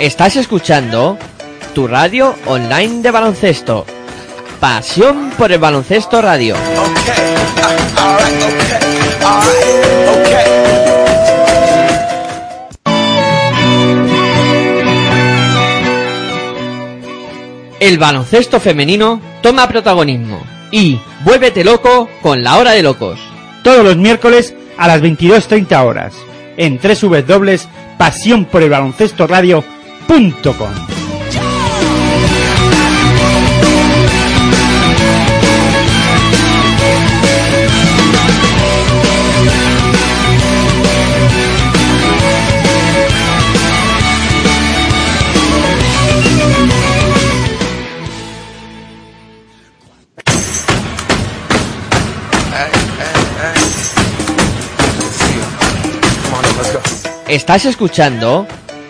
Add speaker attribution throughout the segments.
Speaker 1: Estás escuchando tu radio online de baloncesto. Pasión por el baloncesto radio. El baloncesto femenino toma protagonismo y vuélvete loco con la hora de locos.
Speaker 2: Todos los miércoles a las 22.30 horas en pasión por el baloncesto radio.com.
Speaker 1: Estás escuchando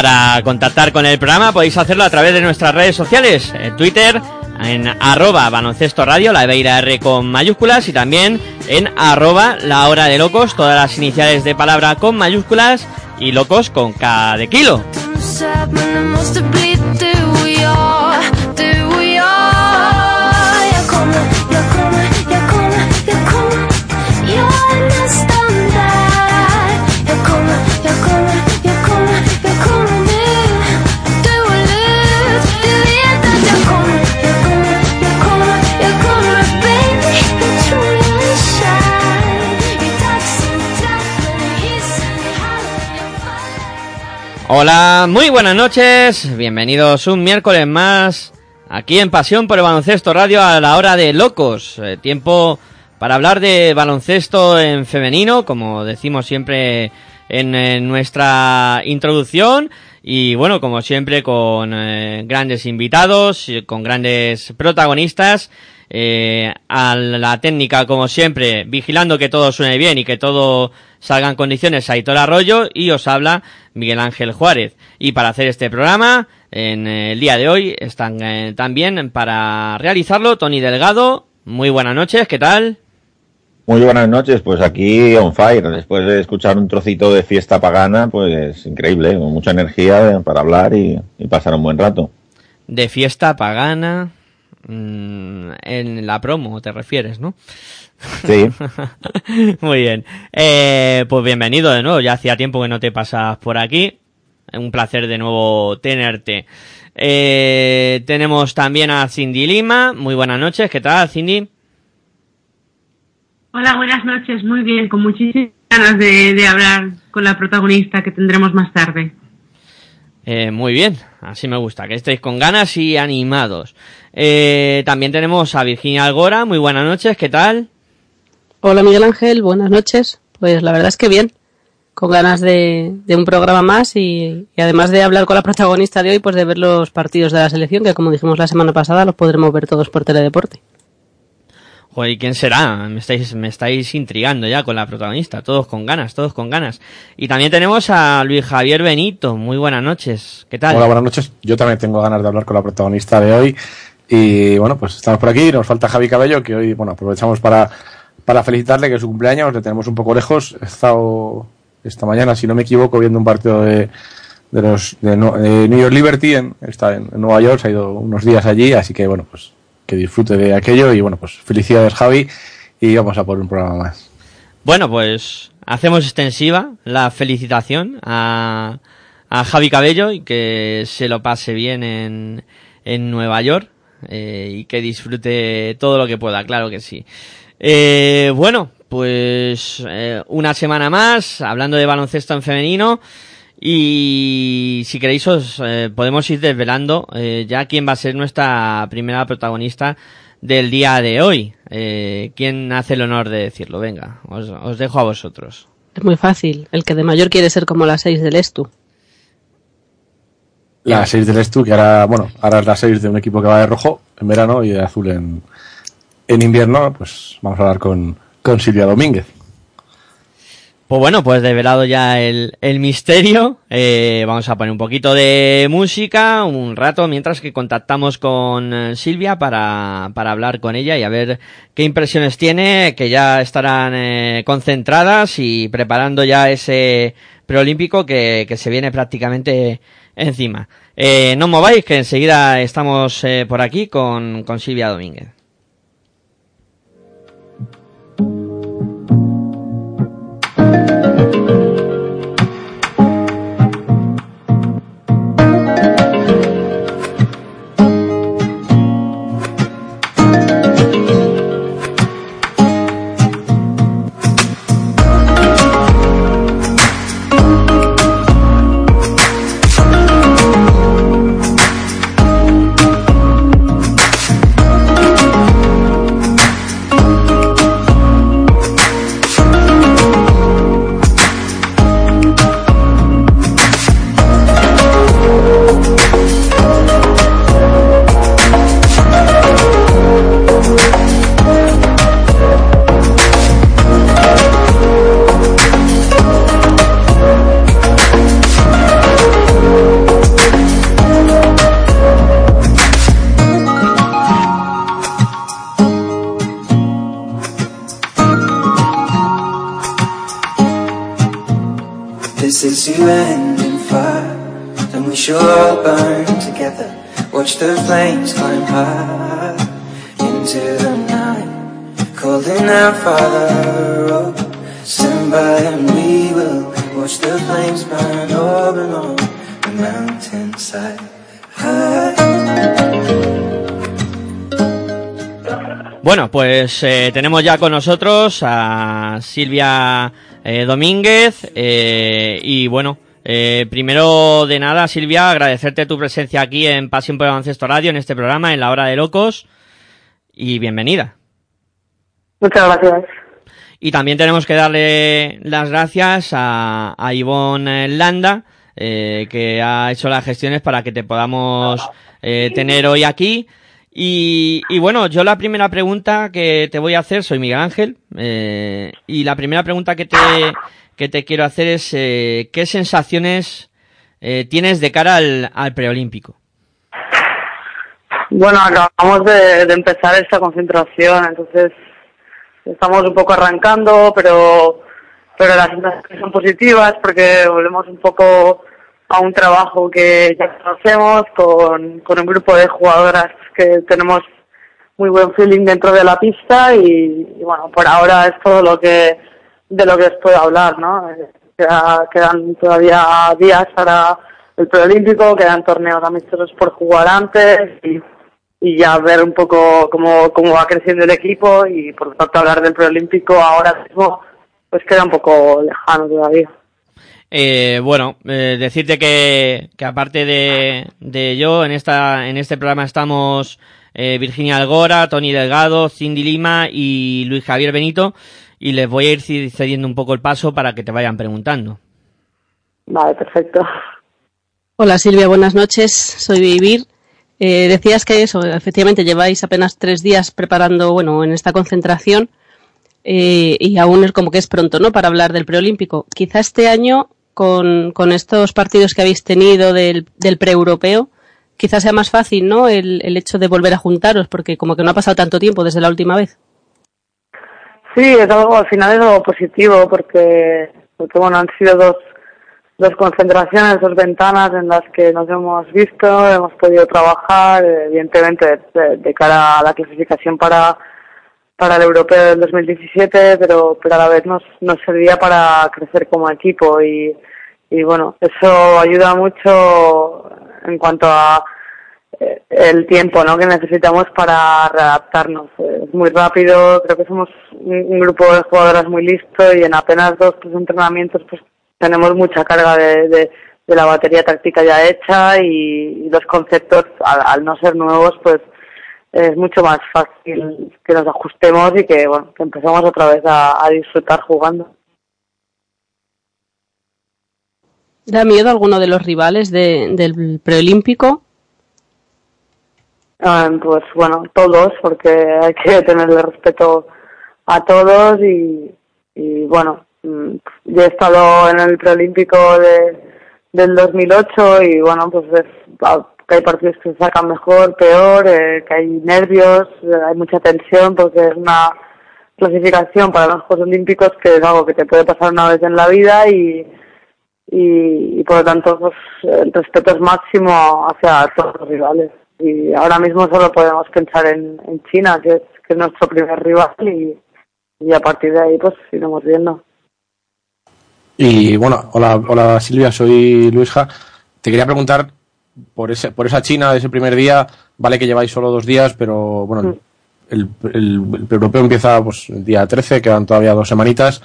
Speaker 1: Para contactar con el programa podéis hacerlo a través de nuestras redes sociales, en Twitter, en arroba baloncesto radio, la Beira R con mayúsculas y también en arroba la hora de locos, todas las iniciales de palabra con mayúsculas y locos con K de kilo. Hola, muy buenas noches, bienvenidos un miércoles más aquí en Pasión por el Baloncesto Radio a la hora de locos. Eh, tiempo para hablar de baloncesto en femenino, como decimos siempre en, nuestra introducción. Y bueno, como siempre, con eh, grandes invitados, con grandes protagonistas. Eh, a la técnica, como siempre, vigilando que todo suene bien y que todo salga en condiciones, Aitor Arroyo y os habla Miguel Ángel Juárez. Y para hacer este programa, en el día de hoy, están eh, también para realizarlo Tony Delgado. Muy buenas noches, ¿qué tal?
Speaker 3: Muy buenas noches, pues aquí on fire, después de escuchar un trocito de fiesta pagana, pues increíble, con mucha energía para hablar y, pasar un buen rato.
Speaker 1: De fiesta pagana, en la promo te refieres, ¿no?
Speaker 3: Sí.
Speaker 1: Muy bien. Eh, pues bienvenido de nuevo. Ya hacía tiempo que no te pasas por aquí. Un placer de nuevo tenerte. Eh, tenemos también a Cindy Lima. Muy buenas noches. ¿Qué tal, Cindy?
Speaker 4: Hola, buenas noches. Muy bien. Con muchísimas ganas de, hablar con la protagonista que tendremos más tarde.
Speaker 1: Eh, muy bien, así me gusta, que estéis con ganas y animados. también tenemos a Virginia Algora, muy buenas noches, ¿qué tal?
Speaker 5: Hola Miguel Ángel, buenas noches. Pues la verdad es que bien, con ganas de, un programa más y, además de hablar con la protagonista de hoy, pues de ver los partidos de la selección, que como dijimos la semana pasada, los podremos ver todos por Teledeporte.
Speaker 1: Joder, ¿y quién será? Me estáis, me estáis intrigando ya con la protagonista. Todos con ganas, todos con ganas. Y también tenemos a Luis Javier Benito. Muy buenas noches. ¿Qué tal?
Speaker 6: Hola, buenas noches. Yo también tengo ganas de hablar con la protagonista de hoy. Y bueno, pues estamos por aquí. Nos falta Javi Cabello, que hoy, bueno, aprovechamos para, para felicitarle que es su cumpleaños. Le tenemos un poco lejos. He estado esta mañana, si no me equivoco, viendo un partido de, de los de, New York Liberty. En, está en, en Nueva York, se ha ido unos días allí. Así que bueno, pues que disfrute de aquello y bueno, pues felicidades Javi y vamos a por un programa más.
Speaker 1: Bueno, pues hacemos extensiva la felicitación a, a Javi Cabello y que se lo pase bien en, en Nueva York eh, y que disfrute todo lo que pueda, claro que sí. Eh, bueno, pues eh, una semana más hablando de baloncesto en femenino. Y si queréis os eh, podemos ir desvelando eh, ya quién va a ser nuestra primera protagonista del día de hoy. Eh, ¿Quién hace el honor de decirlo? Venga, os, os, dejo a vosotros.
Speaker 5: Es muy fácil. El que de mayor quiere ser como las seis del Estu.
Speaker 6: La 6 del Estu, que ahora, bueno, ahora es la 6 de un equipo que va de rojo en verano y de azul en, en invierno. Pues vamos a hablar con, con Silvia Domínguez.
Speaker 1: Pues bueno, pues develado ya el, el misterio, eh, vamos a poner un poquito de música, un rato, mientras que contactamos con eh, Silvia para, para hablar con ella y a ver qué impresiones tiene, que ya estarán eh, concentradas y preparando ya ese preolímpico que, que se viene prácticamente encima. Eh, no mováis, que enseguida estamos eh, por aquí con, con Silvia Domínguez. Pues eh, tenemos ya con nosotros a Silvia eh, Domínguez eh, y bueno, primero de nada Silvia, agradecerte tu presencia aquí en Pasión por el Baloncesto Radio, en este programa, en la hora de locos y bienvenida.
Speaker 7: Muchas gracias.
Speaker 1: Y también tenemos que darle las gracias a, a Ivonne Landa, que ha hecho las gestiones para que te podamos tener hoy aquí. Y, y, bueno, yo la primera pregunta que te voy a hacer, soy Miguel Ángel, eh, y la primera pregunta que te, que te quiero hacer es, eh, ¿qué sensaciones eh, tienes de cara al, al preolímpico?
Speaker 7: Bueno, acabamos de, empezar esta concentración, entonces estamos un poco arrancando, pero, pero las sensaciones son positivas porque volvemos un poco a un trabajo que ya conocemos con, con un grupo de jugadoras que tenemos muy buen feeling dentro de la pista y, bueno, por ahora es todo lo que de lo que os puedo hablar, ¿no? Queda, quedan todavía días para el preolímpico, quedan torneos amistosos por jugar antes y, y ya ver un poco cómo, cómo va creciendo el equipo y por lo tanto hablar del preolímpico ahora mismo pues queda un poco lejano todavía.
Speaker 1: Eh, bueno, eh, decirte que, que aparte de, de, yo, en esta, en este programa estamos eh, Virginia Algora, Tony Delgado, Cindy Lima y Luis Javier Benito, y les voy a ir cediendo un poco el paso para que te vayan preguntando.
Speaker 7: Vale, perfecto.
Speaker 5: Hola Silvia, buenas noches. Soy Vivir. Eh, decías que eso, efectivamente, lleváis apenas tres días preparando, bueno, en esta concentración eh, y aún es como que es pronto, ¿no? Para hablar del preolímpico. Quizá este año, con, con estos partidos que habéis tenido del, pre-europeo, quizás sea más fácil, ¿no? El, el hecho de volver a juntaros, porque como que no ha pasado tanto tiempo desde la última vez.
Speaker 7: Sí, es algo, al final es algo positivo porque, porque bueno, han sido dos, dos concentraciones, dos ventanas en las que nos hemos visto, hemos podido trabajar, evidentemente de, de cara a la clasificación para, para el europeo del 2017, pero, pero a la vez nos, nos servía para crecer como equipo y, y bueno, eso ayuda mucho en cuanto a eh, el tiempo ¿no? que necesitamos para readaptarnos. Es muy rápido, creo que somos un, un grupo de jugadoras muy listo y en apenas dos tres entrenamientos pues tenemos mucha carga de, de, de la batería táctica ya hecha y, y los conceptos al, al no ser nuevos pues es mucho más fácil que nos ajustemos y que bueno que empecemos otra vez a, a disfrutar jugando.
Speaker 5: ¿Da miedo alguno de los rivales de, del preolímpico?
Speaker 7: Ah, pues bueno, todos, porque hay que tenerle respeto a todos y, y bueno, mm, yo he estado en el preolímpico de, del 2008 y bueno, pues es, ah, que hay partidos que se sacan mejor, peor, eh, que hay nervios, eh, hay mucha tensión porque es una clasificación para los Juegos Olímpicos que es algo que te puede pasar una vez en la vida y, y, por lo tanto pues, el respeto es máximo hacia todos los rivales y ahora mismo solo podemos pensar en, en China que es, que es nuestro primer rival y, y a partir de ahí pues iremos viendo
Speaker 6: Y bueno, hola, hola Silvia, soy Luisja. Te quería preguntar por ese, por esa China de ese primer día, vale que lleváis solo dos días, pero bueno, el, el, el europeo empieza pues el día 13, quedan todavía dos semanitas.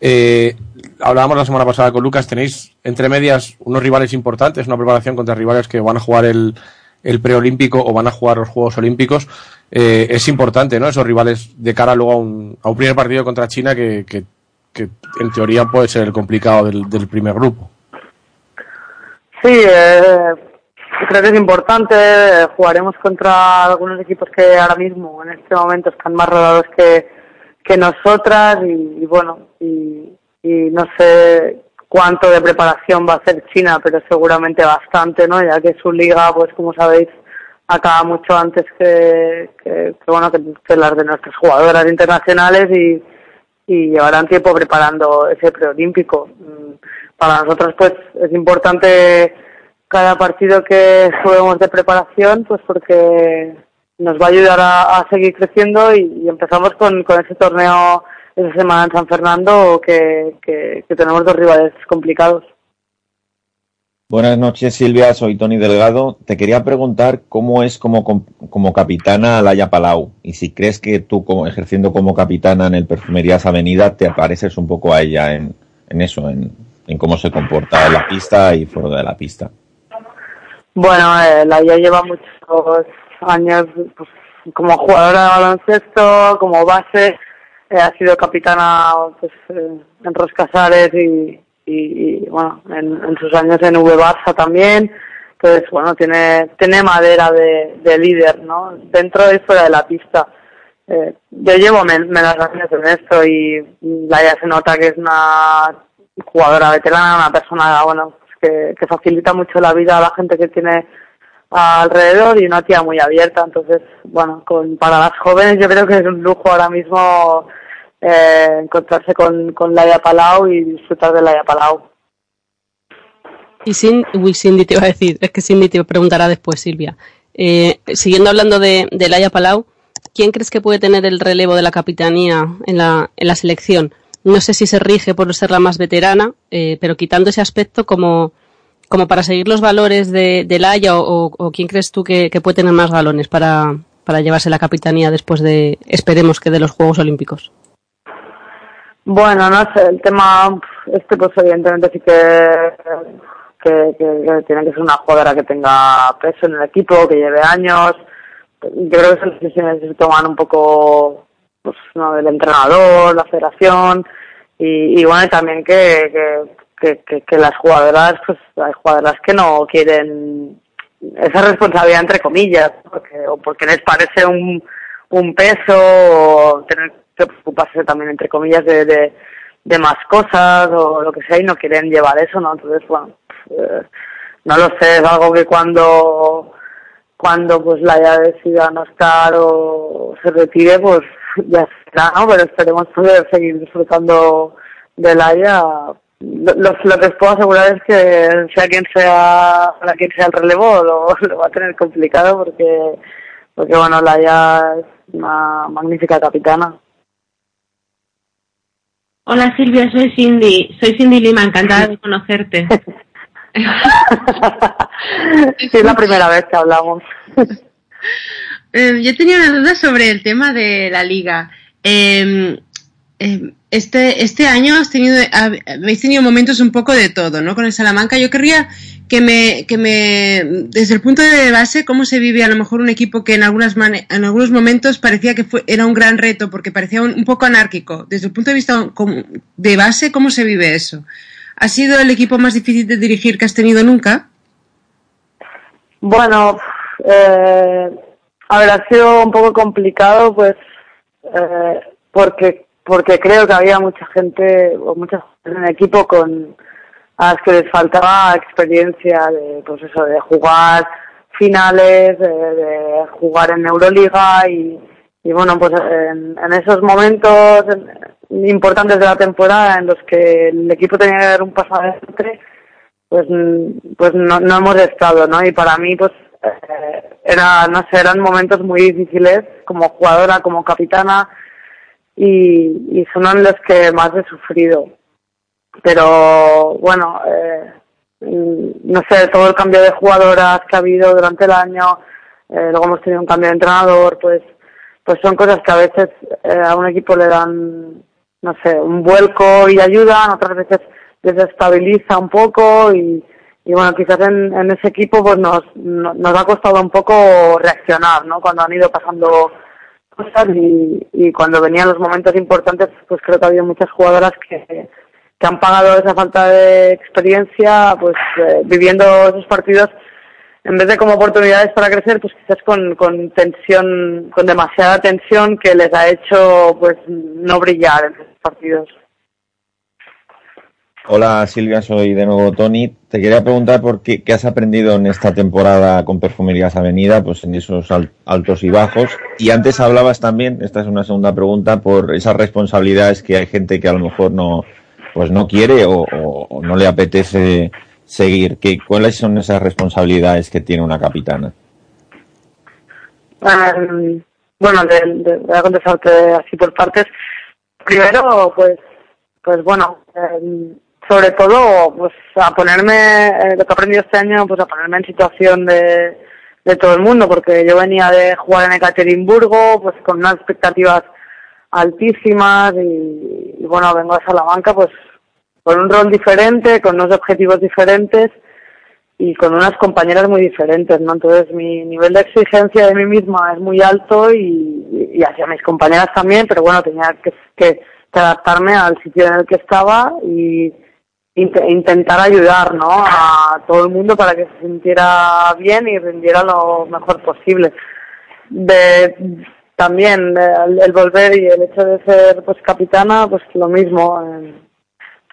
Speaker 6: Eh, hablábamos la semana pasada con Lucas, tenéis entre medias unos rivales importantes, una preparación contra rivales que van a jugar el, el preolímpico o van a jugar los Juegos Olímpicos. Eh, es importante, ¿no? Esos rivales de cara luego a un, a un primer partido contra China que, que, que en teoría puede ser el complicado del, del primer grupo.
Speaker 7: Sí, eh, creo que es importante. eh, Jugaremos contra algunos equipos que ahora mismo, en este momento, están más rodados que, que nosotras y, bueno, y, no sé cuánto de preparación va a hacer China, pero seguramente bastante, ¿no? Ya que su liga, pues como sabéis, acaba mucho antes que, que, que, bueno que, que las de nuestras jugadoras internacionales y, y llevarán tiempo preparando ese preolímpico. Mm, Para nosotros pues es importante cada partido que juguemos de preparación pues porque nos va a ayudar a, a seguir creciendo y, empezamos con, con ese torneo esa semana en San Fernando que, que, tenemos dos rivales complicados.
Speaker 3: Buenas noches, Silvia. Soy Tony Delgado. Te quería preguntar cómo es como, como capitana Laia Palau y si crees que tú, como, ejerciendo como capitana en el Perfumerías Avenida, te pareces un poco a ella en, en eso, en, en cómo se comporta en la pista y fuera de la pista.
Speaker 7: Bueno, eh, Laia lleva muchos años pues, como jugadora de baloncesto, como base, eh, ha sido capitana pues, eh, en Roscasares y, y, y bueno, en, sus años en V Barça también. Entonces, bueno, tiene, tiene madera de, de líder, ¿no? Dentro y fuera de la pista. Eh, yo llevo men menos años en esto y Laia se nota que es una jugadora veterana, una persona, bueno, que, facilita mucho la vida a la gente que tiene alrededor y una tía muy abierta. Entonces, bueno, con, para las jóvenes yo creo que es un lujo ahora mismo eh, encontrarse con, con Laia Palau y disfrutar de Laia Palau.
Speaker 5: Y Cindy, uy, Cindy te iba a decir, es que Cindy te preguntará después, Silvia. Eh, siguiendo hablando de, de Laia Palau, ¿quién crees que puede tener el relevo de la capitanía en la, en la selección? No sé si se rige por ser la más veterana, eh, pero quitando ese aspecto como, como para seguir los valores de, de Laia o, quién crees tú que, puede tener más galones para, para llevarse la capitanía después de, esperemos que de los Juegos Olímpicos.
Speaker 7: Bueno, no sé, el tema este pues evidentemente sí que, que, que, tiene que ser una jugadora que tenga peso en el equipo, que lleve años. Yo creo que esas decisiones se toman un poco pues no del entrenador, la federación y, y bueno también que, que, que, que, las jugadoras pues hay jugadoras que no quieren esa responsabilidad entre comillas, porque, o porque les parece un, un peso, o tener que preocuparse también entre comillas de, de, de más cosas o lo que sea y no quieren llevar eso, ¿no? Entonces, bueno, eh, no lo sé, es algo que cuando cuando pues la haya decida no estar o se retire, pues ya Pero esperemos poder seguir disfrutando de Laia. Lo, que os puedo asegurar es que sea quien sea, para quien sea el relevo, lo, lo va a tener complicado porque, porque bueno, Laia es una magnífica capitana.
Speaker 4: Hola Silvia, soy Cindy. Soy Cindy Lima, encantada de conocerte.
Speaker 7: sí, es la primera vez que hablamos.
Speaker 4: Eh, yo tenía una duda sobre el tema de la liga. Eh, eh, este, este año has tenido, habéis tenido momentos un poco de todo, ¿no? Con el Salamanca. Yo querría que me, que me, desde el punto de base, cómo se vive a lo mejor un equipo que en algunas en algunos momentos parecía que fue, era un gran reto porque parecía un, poco anárquico. Desde el punto de vista de base, ¿cómo se vive eso? ¿Ha sido el equipo más difícil de dirigir que has tenido nunca?
Speaker 7: Bueno, eh, a ver, ha sido un poco complicado, pues, eh, porque porque creo que había mucha gente o muchas en el equipo con a las que les faltaba experiencia de, pues eso, de jugar finales, de, de jugar en Euroliga y, y bueno, pues en, en esos momentos importantes de la temporada en los que el equipo tenía que dar un paso adelante, pues, pues no, no hemos estado, ¿no? Y para mí, pues, era, no sé, eran momentos muy difíciles como jugadora, como capitana, y, y son los que más he sufrido. Pero, bueno, eh, no sé, todo el cambio de jugadoras que ha habido durante el año, eh, luego hemos tenido un cambio de entrenador, pues, pues son cosas que a veces eh, a un equipo le dan no sé, un vuelco y ayudan, otras veces desestabiliza un poco y, y bueno, quizás en, en ese equipo pues nos, nos ha costado un poco reaccionar, ¿no? Cuando han ido pasando cosas y, y cuando venían los momentos importantes, pues creo que ha muchas jugadoras que, que han pagado esa falta de experiencia, pues eh, viviendo esos partidos en vez de como oportunidades para crecer, pues quizás con, con tensión, con demasiada tensión que les ha hecho pues no brillar en esos partidos.
Speaker 3: Hola Silvia, soy de nuevo Tony. Te quería preguntar por qué, has aprendido en esta temporada con Perfumerías Avenida, pues en esos altos y bajos. Y antes hablabas también, esta es una segunda pregunta, por esas responsabilidades que hay gente que a lo mejor no, pues no quiere o, no le apetece seguir? ¿Qué, ¿Cuáles son esas responsabilidades que tiene una capitana?
Speaker 7: Um, bueno, voy a contestarte así por partes. Primero, pues, pues bueno, eh, sobre todo, pues a ponerme, eh, lo que he aprendido este año, pues a ponerme en situación de, de todo el mundo, porque yo venía de jugar en Ekaterimburgo, pues con unas expectativas altísimas y, bueno, vengo a Salamanca, pues con un rol diferente, con unos objetivos diferentes y con unas compañeras muy diferentes, ¿no? Entonces mi nivel de exigencia de mí misma es muy alto y, y hacia mis compañeras también, pero bueno, tenía que adaptarme al sitio en el que estaba y int intentar ayudar, ¿no? A todo el mundo para que se sintiera bien y rindiera lo mejor posible. De, también el, el volver y el hecho de ser pues capitana, pues lo mismo. Eh,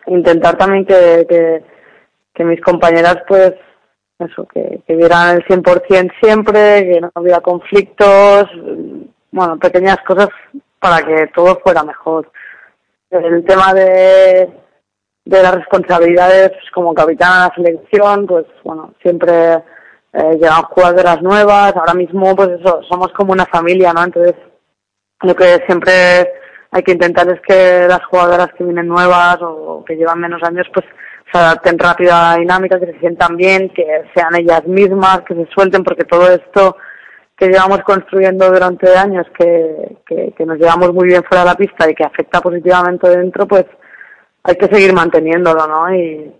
Speaker 7: intentar también que, que, que mis compañeras pues eso, que, que vieran el 100% siempre, que no hubiera conflictos, bueno, pequeñas cosas para que todo fuera mejor. El tema de, de las responsabilidades pues, como capitana de la selección, pues bueno, siempre eh, llegan jugadoras nuevas, ahora mismo pues eso, somos como una familia, ¿no? Entonces, lo que siempre hay que intentar es que las jugadoras que vienen nuevas o que llevan menos años pues se adapten rápido a la dinámica, que se sientan bien, que sean ellas mismas, que se suelten, porque todo esto que llevamos construyendo durante años, que, que, que nos llevamos muy bien fuera de la pista y que afecta positivamente dentro, pues hay que seguir manteniéndolo, ¿no? Y,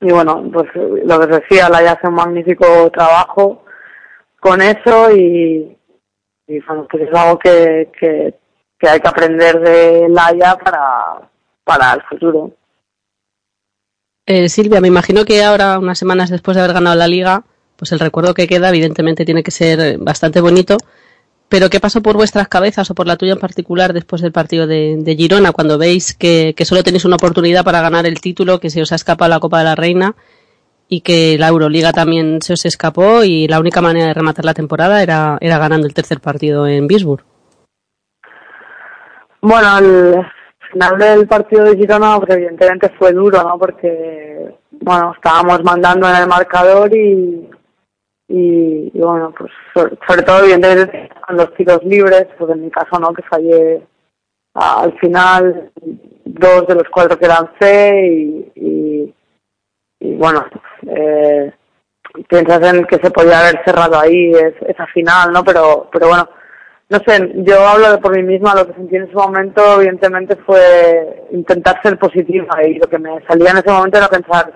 Speaker 7: y bueno, pues lo que decía, la hace un magnífico trabajo con eso y, y bueno, pues es algo que, que que hay que aprender de Laia para, para el futuro.
Speaker 5: Eh, Silvia, me imagino que ahora, unas semanas después de haber ganado la liga, pues el recuerdo que queda evidentemente tiene que ser bastante bonito. Pero ¿qué pasó por vuestras cabezas o por la tuya en particular después del partido de, Girona, cuando veis que, solo tenéis una oportunidad para ganar el título, que se os ha escapado la Copa de la Reina y que la Euroliga también se os escapó y la única manera de rematar la temporada era, ganando el tercer partido en Bisburg?
Speaker 7: Bueno, al final del partido de Girona, pues evidentemente fue duro, ¿no? Porque, bueno, estábamos mandando en el marcador y, y, bueno, pues sobre, todo evidentemente con los tiros libres, pues en mi caso, ¿no? Que fallé al final dos de los cuatro que lancé y, y, bueno, eh, piensas en que se podía haber cerrado ahí esa final, ¿no? Pero, pero bueno, no sé, yo hablo de por mí misma, lo que sentí en ese momento evidentemente fue intentar ser positiva y lo que me salía en ese momento era pensar,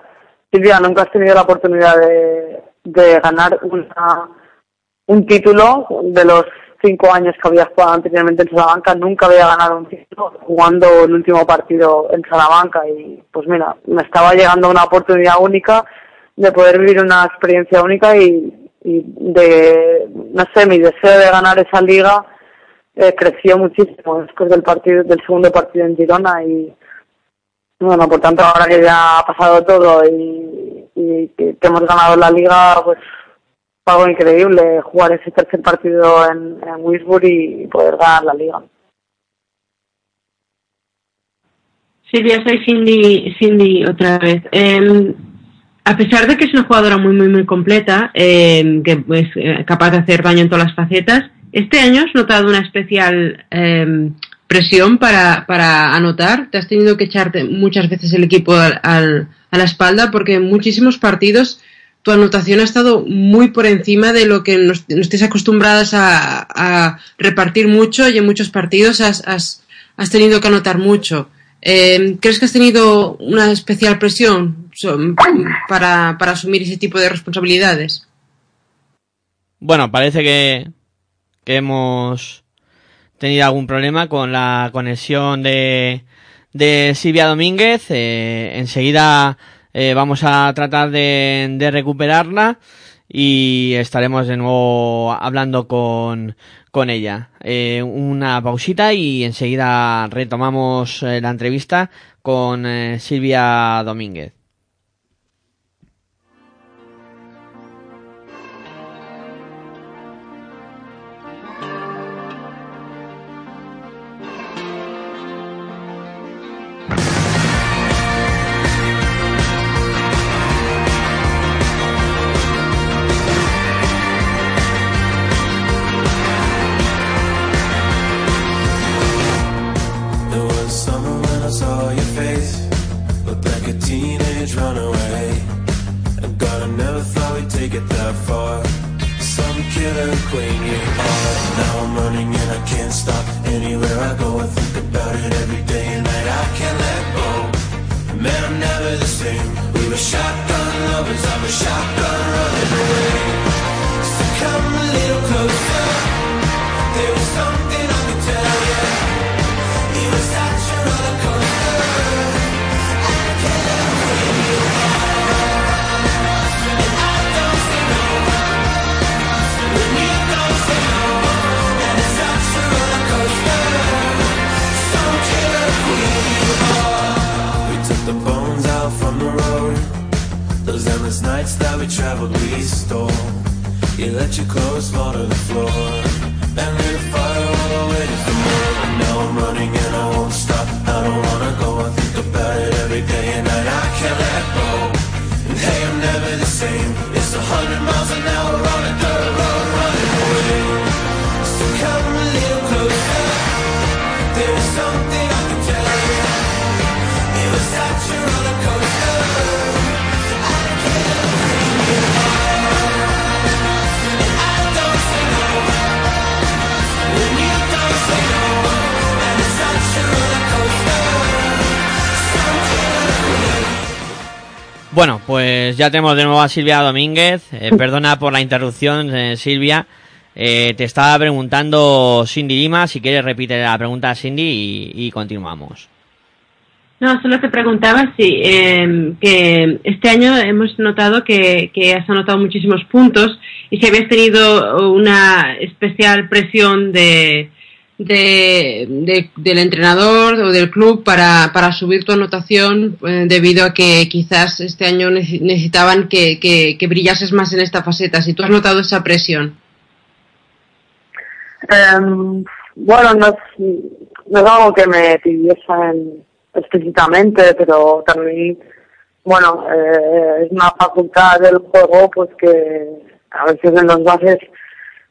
Speaker 7: Silvia, nunca has tenido la oportunidad de, de ganar una, un título de los cinco años que había jugado anteriormente en Salamanca, nunca había ganado un título jugando el último partido en Salamanca. Y pues mira, me estaba llegando una oportunidad única de poder vivir una experiencia única y, y de, no sé, mi deseo de ganar esa liga eh, creció muchísimo después del partido, del segundo partido en Girona. Y bueno, por tanto ahora que ya ha pasado todo y, y que, hemos ganado la liga, pues fue algo increíble jugar ese tercer partido en, en y poder ganar la liga.
Speaker 4: Silvia, soy Cindy, Cindy otra vez. Eh, a pesar de que es una jugadora muy, muy, muy completa, eh, que es capaz de hacer daño en todas las facetas, este año has notado una especial eh, presión para, para anotar. Te has tenido que echarte muchas veces el equipo al, a la espalda porque en muchísimos partidos tu anotación ha estado muy por encima de lo que nos, estés acostumbradas a, repartir mucho y en muchos partidos has, has, has tenido que anotar mucho. Eh, ¿Crees que has tenido una especial presión para, para asumir ese tipo de responsabilidades?
Speaker 8: Bueno, parece que hemos tenido algún problema con la conexión de, de Silvia Domínguez. Eh, enseguida eh, vamos a tratar de, recuperarla y estaremos de nuevo hablando con, con ella. Eh, una pausita y enseguida retomamos la entrevista con Silvia Domínguez. Pues ya tenemos de nuevo a Silvia Domínguez. Eh, perdona por la interrupción, eh, Silvia. Eh, te estaba preguntando Cindy Lima. Si quieres, repite la pregunta a Cindy y, continuamos.
Speaker 4: No, solo te preguntaba si eh, que este año hemos notado que, que has anotado muchísimos puntos y si habías tenido una especial presión de, de, de- del entrenador o del club para, para subir tu anotación eh, debido a que quizás este año nece- necesitaban que, que, brillases más en esta faceta. Si tú has notado esa presión.
Speaker 7: Em, bueno, no es, no es algo que me pidiesen explícitamente, pero también, bueno, eh, es una facultad del juego, pues que a veces en los bases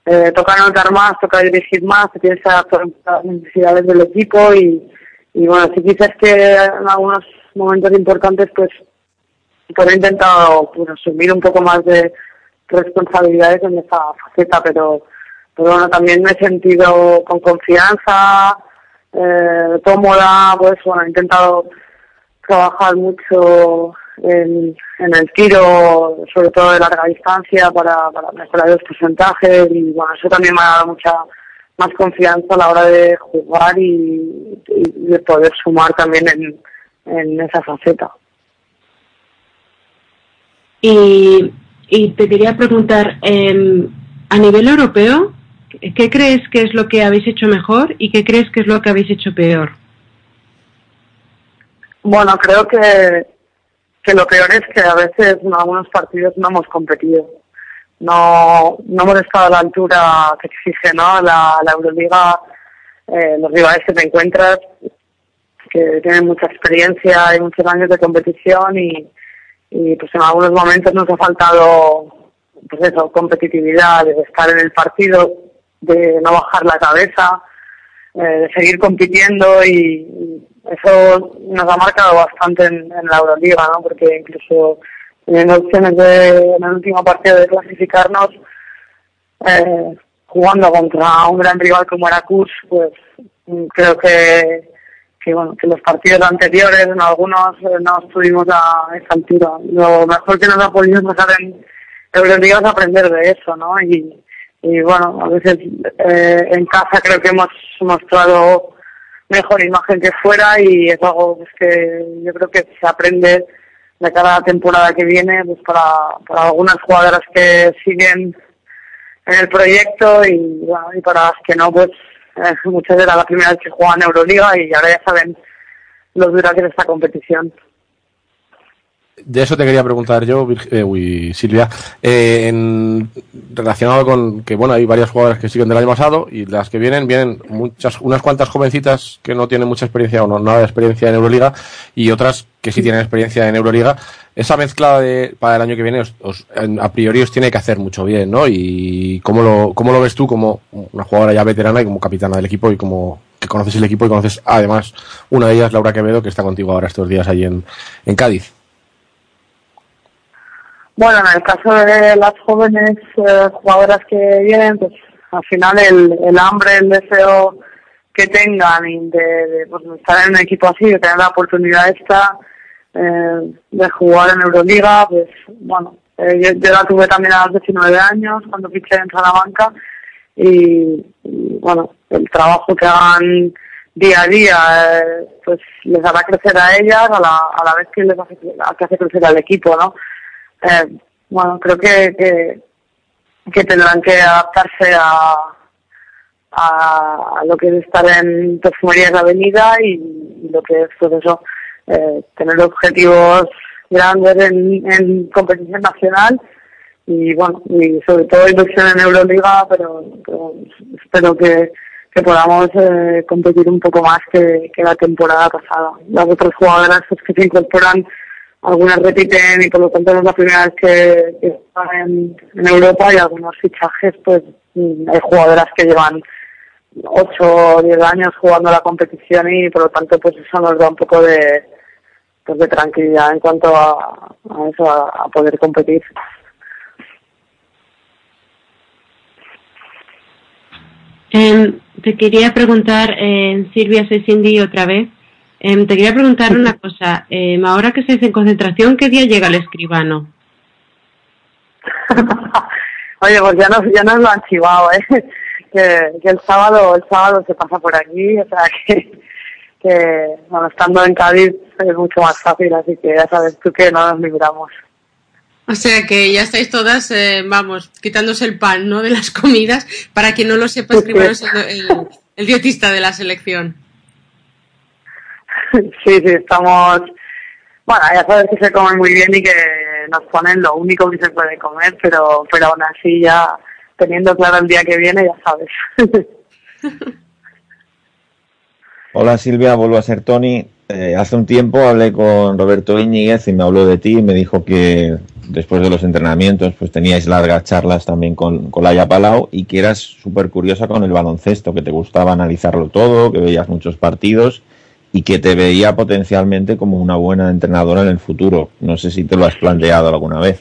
Speaker 7: eh, toca anotar más, toca dirigir más, te tienes que adaptar las necesidades del equipo y, y bueno, si quizás que en algunos momentos importantes, pues, pues he intentado pues, asumir un poco más de responsabilidades en esa faceta, pero pero bueno, también me he sentido con confianza, eh, cómoda, pues bueno, he intentado trabajar mucho en, en el tiro, sobre todo de larga distancia, para, para mejorar los porcentajes y bueno, eso también me ha dado mucha más confianza a la hora de jugar y, y de poder sumar también en, en esa faceta.
Speaker 4: Y, y te quería preguntar, eh, a nivel europeo, ¿qué crees que es lo que habéis hecho mejor y qué crees que es lo que habéis hecho peor?
Speaker 7: Bueno, creo que, que lo peor es que a veces en algunos partidos no hemos competido. No, no hemos estado a la altura que exige ¿no? la, la Euroliga, eh, los rivales que te encuentras, que tienen mucha experiencia y muchos años de competición y, y pues en algunos momentos nos ha faltado pues eso, competitividad, de estar en el partido, de no bajar la cabeza, eh, de seguir compitiendo y, eso nos ha marcado bastante en, la Euroliga, ¿no? Porque incluso teniendo opciones de, en el último partido de clasificarnos, eh, jugando contra un gran rival como era Kurs, pues creo que, que bueno, que los partidos anteriores, en algunos eh, no estuvimos a esa altura. Lo mejor que nos ha podido pasar en Euroliga es aprender de eso, ¿no? Y, y bueno, a veces eh, en casa creo que hemos mostrado mejor imagen que fuera y es algo pues, que yo creo que se aprende de cada temporada que viene pues para, para algunas jugadoras que siguen en el proyecto y, y para las que no pues eh, muchas era la primera vez que juegan Euroliga y ahora ya saben lo dura que es esta competición.
Speaker 6: De eso te quería preguntar yo, eh, uy, Silvia, eh, en- relacionado con que bueno hay varias jugadoras que siguen del año pasado y las que vienen vienen muchas, unas cuantas jovencitas que no tienen mucha experiencia o no nada de experiencia en Euroliga y otras que sí tienen experiencia en Euroliga. Esa mezcla de, para el año que viene os- a priori os tiene que hacer mucho bien, ¿no? Y cómo lo, cómo lo ves tú como una jugadora ya veterana y como capitana del equipo y como que conoces el equipo y conoces además una de ellas, Laura Quevedo, que está contigo ahora estos días allí en, en Cádiz.
Speaker 7: Bueno, en el caso de las jóvenes eh, jugadoras que vienen, pues al final el, el hambre, el deseo que tengan de, de, pues, estar en un equipo así, de tener la oportunidad esta eh, de jugar en Euroliga, pues bueno, eh, yo, yo la tuve también a los 19 años cuando fiché en Salamanca y, bueno, el trabajo que hagan día a día eh, pues les hará crecer a ellas a la, a la vez que les hace, hace crecer al equipo, ¿no? Eh, bueno, creo que, que, que tendrán que adaptarse a, a, lo que es estar en perfumerías de avenida y, lo que es pues eso, eh, tener objetivos grandes en, en competición nacional y bueno, y sobre todo ilusión en Euroliga, pero, pero espero que, que podamos eh, competir un poco más que, que la temporada pasada. Las otras jugadoras pues, que se incorporan algunas repiten y por lo tanto no es la primera vez que, están en, Europa y algunos fichajes pues mm, hay jugadoras que llevan 8 o 10 años jugando la competición y por lo tanto pues eso nos da un poco de pues de tranquilidad en cuanto a, eso a, a poder competir
Speaker 4: Em, te quería preguntar, eh, Silvia, soy Cindy otra vez. Em, te quería preguntar una cosa. Em, ahora que estáis en concentración, ¿qué día llega el escribano?
Speaker 7: Oye, pues ya nos, ya nos lo han chivado, ¿eh? Que, que el sábado el sábado se pasa por aquí, o sea que, que bueno, estando en Cádiz es mucho más fácil, así que ya sabes tú que no nos libramos.
Speaker 4: O sea que ya estáis todas, eh, vamos, quitándose el pan, ¿no? De las comidas. Para quien no lo sepa, Escribano es el, el, el dietista de la selección.
Speaker 7: Sí, sí, estamos... Bueno, ya sabes que se come muy bien y que nos ponen lo único que se puede comer, pero, pero aún así ya teniendo claro el día que viene, ya sabes.
Speaker 3: Hola Silvia, vuelvo a ser Tony. Eh, hace un tiempo hablé con Roberto Íñiguez y me habló de ti y me dijo que después de los entrenamientos pues teníais largas charlas también con, con Laia Palau y que eras súper curiosa con el baloncesto, que te gustaba analizarlo todo, que veías muchos partidos y que te veía potencialmente como una buena entrenadora en el futuro. No sé si te lo has planteado alguna vez.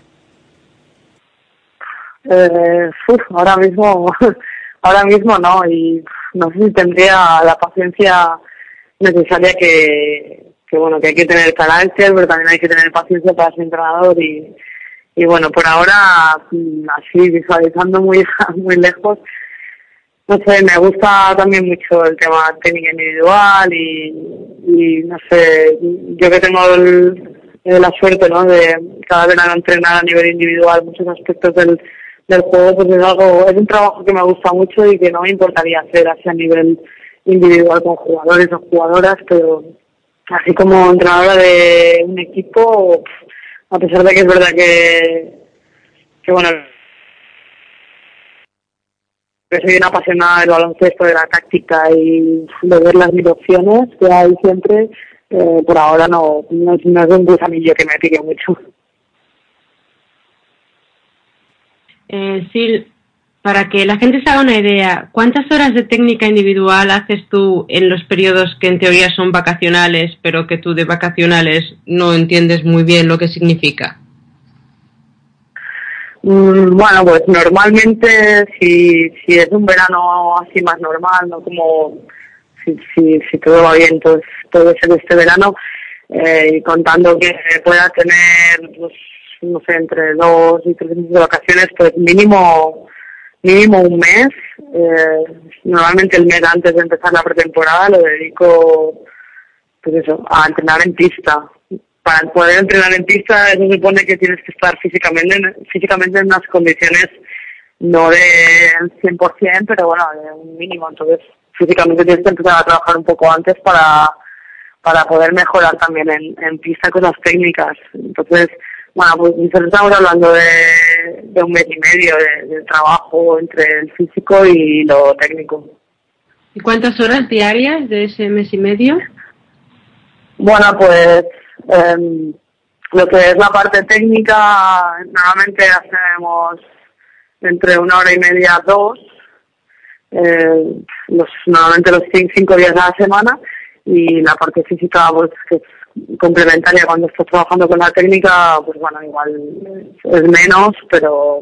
Speaker 7: Eh, ahora mismo, ahora mismo no, y no sé si tendría la paciencia necesaria que, bueno, que hay que tener carácter, pero también hay que tener paciencia para ser entrenador y, y bueno, por ahora, mm, así visualizando muy, muy lejos, no sé, me gusta también mucho el tema técnica individual y, y no sé, yo que tengo el, la suerte, ¿no? De cada verano entrenar a nivel individual muchos aspectos del, del juego, pues es algo, es un trabajo que me gusta mucho y que no me importaría hacer así a nivel individual con jugadores o jugadoras, pero así como entrenadora de un equipo, a pesar de que es verdad que, que bueno, que soy una apasionada del baloncesto, de la táctica y de ver las mil opciones que hay siempre, eh, por ahora no, no, es un gusanillo que me pique mucho.
Speaker 4: Eh, Sil, para que la gente se haga una idea, ¿cuántas horas de técnica individual haces tú en los periodos que en teoría son vacacionales, pero que tú de vacacionales no entiendes muy bien lo que significa?
Speaker 7: Mm, Bueno, pues normalmente si, si es un verano así más normal, no como si, si, si todo va bien, pues puede ser este verano, eh, y contando que pueda tener, pues, no sé, entre dos y tres meses de vacaciones, pues mínimo mínimo un mes. Eh, normalmente el mes antes de empezar la pretemporada lo dedico, pues eso, a entrenar en pista. Para poder entrenar en pista eso supone que tienes que estar físicamente en, físicamente en unas condiciones no del 100%, pero bueno, de un mínimo. Entonces, físicamente tienes que empezar a trabajar un poco antes para para poder mejorar también en, en pista cosas técnicas. Entonces, bueno, pues nosotros estamos hablando de, de un mes y medio de, de trabajo entre el físico y lo técnico.
Speaker 4: ¿Y cuántas horas diarias de ese mes y medio?
Speaker 7: Bueno, pues em, lo que es la parte técnica, normalmente hacemos entre una hora y media a dos, eh, los, normalmente los cinco, días a la semana, y la parte física, pues que es complementaria cuando estás trabajando con la técnica, pues bueno, igual es menos, pero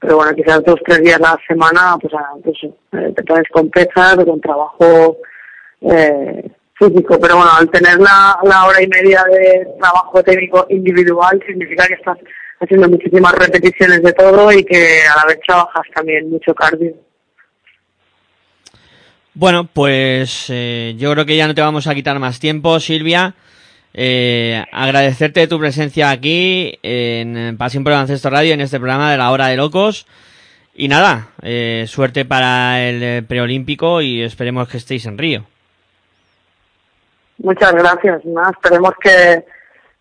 Speaker 7: pero bueno, quizás dos tres días a la semana, pues, ah, pues eh, te pones con pesas con trabajo eh, físico. Pero bueno, al tener la, la hora y media de trabajo técnico individual, significa que estás haciendo muchísimas repeticiones de todo y que a la vez trabajas también mucho cardio.
Speaker 1: Bueno, pues eh, yo creo que ya no te vamos a quitar más tiempo, Silvia. Eh, agradecerte tu presencia aquí en Pasión por el Baloncesto Radio en este programa de la Hora de Locos. Y nada, eh, suerte para el preolímpico y esperemos que estéis en Río.
Speaker 7: Muchas gracias. Nada, esperemos que,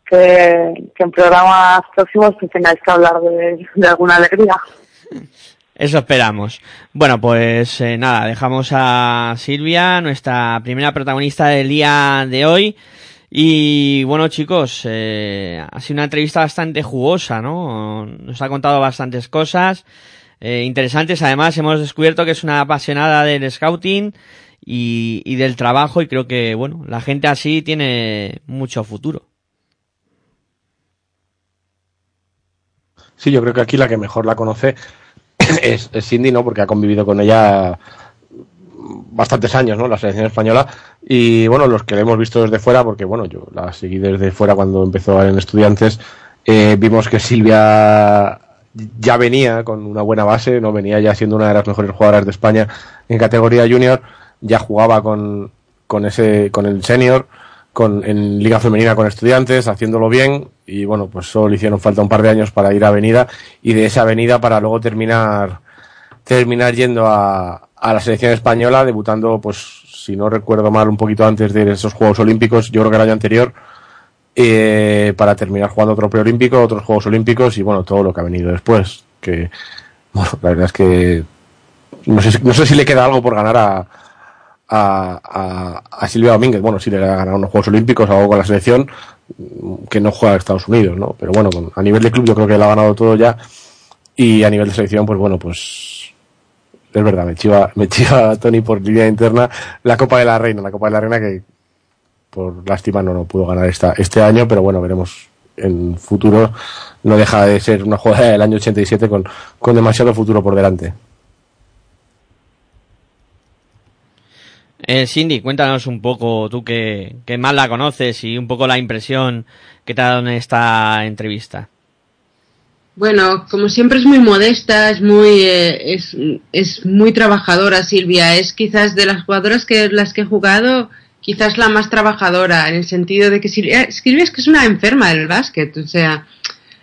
Speaker 7: que, que en programas próximos pues, tengáis que hablar de, de alguna alegría.
Speaker 1: Eso esperamos. Bueno, pues eh, nada, dejamos a Silvia, nuestra primera protagonista del día de hoy. Y bueno, chicos, eh, ha sido una entrevista bastante jugosa, ¿no? Nos ha contado bastantes cosas eh, interesantes. Además, hemos descubierto que es una apasionada del scouting y, y del trabajo y creo que, bueno, la gente así tiene mucho futuro.
Speaker 6: Sí, yo creo que aquí la que mejor la conoce es, es Cindy, ¿no? Porque ha convivido con ella bastantes años, ¿no? La selección española. Y bueno, los que la hemos visto desde fuera, porque bueno, yo la seguí desde fuera cuando empezó en Estudiantes, eh, vimos que Silvia ya venía con una buena base, no venía ya siendo una de las mejores jugadoras de España en categoría junior, ya jugaba con, con ese, con el senior, con, en Liga Femenina con estudiantes, haciéndolo bien, y bueno, pues solo le hicieron falta un par de años para ir a Avenida, y de esa Avenida para luego terminar, terminar yendo a, a la selección española, debutando, pues, si no recuerdo mal, un poquito antes de esos Juegos Olímpicos, yo creo que el año anterior, eh, para terminar jugando otro preolímpico, otros Juegos Olímpicos y bueno, todo lo que ha venido después. Que, bueno, la verdad es que no sé, no sé si le queda algo por ganar a, a, a, Silvia Domínguez. Bueno, si le ha ganado unos Juegos Olímpicos algo con la selección, que no juega a Estados Unidos, ¿no? Pero bueno, a nivel de club yo creo que le ha ganado todo ya. Y a nivel de selección, pues bueno, pues es verdad, me chiva, me chiva Tony por línea interna la Copa de la Reina, la Copa de la Reina que por lástima no, no pudo ganar esta, este año, pero bueno, veremos en futuro. No deja de ser una jugada del año 87 con, con demasiado futuro por delante.
Speaker 1: Eh, Cindy, cuéntanos un poco, tú que, que, más la conoces y un poco la impresión que te ha dado en esta entrevista.
Speaker 4: Bueno, como siempre es muy modesta, es muy, eh, es, es muy trabajadora Silvia, es quizás de las jugadoras que las que he jugado quizás la más trabajadora, en el sentido de que Silvia, Silvia es que es una enferma del básquet, o sea,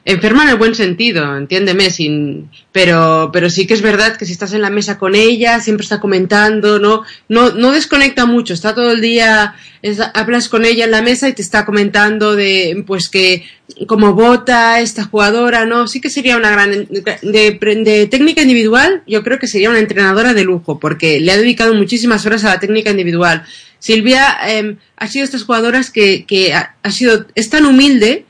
Speaker 4: enferma en el buen sentido, entiéndeme, sin, pero, pero sí que es verdad que si estás en la mesa con ella, siempre está comentando, no, no, no desconecta mucho, está todo el día, hablas con ella en la mesa y te está comentando de, pues que, como vota esta jugadora, ¿no? Sí que sería una gran, de, de, técnica individual, yo creo que sería una entrenadora de lujo, porque le ha dedicado muchísimas horas a la técnica individual. Silvia eh, ha sido estas jugadoras que, que ha sido, es tan humilde,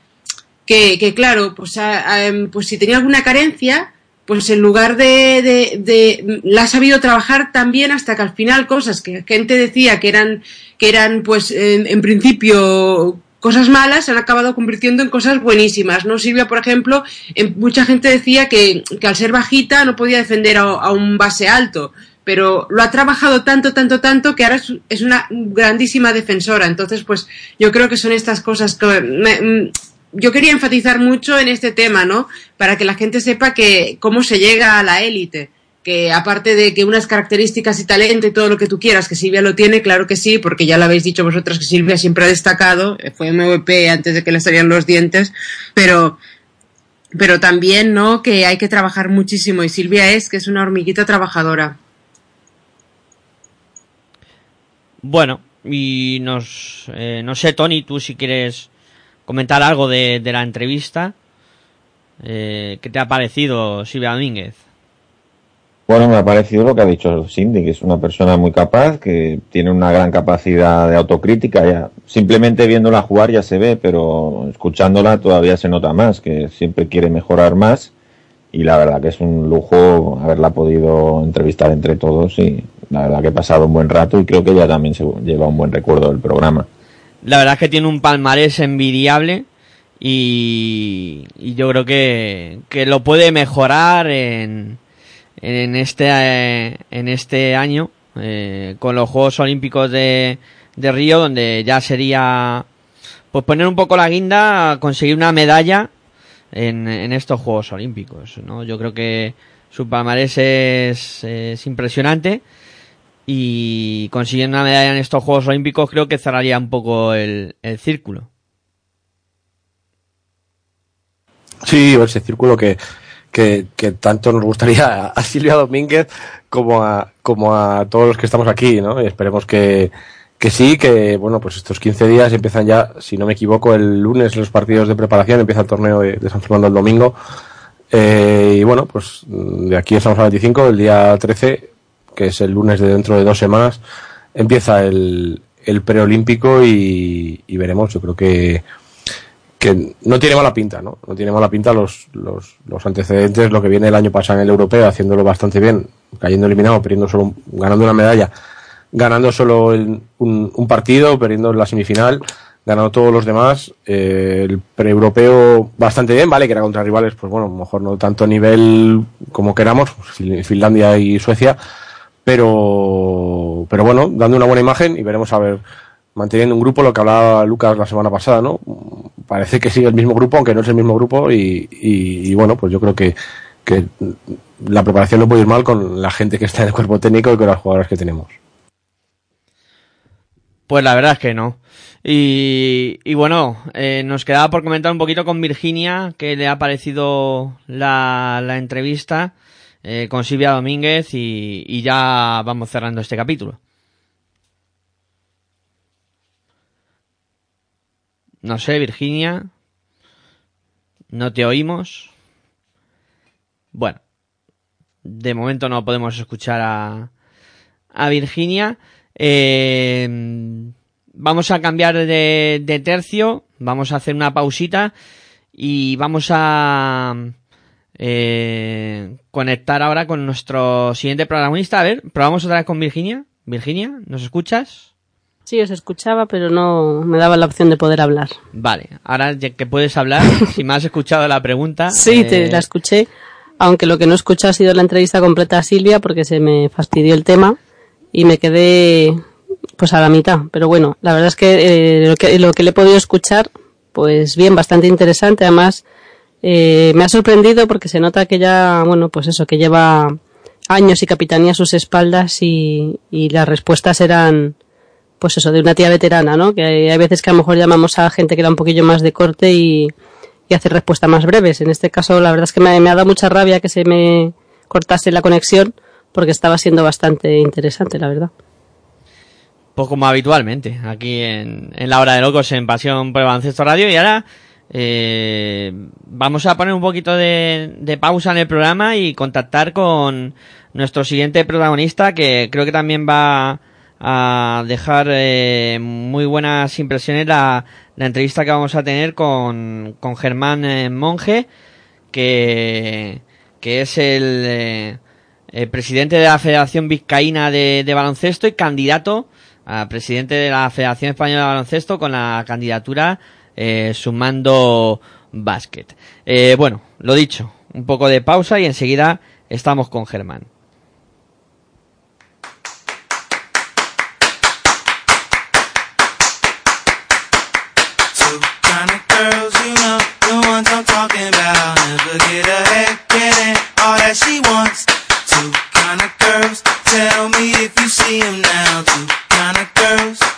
Speaker 4: que, claro, pues, a, pues si tenía alguna carencia, pues en lugar de, de, la ha sabido trabajar también hasta que al final cosas que gente decía que eran, que eran pues en, en principio cosas malas se han acabado convirtiendo en cosas buenísimas, ¿no? Silvia, por ejemplo, en, mucha gente decía que, que, al ser bajita no podía defender a, un base alto, pero lo ha trabajado tanto, tanto, tanto que ahora es, es, una grandísima defensora. Entonces, pues yo creo que son estas cosas que me, yo quería enfatizar mucho en este tema, ¿no? Para que la gente sepa que cómo se llega a la élite. Que aparte de que unas características y talento y todo lo que tú quieras, que Silvia lo tiene, claro que sí, porque ya lo habéis dicho vosotras que Silvia siempre ha destacado, fue MVP antes de que le salieran los dientes, pero, pero también, ¿no? Que hay que trabajar muchísimo y Silvia es que es una hormiguita trabajadora.
Speaker 1: Bueno, y nos, eh, no sé, Tony, tú si quieres comentar algo de, la entrevista. Eh, ¿Qué te ha parecido Silvia Domínguez?
Speaker 3: Bueno, me ha parecido lo que ha dicho Cindy, que es una persona muy capaz, que tiene una gran capacidad de autocrítica. Ya simplemente viéndola jugar ya se ve, pero escuchándola todavía se nota más, que siempre quiere mejorar más. Y la verdad que es un lujo haberla podido entrevistar entre todos y la verdad que he pasado un buen rato y creo que ella también se lleva un buen recuerdo del programa.
Speaker 1: La verdad es que tiene un palmarés envidiable y, yo creo que, que, lo puede mejorar en, en este eh, en este año eh, con los Juegos Olímpicos de, de Río donde ya sería pues poner un poco la guinda conseguir una medalla en, en estos Juegos Olímpicos ¿no? yo creo que su palmarés es, es impresionante y consiguiendo una medalla en estos Juegos Olímpicos creo que cerraría un poco el, el círculo.
Speaker 6: Sí, ese círculo que, que, que, tanto nos gustaría a Silvia Domínguez como a, como a todos los que estamos aquí, ¿no? Y esperemos que, que sí, que bueno, pues estos 15 días empiezan ya, si no me equivoco, el lunes los partidos de preparación, empieza el torneo de, San Fernando el domingo. Eh, y bueno, pues de aquí estamos al 25, el día 13 que es el lunes de dentro de dos semanas, empieza el, preolímpico y, veremos. Yo creo que, que no tiene mala pinta, ¿no? No tiene mala pinta los, los, los antecedentes, lo que viene el año pasado en el europeo, haciéndolo bastante bien, cayendo eliminado, perdiendo solo, ganando una medalla, ganando solo el, un, un, partido, perdiendo la semifinal, ganando todos los demás, eh, el pre-europeo bastante bien, vale, que era contra rivales, pues bueno, mejor no tanto nivel como queramos, Finlandia y Suecia, pero, pero bueno, dando una buena imagen y veremos a ver, manteniendo un grupo, lo que hablaba Lucas la semana pasada, ¿no? Parece que sigue el mismo grupo, aunque no es el mismo grupo, y, bueno, pues yo creo que, la preparación no puede ir mal con la gente que está en el cuerpo técnico y con las jugadoras que tenemos.
Speaker 1: Pues la verdad es que no. Y, bueno, eh, nos quedaba por comentar un poquito con Virginia, que le ha parecido la entrevista eh, con Silvia Domínguez y, ya vamos cerrando este capítulo. No sé, Virginia. No te oímos. Bueno, de momento no podemos escuchar a, a Virginia. Eh, vamos a cambiar de tercio, vamos a hacer una pausita y vamos a eh, conectar ahora con nuestro siguiente protagonista. A ver, probamos otra vez con Virginia. Virginia, ¿nos escuchas?
Speaker 5: Sí, os escuchaba, pero no me daba la opción de poder hablar.
Speaker 1: Vale, ahora que puedes hablar, si me has escuchado la pregunta.
Speaker 5: Sí, te
Speaker 1: eh,
Speaker 5: la escuché, aunque lo que no escuché ha sido la entrevista completa a Silvia porque se me fastidió el tema y me quedé pues a la mitad. Pero bueno, la verdad es que, eh, lo, que lo que le he podido escuchar, pues bien, bastante interesante. Además, eh, me ha sorprendido porque se nota que ya, bueno, pues eso, que lleva años y capitanía a sus espaldas y, y las respuestas eran, pues eso, de una tía veterana, ¿no? Que hay, veces que a lo mejor llamamos a gente que era un poquillo más de corte y, hace respuestas más breves. En este caso, la verdad es que me, ha dado mucha rabia que se me cortase la conexión porque estaba siendo bastante interesante, la verdad.
Speaker 1: Pues como habitualmente, aquí en, en la hora de locos en Pasión por el Baloncesto Radio. Y ahora eh, vamos a poner un poquito de, de pausa en el programa y contactar con nuestro siguiente protagonista que creo que también va a dejar eh, muy buenas impresiones la, entrevista que vamos a tener con, Germán eh, Monge, que, es el, eh, el presidente de la Federación Vizcaína de Baloncesto y candidato a presidente de la Federación Española de Baloncesto con la candidatura eh, sumando básquet. Eh, bueno, lo dicho, un poco de pausa y enseguida estamos con Germán.
Speaker 9: You.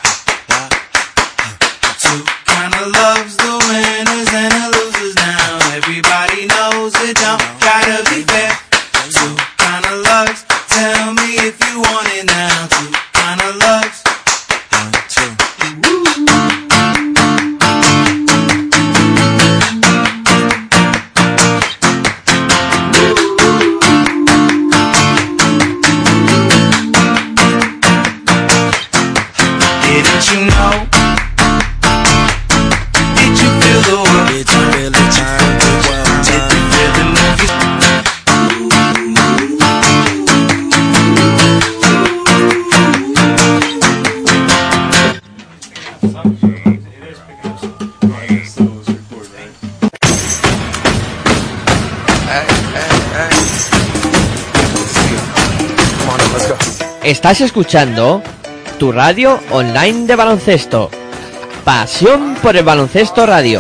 Speaker 1: Estás escuchando tu radio online de baloncesto. Pasión por el baloncesto radio.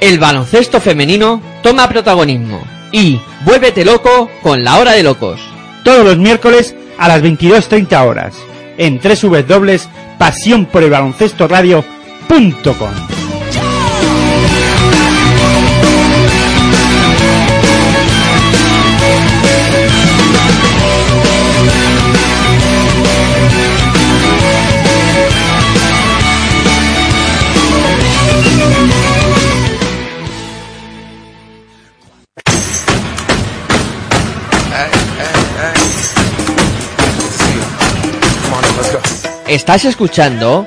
Speaker 1: El baloncesto femenino toma protagonismo y vuélvete loco con la hora de locos.
Speaker 2: Todos los miércoles a las 22.30 horas. En www.pasión radio.com.
Speaker 1: Estás escuchando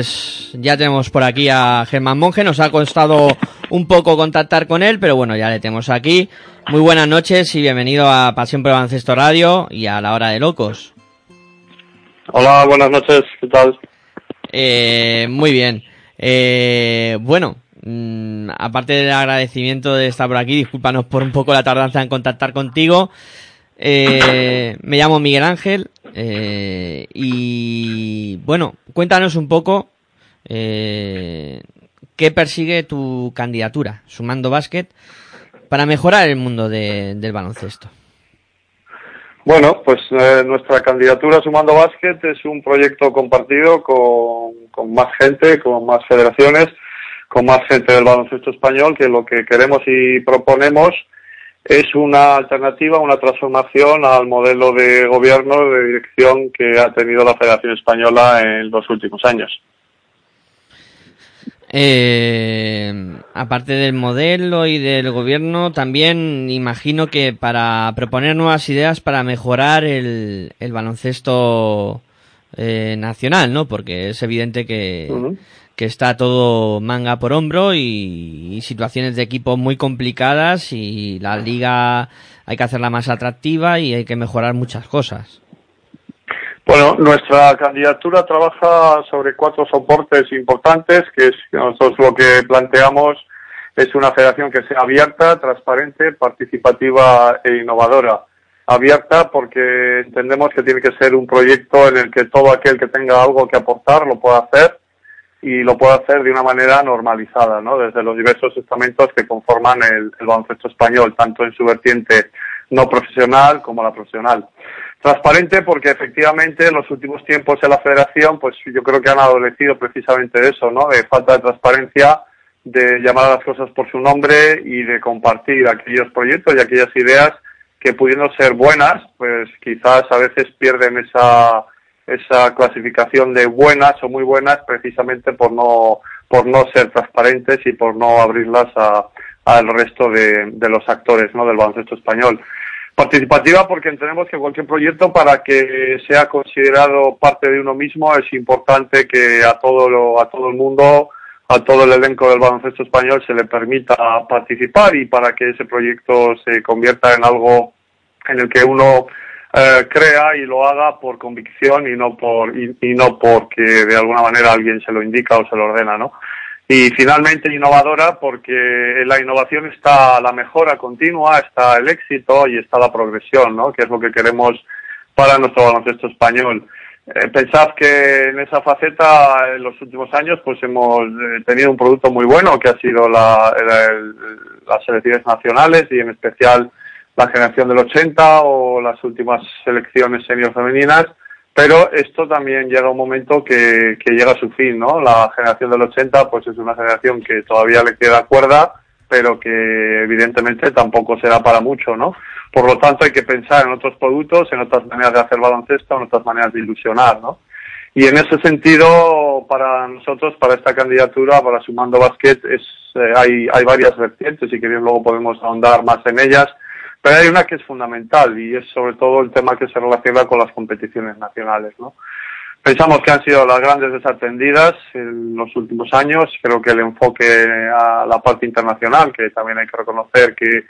Speaker 1: pues ya tenemos por aquí a Germán Monge. Nos ha costado un poco contactar con él, pero bueno, ya le tenemos aquí. Muy buenas noches y bienvenido a Pasión por el Baloncesto Radio y a la Hora de Locos.
Speaker 10: Hola, buenas noches, ¿qué tal?
Speaker 1: Eh, muy bien. Eh, bueno, mm, aparte del agradecimiento de estar por aquí, discúlpanos por un poco la tardanza en contactar contigo. Eh, me llamo Miguel Ángel eh, y bueno, cuéntanos un poco eh, qué persigue tu candidatura, Sumando Básquet, para mejorar el mundo de- del baloncesto.
Speaker 10: Bueno, pues eh, nuestra candidatura Sumando Básquet es un proyecto compartido con más gente, con más federaciones, con más gente del baloncesto español, que lo que queremos y proponemos es una alternativa, una transformación al modelo de gobierno, de dirección que ha tenido la Federación Española en los últimos años.
Speaker 1: Eh, aparte del modelo y del gobierno, también imagino que para proponer nuevas ideas para mejorar el, el baloncesto eh, nacional, ¿no? Porque es evidente que. Que está todo manga por hombro y, situaciones de equipo muy complicadas y la liga hay que hacerla más atractiva y hay que mejorar muchas cosas.
Speaker 10: Bueno, nuestra candidatura trabaja sobre cuatro soportes importantes, que es nosotros lo que planteamos es una federación que sea abierta, transparente, participativa e innovadora. Abierta porque entendemos que tiene que ser un proyecto en el que todo aquel que tenga algo que aportar lo pueda hacer y lo pueda hacer de una manera normalizada, ¿no? Desde los diversos estamentos que conforman el, el baloncesto español, tanto en su vertiente no profesional como la profesional. Transparente porque efectivamente en los últimos tiempos en la federación, pues yo creo que han adolecido precisamente de eso, ¿no? De falta de transparencia, de llamar a las cosas por su nombre y de compartir aquellos proyectos y aquellas ideas que pudiendo ser buenas, pues quizás a veces pierden esa, esa clasificación de buenas o muy buenas precisamente por no, por no ser transparentes y por no abrirlas al resto de, de los actores, ¿no? Del baloncesto español participativa porque entendemos que cualquier proyecto para que sea considerado parte de uno mismo es importante que a todo lo, a todo el mundo a todo el elenco del baloncesto español se le permita participar y para que ese proyecto se convierta en algo en el que uno eh, crea y lo haga por convicción y no por y, no porque de alguna manera alguien se lo indica o se lo ordena, ¿no? Y finalmente innovadora porque en la innovación está la mejora continua, está el éxito y está la progresión, ¿no? Que es lo que queremos para nuestro baloncesto español. Eh, pensad que en esa faceta en los últimos años pues hemos eh, tenido un producto muy bueno que ha sido la, la- el- las selecciones nacionales y en especial la generación del 80 o las últimas selecciones senior femeninas pero esto también llega un momento que, llega a su fin, ¿no? La generación del 80 pues es una generación que todavía le queda cuerda, pero que evidentemente tampoco será para mucho, ¿no? Por lo tanto hay que pensar en otros productos, en otras maneras de hacer baloncesto, en otras maneras de ilusionar, ¿no? Y en ese sentido, para nosotros, para esta candidatura, para Sumando Basket, es, eh, hay, hay varias vertientes y que bien luego podemos ahondar más en ellas. Pero hay una que es fundamental y es sobre todo el tema que se relaciona con las competiciones nacionales, ¿no? Pensamos que han sido las grandes desatendidas en los últimos años. Creo que el enfoque a la parte internacional, que también hay que reconocer que,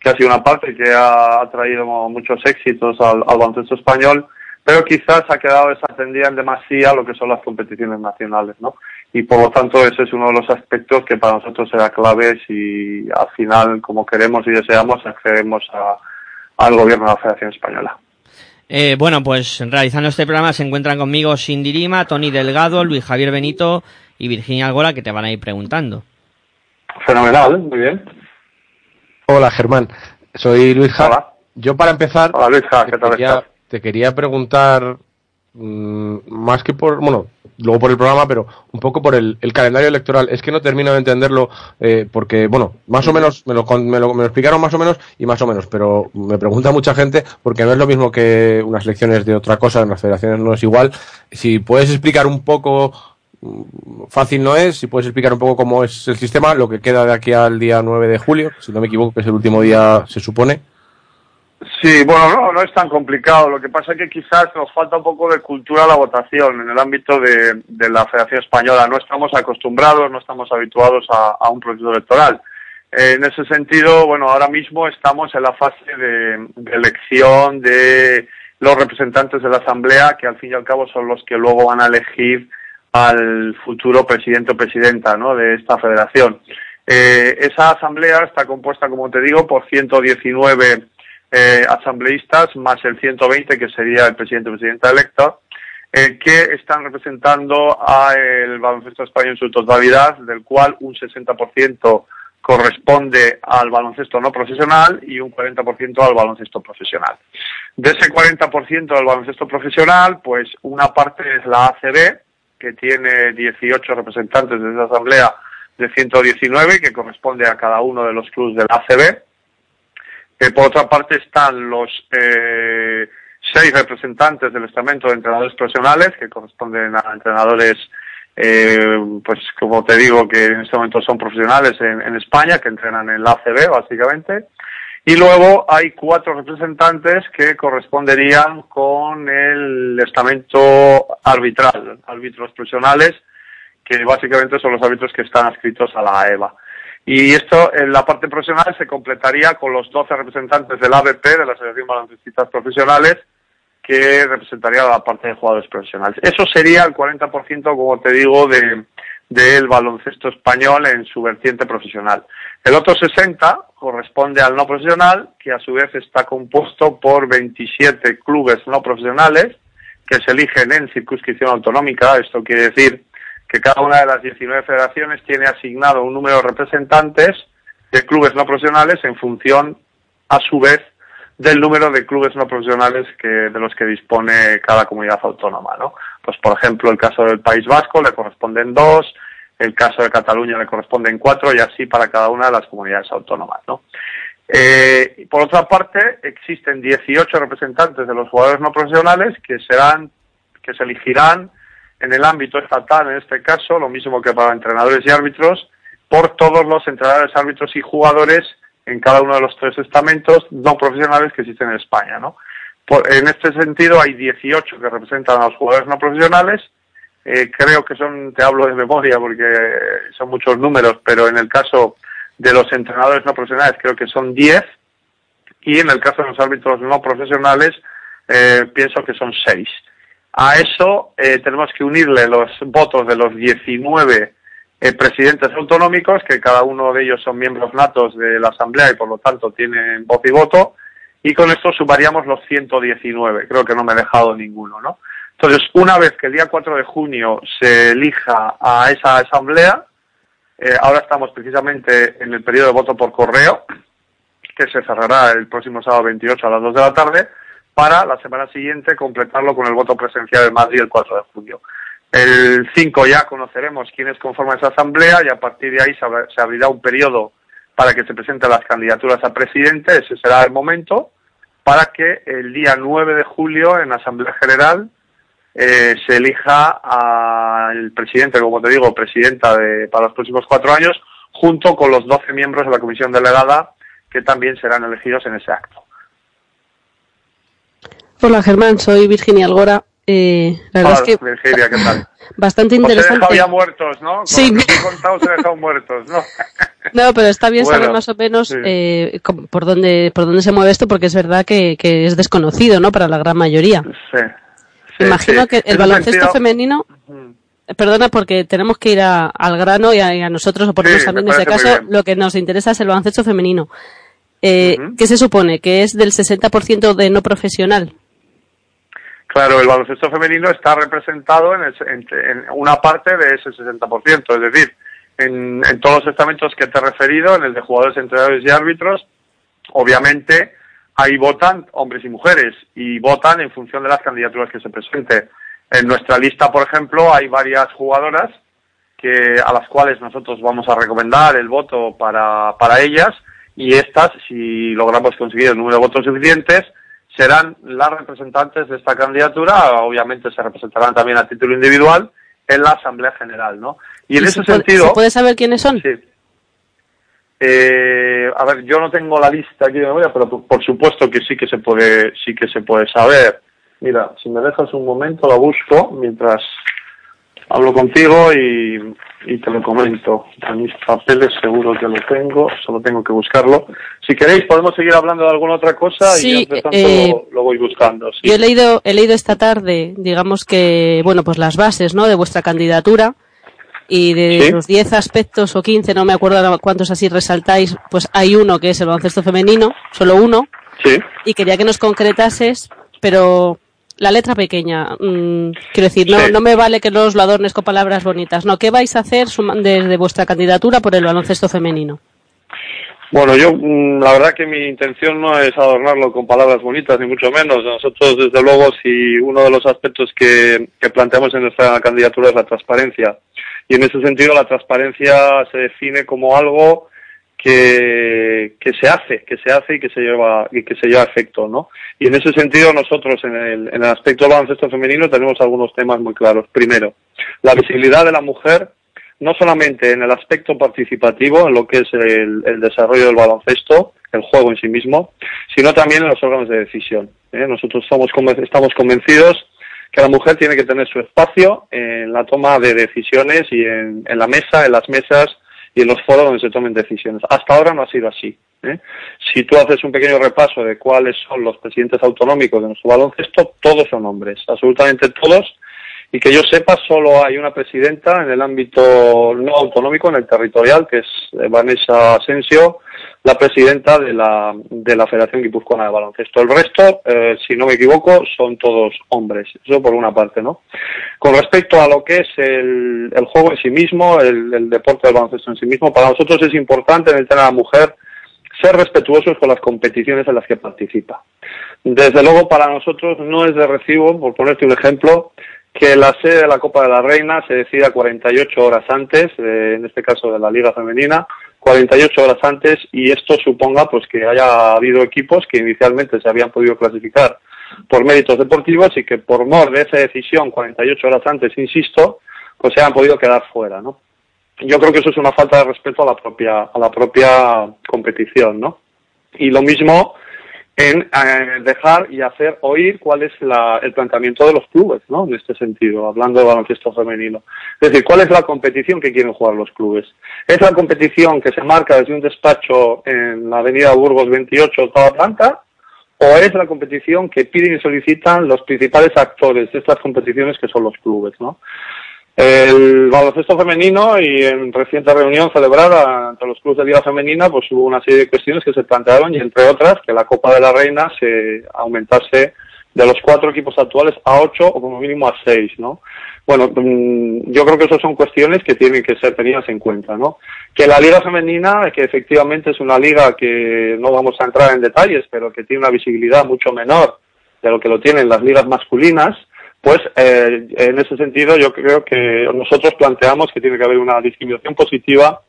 Speaker 10: que ha sido una parte que ha, traído muchos éxitos al, al baloncesto español, pero quizás ha quedado desatendida en demasía lo que son las competiciones nacionales, ¿no? Y por lo tanto ese es uno de los aspectos que para nosotros será clave si al final, como queremos y deseamos, accedemos a, al gobierno de la Federación Española.
Speaker 1: Eh, bueno, pues realizando este programa se encuentran conmigo Cindy Lima, Tony Delgado, Luis Javier Benito y Virginia Algora que te van a ir preguntando.
Speaker 10: Fenomenal, muy bien.
Speaker 6: Hola Germán, soy Luis Ja.
Speaker 10: Hola.
Speaker 6: Yo para empezar
Speaker 10: Hola Luis, Ja, ¿qué
Speaker 6: te
Speaker 10: tal
Speaker 6: quería,
Speaker 10: estás?
Speaker 6: te quería preguntar mm, más que por, bueno, luego por el programa, pero un poco por el, el calendario electoral. Es que no termino de entenderlo eh, porque, bueno, más o menos, me lo, me, lo, me lo explicaron más o menos y más o menos, pero me pregunta mucha gente porque no es lo mismo que unas elecciones de otra cosa, en las federaciones no es igual. Si puedes explicar un poco, mm, fácil no es, si puedes explicar un poco cómo es el sistema, lo que queda de aquí al día 9 de julio, si no me equivoco, que es el último día, se supone.
Speaker 10: Sí, bueno, no, no es tan complicado. Lo que pasa es que quizás nos falta un poco de cultura a la votación en el ámbito de, de la Federación Española. No estamos acostumbrados, no estamos habituados a, a un proceso electoral. Eh, en ese sentido, bueno, ahora mismo estamos en la fase de, elección de los representantes de la Asamblea, que al fin y al cabo son los que luego van a elegir al futuro presidente o presidenta ¿no? de esta federación. Eh, esa asamblea está compuesta, como te digo, por 119 eh, asambleístas más el 120 que sería el presidente o presidenta electo, eh, que están representando al baloncesto español en su totalidad, del cual un 60% corresponde al baloncesto no profesional y un 40% al baloncesto profesional. De ese 40% del baloncesto profesional, pues una parte es la ACB, que tiene 18 representantes de esa asamblea de 119, que corresponde a cada uno de los clubes del ACB. Eh, por otra parte están los eh, seis representantes del estamento de entrenadores profesionales, que corresponden a entrenadores, eh, pues como te digo, que en este momento son profesionales en, España, que entrenan en la ACB, básicamente. Y luego hay cuatro representantes que corresponderían con el estamento arbitral, árbitros profesionales, que básicamente son los árbitros que están adscritos a la AEVA. Y esto, en la parte profesional, se completaría con los 12 representantes del ABP, de la Asociación Baloncestistas Profesionales, que representaría la parte de jugadores profesionales. Eso sería el 40%, como te digo, de, del baloncesto español en su vertiente profesional. El otro 60 corresponde al no profesional, que a su vez está compuesto por 27 clubes no profesionales que se eligen en circunscripción autonómica. Esto quiere decir que cada una de las 19 federaciones tiene asignado un número de representantes de clubes no profesionales en función, a su vez, del número de clubes no profesionales que, de los que dispone cada comunidad autónoma, ¿no? Pues, por ejemplo, el caso del País Vasco le corresponden dos, el caso de Cataluña le corresponden cuatro y así para cada una de las comunidades autónomas, ¿no? Eh, por otra parte, existen 18 representantes de los jugadores no profesionales que serán, que se elegirán en el ámbito estatal, en este caso, lo mismo que para entrenadores y árbitros, por todos los entrenadores, árbitros y jugadores en cada uno de los tres estamentos no profesionales que existen en España, ¿no? Por, en este sentido, hay 18 que representan a los jugadores no profesionales. Eh, creo que son, te hablo de memoria porque son muchos números, pero en el caso de los entrenadores no profesionales creo que son 10 y en el caso de los árbitros no profesionales eh, pienso que son 6. A eso eh, tenemos que unirle los votos de los 19 eh, presidentes autonómicos, que cada uno de ellos son miembros natos de la Asamblea y por lo tanto tienen voz y voto, y con esto sumaríamos los 119. Creo que no me he dejado ninguno, ¿no? Entonces, una vez que el día 4 de junio se elija a esa Asamblea, eh, ahora estamos precisamente en el periodo de voto por correo, que se cerrará el próximo sábado 28 a las 2 de la tarde, para la semana siguiente completarlo con el voto presencial en Madrid el 4 de julio. El 5 ya conoceremos quiénes conforman esa asamblea y a partir de ahí se abrirá un periodo para que se presenten las candidaturas a presidente, ese será el momento, para que el día 9 de julio en Asamblea General eh, se elija al presidente, como te digo, presidenta de, para los próximos cuatro años, junto con los 12 miembros de la comisión delegada que también serán elegidos en ese acto.
Speaker 5: Hola Germán, soy Virginia Algora. Eh, la verdad
Speaker 10: Hola,
Speaker 5: es que
Speaker 10: Virginia, ¿qué tal?
Speaker 5: bastante interesante.
Speaker 10: dejado ya muertos, ¿no? Con
Speaker 5: Sí.
Speaker 10: lo que os he contado dejado muertos, ¿no?
Speaker 5: No, pero está bien
Speaker 10: Bueno,
Speaker 5: saber más o menos
Speaker 10: sí.
Speaker 5: eh, por dónde por dónde se mueve esto, porque es verdad que, que es desconocido, ¿no? Para la gran mayoría.
Speaker 10: Sí. sí,
Speaker 5: Imagino
Speaker 10: sí.
Speaker 5: que el baloncesto
Speaker 10: sentido-
Speaker 5: femenino, perdona, porque tenemos que ir a- al grano y a, y a nosotros, o por lo menos a mí en este caso, lo que nos interesa es el baloncesto femenino. Eh,
Speaker 10: Ujú.
Speaker 5: ¿Qué se supone? Que es del 60% de no profesional.
Speaker 10: Claro, el baloncesto femenino está representado en, el- en- en una parte de ese 60%, es decir, en, en todos los estamentos que te he referido, en el de jugadores, entrenadores y árbitros, obviamente ahí votan hombres y mujeres y votan en función de las candidaturas que se presenten. En nuestra lista, por ejemplo, hay varias jugadoras que a las cuales nosotros vamos a recomendar el voto para, para ellas y estas, si logramos conseguir el número de votos suficientes, serán las representantes de esta candidatura, obviamente se representarán también a título individual en la Asamblea General, ¿no? Y en
Speaker 5: ¿Y
Speaker 10: ese
Speaker 5: puede-
Speaker 10: sentido,
Speaker 5: ¿Se puede saber quiénes son?
Speaker 10: sí. Eh, a ver, yo no tengo la lista aquí de memoria, pero por, por supuesto que sí que se puede, sí que se puede saber. Mira, si me dejas un momento, la busco mientras hablo contigo y, y te lo comento. En mis papeles seguro que lo tengo, solo tengo que buscarlo. Si queréis podemos seguir hablando de alguna otra cosa y
Speaker 5: Sí,
Speaker 10: entre tanto
Speaker 5: eh,
Speaker 10: lo, lo voy buscando. sí.
Speaker 5: Yo he leído, he leído esta tarde, digamos que, bueno, pues las bases, ¿no? De vuestra candidatura y de
Speaker 10: Sí.
Speaker 5: los 10 aspectos o 15, no me acuerdo cuántos así resaltáis, pues hay uno que es el baloncesto femenino, solo uno,
Speaker 10: Sí.
Speaker 5: y quería que nos concretases, pero la letra pequeña, mm, quiero decir, no,
Speaker 10: Sí.
Speaker 5: no me vale que los lo adornes con palabras bonitas, no, ¿qué vais a hacer desde vuestra candidatura por el baloncesto femenino?
Speaker 10: Bueno, yo mm, la verdad que mi intención no es adornarlo con palabras bonitas, ni mucho menos. Nosotros, desde luego, si uno de los aspectos que, que planteamos en nuestra candidatura es la transparencia. Y en ese sentido, la transparencia se define como algo que, que se hace, que se hace y que se lleva y que se lleva a efecto, ¿no? Y en ese sentido, nosotros en el, en el aspecto del baloncesto femenino tenemos algunos temas muy claros. Primero, la visibilidad de la mujer no solamente en el aspecto participativo, en lo que es el, el desarrollo del baloncesto, el juego en sí mismo, sino también en los órganos de decisión. ¿eh? Nosotros conven- estamos convencidos que la mujer tiene que tener su espacio en la toma de decisiones y en, en la mesa, en las mesas y en los foros donde se tomen decisiones. Hasta ahora no ha sido así. ¿eh? Si tú haces un pequeño repaso de cuáles son los presidentes autonómicos de nuestro baloncesto, todos son hombres, absolutamente todos, y que yo sepa, solo hay una presidenta en el ámbito no autonómico, en el territorial, que es Vanessa Asensio, la presidenta de la, de la Federación Guipuzcoana de Baloncesto. El resto, eh, si no me equivoco, son todos hombres. Eso por una parte, ¿no? Con respecto a lo que es el, el juego en sí mismo, el, el deporte del baloncesto en sí mismo, para nosotros es importante en el tema de la mujer ser respetuosos con las competiciones en las que participa. Desde luego, para nosotros no es de recibo, por ponerte un ejemplo, que la sede de la Copa de la Reina se decida 48 horas antes, eh, en este caso de la Liga Femenina, 48 horas antes, y esto suponga pues que haya habido equipos que inicialmente se habían podido clasificar por méritos deportivos y que por mor de esa decisión 48 horas antes, insisto, pues se han podido quedar fuera, ¿no? Yo creo que eso es una falta de respeto a la propia a la propia competición, ¿no? Y lo mismo en eh, dejar y hacer oír cuál es la- el planteamiento de los clubes, ¿no? En este sentido, hablando de baloncesto femenino. Es decir, cuál es la competición que quieren jugar los clubes. ¿Es la competición que se marca desde un despacho en la avenida Burgos 28, octava planta? ¿O es la competición que piden y solicitan los principales actores de estas competiciones que son los clubes, ¿no? El baloncesto femenino y en reciente reunión celebrada entre los clubes de liga femenina, pues hubo una serie de cuestiones que se plantearon y entre otras que la Copa de la Reina se aumentase de los cuatro equipos actuales a ocho o como mínimo a seis, ¿no? Bueno, mm, yo creo que esas son cuestiones que tienen que ser tenidas en cuenta, ¿no? Que la liga femenina, que efectivamente es una liga que no vamos a entrar en detalles, pero que tiene una visibilidad mucho menor de lo que lo tienen las ligas masculinas, pues eh, en ese sentido yo creo que nosotros planteamos que tiene que haber una discriminación positiva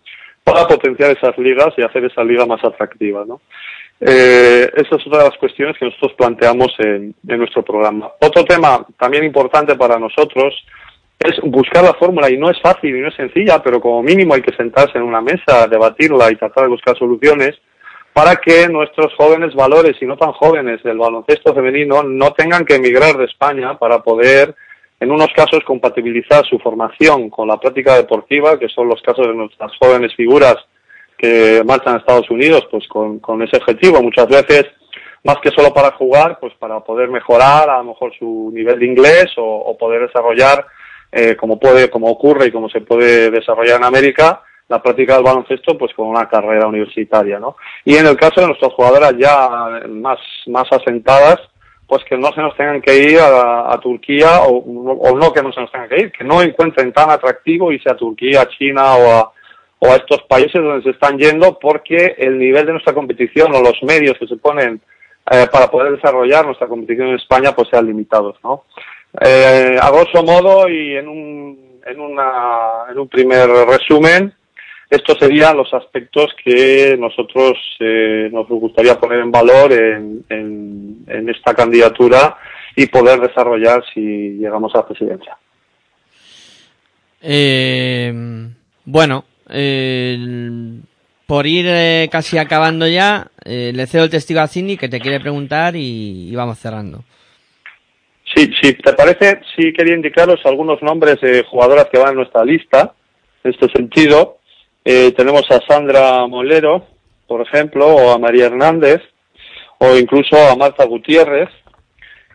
Speaker 10: para potenciar esas ligas y hacer esa liga más atractiva, ¿no? Eh, esa es otra de las cuestiones que nosotros planteamos en, en nuestro programa. Otro tema también importante para nosotros es buscar la fórmula y no es fácil y no es sencilla, pero como mínimo hay que sentarse en una mesa, debatirla y tratar de buscar soluciones para que nuestros jóvenes valores y no tan jóvenes del baloncesto femenino no tengan que emigrar de España para poder, en unos casos, compatibilizar su formación con la práctica deportiva, que son los casos de nuestras jóvenes figuras que marchan a Estados Unidos, pues con, ese objetivo, muchas veces más que solo para jugar, pues para poder mejorar a lo mejor su nivel de inglés o, o poder desarrollar, eh, como puede, como ocurre y como se puede desarrollar en América, la práctica del baloncesto pues con una carrera universitaria, ¿no? Y en el caso de nuestras jugadoras ya más, más asentadas, pues que no se nos tengan que ir a, Turquía o, o no que no se nos tengan que ir, que no encuentren tan atractivo irse a Turquía, a China o a, o a estos países donde se están yendo porque el nivel de nuestra competición o los medios que se ponen eh, para poder desarrollar nuestra competición en España pues sean limitados, ¿no? Eh, a grosso modo y en un, en, una, en un primer resumen, estos serían los aspectos que nosotros eh, nos gustaría poner en valor en, en, en, esta candidatura y poder desarrollar si llegamos a la presidencia.
Speaker 1: Eh, bueno, eh, por ir eh, casi acabando ya, le cedo el testigo a Cindy que te quiere preguntar y, y vamos cerrando.
Speaker 10: Sí, si te parece, sí quería indicaros algunos nombres de jugadoras que van en nuestra lista. En este sentido, eh, tenemos a Sandra Molero, por ejemplo, o a María Hernández, o incluso a Marta Gutiérrez,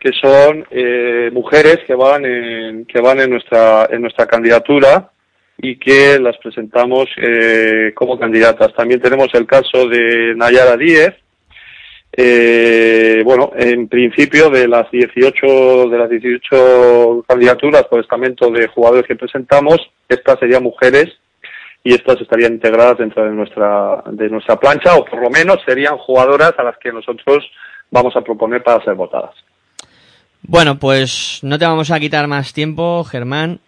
Speaker 10: que son eh, mujeres que van en, que van en nuestra en nuestra candidatura y que las presentamos eh, como candidatas. También tenemos el caso de Nayara Díez. Eh, bueno, en principio de las 18 de las 18 candidaturas por estamento de jugadores que presentamos, estas serían mujeres y estas estarían integradas dentro de nuestra de nuestra plancha o por lo menos serían jugadoras a las que nosotros vamos a proponer para ser votadas.
Speaker 1: Bueno, pues no te vamos a quitar más tiempo, Germán.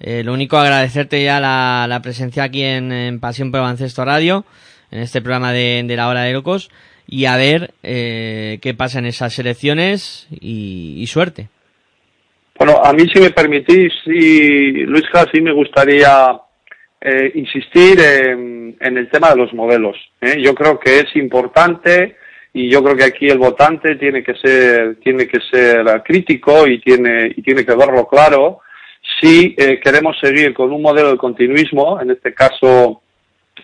Speaker 1: Eh, lo único agradecerte ya la, la presencia aquí en, en, Pasión por Baloncesto Radio, en este programa de, de, la hora de locos, y a ver eh, qué pasa en esas elecciones y, y, suerte.
Speaker 10: Bueno, a mí si me permitís, sí, Luis sí me gustaría eh, insistir en, en, el tema de los modelos. ¿eh? Yo creo que es importante y yo creo que aquí el votante tiene que ser tiene que ser crítico y tiene y tiene que verlo claro si eh, queremos seguir con un modelo de continuismo en este caso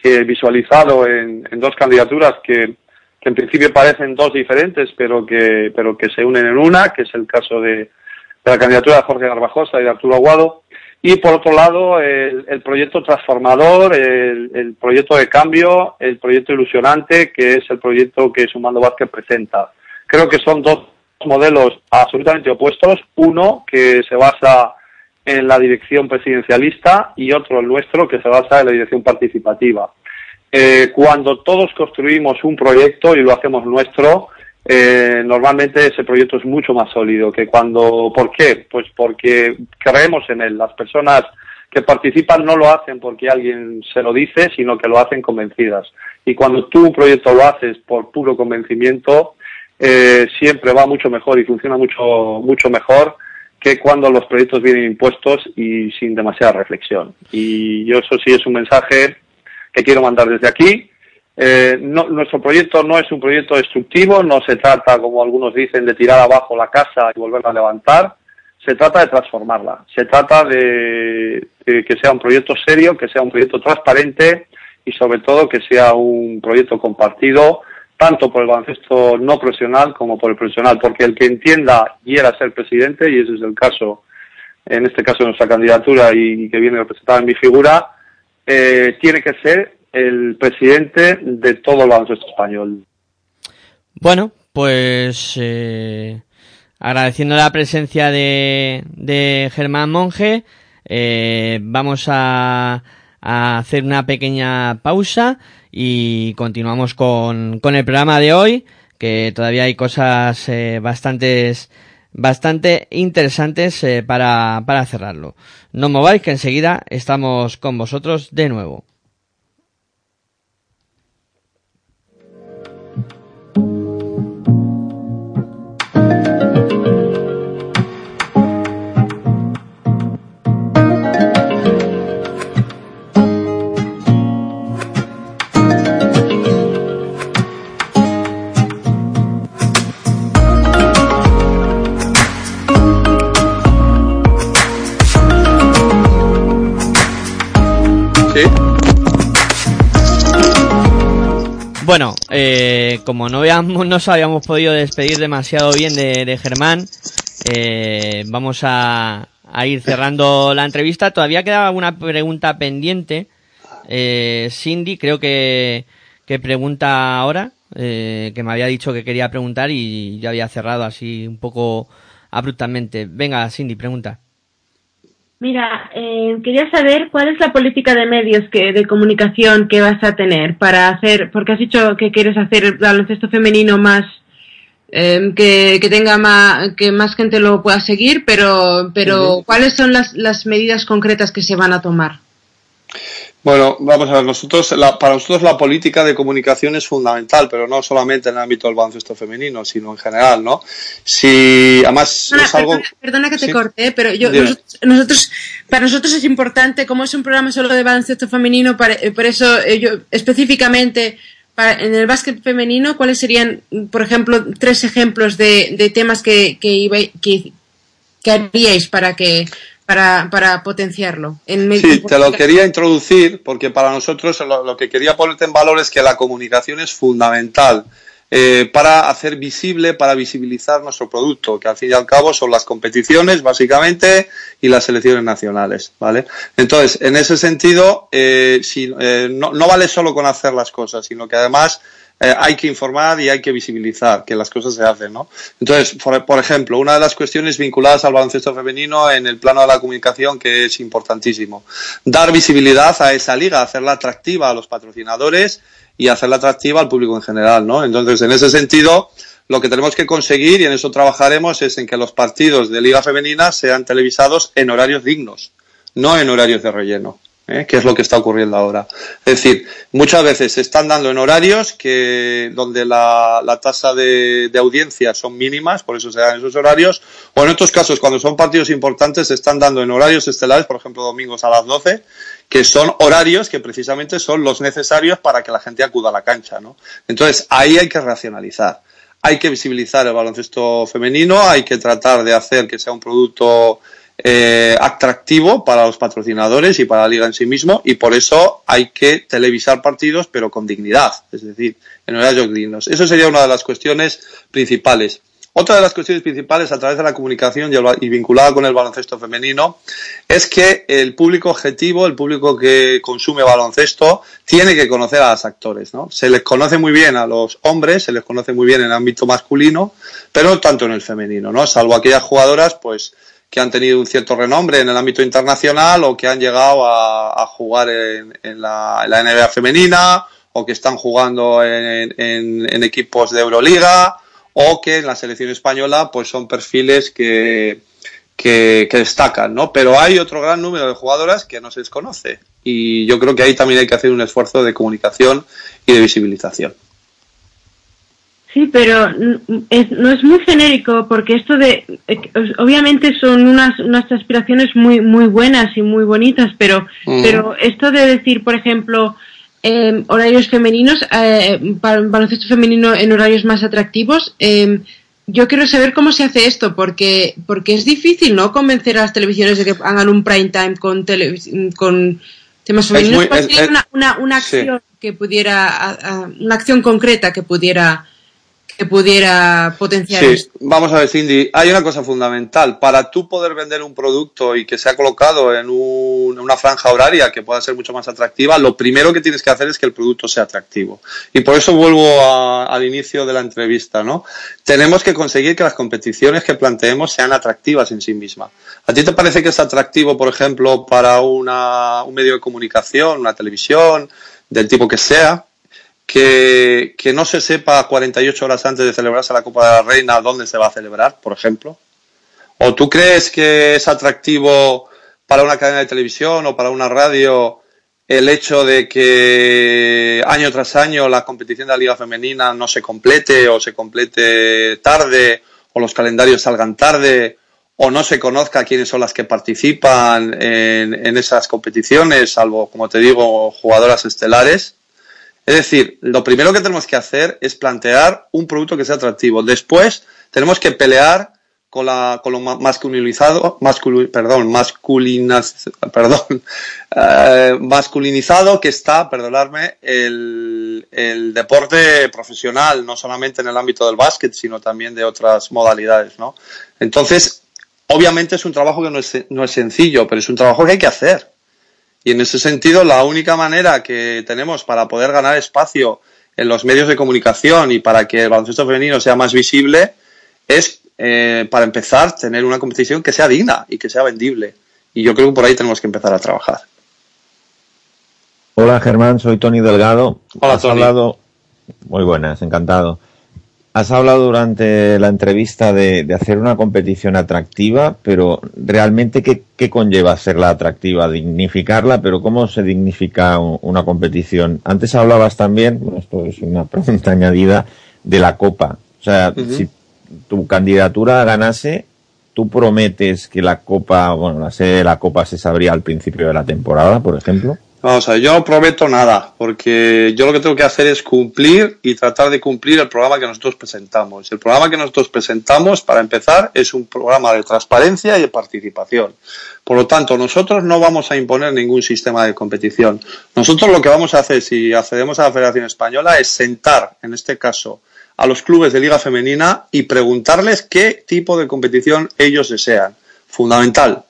Speaker 10: eh, visualizado en, en, dos candidaturas que, que en principio parecen dos diferentes pero que pero que se unen en una que es el caso de, de la candidatura de Jorge Garbajosa y de Arturo Aguado y por otro lado el, proyecto transformador, el, el, proyecto de cambio, el proyecto ilusionante, que es el proyecto que Sumando Vázquez presenta. Creo que son dos modelos absolutamente opuestos, uno que se basa en la dirección presidencialista y otro el nuestro que se basa en la dirección participativa. Eh, cuando todos construimos un proyecto y lo hacemos nuestro, eh, normalmente ese proyecto es mucho más sólido que cuando, ¿por qué? Pues porque creemos en él. Las personas que participan no lo hacen porque alguien se lo dice, sino que lo hacen convencidas. Y cuando tú un proyecto lo haces por puro convencimiento, eh, siempre va mucho mejor y funciona mucho, mucho mejor que cuando los proyectos vienen impuestos y sin demasiada reflexión. Y yo eso sí es un mensaje que quiero mandar desde aquí eh, no, nuestro proyecto no es un proyecto destructivo, no se trata, como algunos dicen, de tirar abajo la casa y volverla a levantar, se trata de transformarla, se trata de, de que sea un proyecto serio, que sea un proyecto transparente y sobre todo que sea un proyecto compartido tanto por el baloncesto no profesional como por el profesional, porque el que entienda quiera ser presidente, y ese es el caso, en este caso de nuestra candidatura y que viene representada en mi figura, eh, tiene que ser el presidente de todo el baloncesto español.
Speaker 1: Bueno, pues eh, agradeciendo la presencia de, de Germán Monge, eh, vamos a, a, hacer una pequeña pausa y continuamos con, con, el programa de hoy, que todavía hay cosas eh, bastantes bastante interesantes eh, para, para cerrarlo. No mováis que enseguida estamos con vosotros de nuevo. thank you Bueno, eh, como no, habíamos, nos habíamos podido despedir demasiado bien de, Germán, eh, vamos a, a, ir cerrando la entrevista. Todavía quedaba alguna pregunta pendiente. Eh, Cindy, creo que, que pregunta ahora, eh, que me había dicho que quería preguntar y ya había cerrado así un poco abruptamente. Venga, Cindy, pregunta.
Speaker 4: Mira, eh, quería saber cuál es la política de medios que de comunicación que vas a tener para hacer, porque has dicho que quieres hacer el baloncesto femenino más eh, que, que, tenga más que más gente lo pueda seguir, pero pero. ¿cuáles son las, las medidas concretas que se van a tomar?
Speaker 10: Bueno, vamos a ver, nosotros, la, para nosotros la política de comunicación es fundamental, pero no solamente en el ámbito del baloncesto femenino, sino en general, ¿no? Si, además,
Speaker 4: Perdona,
Speaker 10: es algo...
Speaker 4: perdona, perdona que te
Speaker 10: ¿Sí?
Speaker 4: corte, pero yo, nosotros, nosotros- para nosotros es importante, como es un programa solo de baloncesto femenino, para- eh, por eso eh, yo específicamente para- en el básquet femenino, ¿cuáles serían, por ejemplo, tres ejemplos de, de temas que, que, iba- que, que haríais para que para, para potenciarlo? En
Speaker 10: Sí, te lo quería introducir porque para nosotros lo, lo que quería ponerte en valor es que la comunicación es fundamental eh, para hacer visible, para visibilizar nuestro producto, que al fin y al cabo son las competiciones básicamente y las selecciones nacionales, ¿vale? Entonces, en ese sentido, eh, si, eh, no, no vale solo con hacer las cosas, sino que además eh, hay que informar y hay que visibilizar que las cosas se hacen, ¿no? Entonces, por, por ejemplo, una de las cuestiones vinculadas al baloncesto femenino en el plano de la comunicación que es importantísimo, dar visibilidad a esa liga, hacerla atractiva a los patrocinadores y hacerla atractiva al público en general, ¿no? Entonces, en ese sentido, lo que tenemos que conseguir, y en eso trabajaremos, es en que los partidos de liga femenina sean televisados en horarios dignos, no en horarios de relleno. ¿Eh? que es lo que está ocurriendo ahora. Es decir, muchas veces se están dando en horarios que donde la, la tasa de, de audiencia son mínimas, por eso se dan esos horarios, o en otros casos, cuando son partidos importantes, se están dando en horarios estelares, por ejemplo, domingos a las 12, que son horarios que precisamente son los necesarios para que la gente acuda a la cancha. ¿no? Entonces, ahí hay que racionalizar. Hay que visibilizar el baloncesto femenino, hay que tratar de hacer que sea un producto eh, atractivo para los patrocinadores y para la liga en sí mismo y por eso hay que televisar partidos pero con dignidad, es decir, en horarios dignos. Eso sería una de las cuestiones principales. Otra de las cuestiones principales a través de la comunicación y, vinculada con el baloncesto femenino es que el público objetivo, el público que consume baloncesto, tiene que conocer a los actores. ¿no? Se les conoce muy bien a los hombres, se les conoce muy bien en el ámbito masculino, pero no tanto en el femenino, ¿no? salvo aquellas jugadoras pues que han tenido un cierto renombre en el ámbito internacional o que han llegado a, jugar en, la, NBA femenina o que están jugando en, en, equipos de Euroliga o que en la selección española pues son perfiles que, que, que, destacan, ¿no? Pero hay otro gran número de jugadoras que no se desconoce y yo creo que ahí también hay que hacer un esfuerzo de comunicación y de visibilización.
Speaker 4: Sí, pero es, no es muy genérico porque esto de, obviamente son unas, unas aspiraciones muy, muy buenas y muy bonitas, pero, mm. pero esto de decir, por ejemplo, eh, horarios femeninos, eh, para baloncesto femenino en horarios más atractivos, eh, yo quiero saber cómo se hace esto, porque, porque es difícil, ¿no? Convencer a las televisiones de que hagan un prime time con, tele, con temas femeninos.
Speaker 10: Es muy, es, es,
Speaker 4: una, una, una, acción sí. que pudiera, a, a, una acción concreta que pudiera que pudiera potenciar
Speaker 10: sí,
Speaker 4: esto.
Speaker 10: Vamos a ver, Cindy, hay una cosa fundamental. Para tú poder vender un producto y que sea colocado en un, una franja horaria que pueda ser mucho más atractiva, lo primero que tienes que hacer es que el producto sea atractivo. Y por eso vuelvo a, al inicio de la entrevista, ¿no? Tenemos que conseguir que las competiciones que planteemos sean atractivas en sí mismas. ¿A ti te parece que es atractivo, por ejemplo, para una, un medio de comunicación, una televisión, del tipo que sea, que, que, no se sepa 48 horas antes de celebrarse la Copa de la Reina dónde se va a celebrar, por ejemplo? ¿O tú crees que es atractivo para una cadena de televisión o para una radio el hecho de que año tras año la competición de la Liga Femenina no se complete o se complete tarde o los calendarios salgan tarde o no se conozca quiénes son las que participan en, en esas competiciones, salvo, como te digo, jugadoras estelares? Es decir, lo primero que tenemos que hacer es plantear un producto que sea atractivo. Después tenemos que pelear con, la, con lo masculinizado, mascul, perdón, masculinas, perdón, eh, masculinizado que está, perdonadme, el, el, deporte profesional, no solamente en el ámbito del básquet, sino también de otras modalidades, ¿no? Entonces, obviamente es un trabajo que no es, no es sencillo, pero es un trabajo que hay que hacer. Y en ese sentido, la única manera que tenemos para poder ganar espacio en los medios de comunicación y para que el baloncesto femenino sea más visible es, eh, para empezar, tener una competición que sea digna y que sea vendible. Y yo creo que por ahí tenemos que empezar a trabajar.
Speaker 3: Hola Germán, soy Tony Delgado.
Speaker 10: Hola
Speaker 3: Has
Speaker 10: Tony.
Speaker 3: Hablado... Muy buenas, encantado. Has hablado durante la entrevista de, de hacer una competición atractiva, pero realmente ¿qué, qué conlleva hacerla atractiva? Dignificarla, pero ¿cómo se dignifica un- una competición? Antes hablabas también, bueno, esto es una pregunta añadida, de la Copa. O sea, si tu candidatura ganase, tú prometes que la Copa, bueno, la sede de la Copa se sabría al principio de la temporada, por ejemplo.
Speaker 10: Vamos a ver, yo no prometo nada, porque yo lo que tengo que hacer es cumplir y tratar de cumplir el programa que nosotros presentamos. El programa que nosotros presentamos, para empezar, es un programa de transparencia y de participación. Por lo tanto, nosotros no vamos a imponer ningún sistema de competición. Nosotros lo que vamos a hacer, si accedemos a la Federación Española, es sentar, en este caso, a los clubes de Liga Femenina y preguntarles qué tipo de competición ellos desean. Fundamental,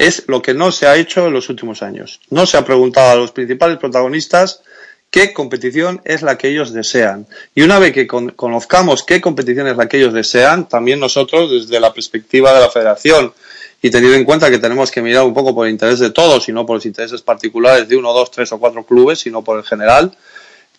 Speaker 10: es lo que no se ha hecho en los últimos años. No se ha preguntado a los principales protagonistas qué competición es la que ellos desean. Y una vez que con- conozcamos qué competición es la que ellos desean, también nosotros, desde la perspectiva de la federación, y teniendo en cuenta que tenemos que mirar un poco por el interés de todos y no por los intereses particulares de uno, dos, tres o cuatro clubes, sino por el general,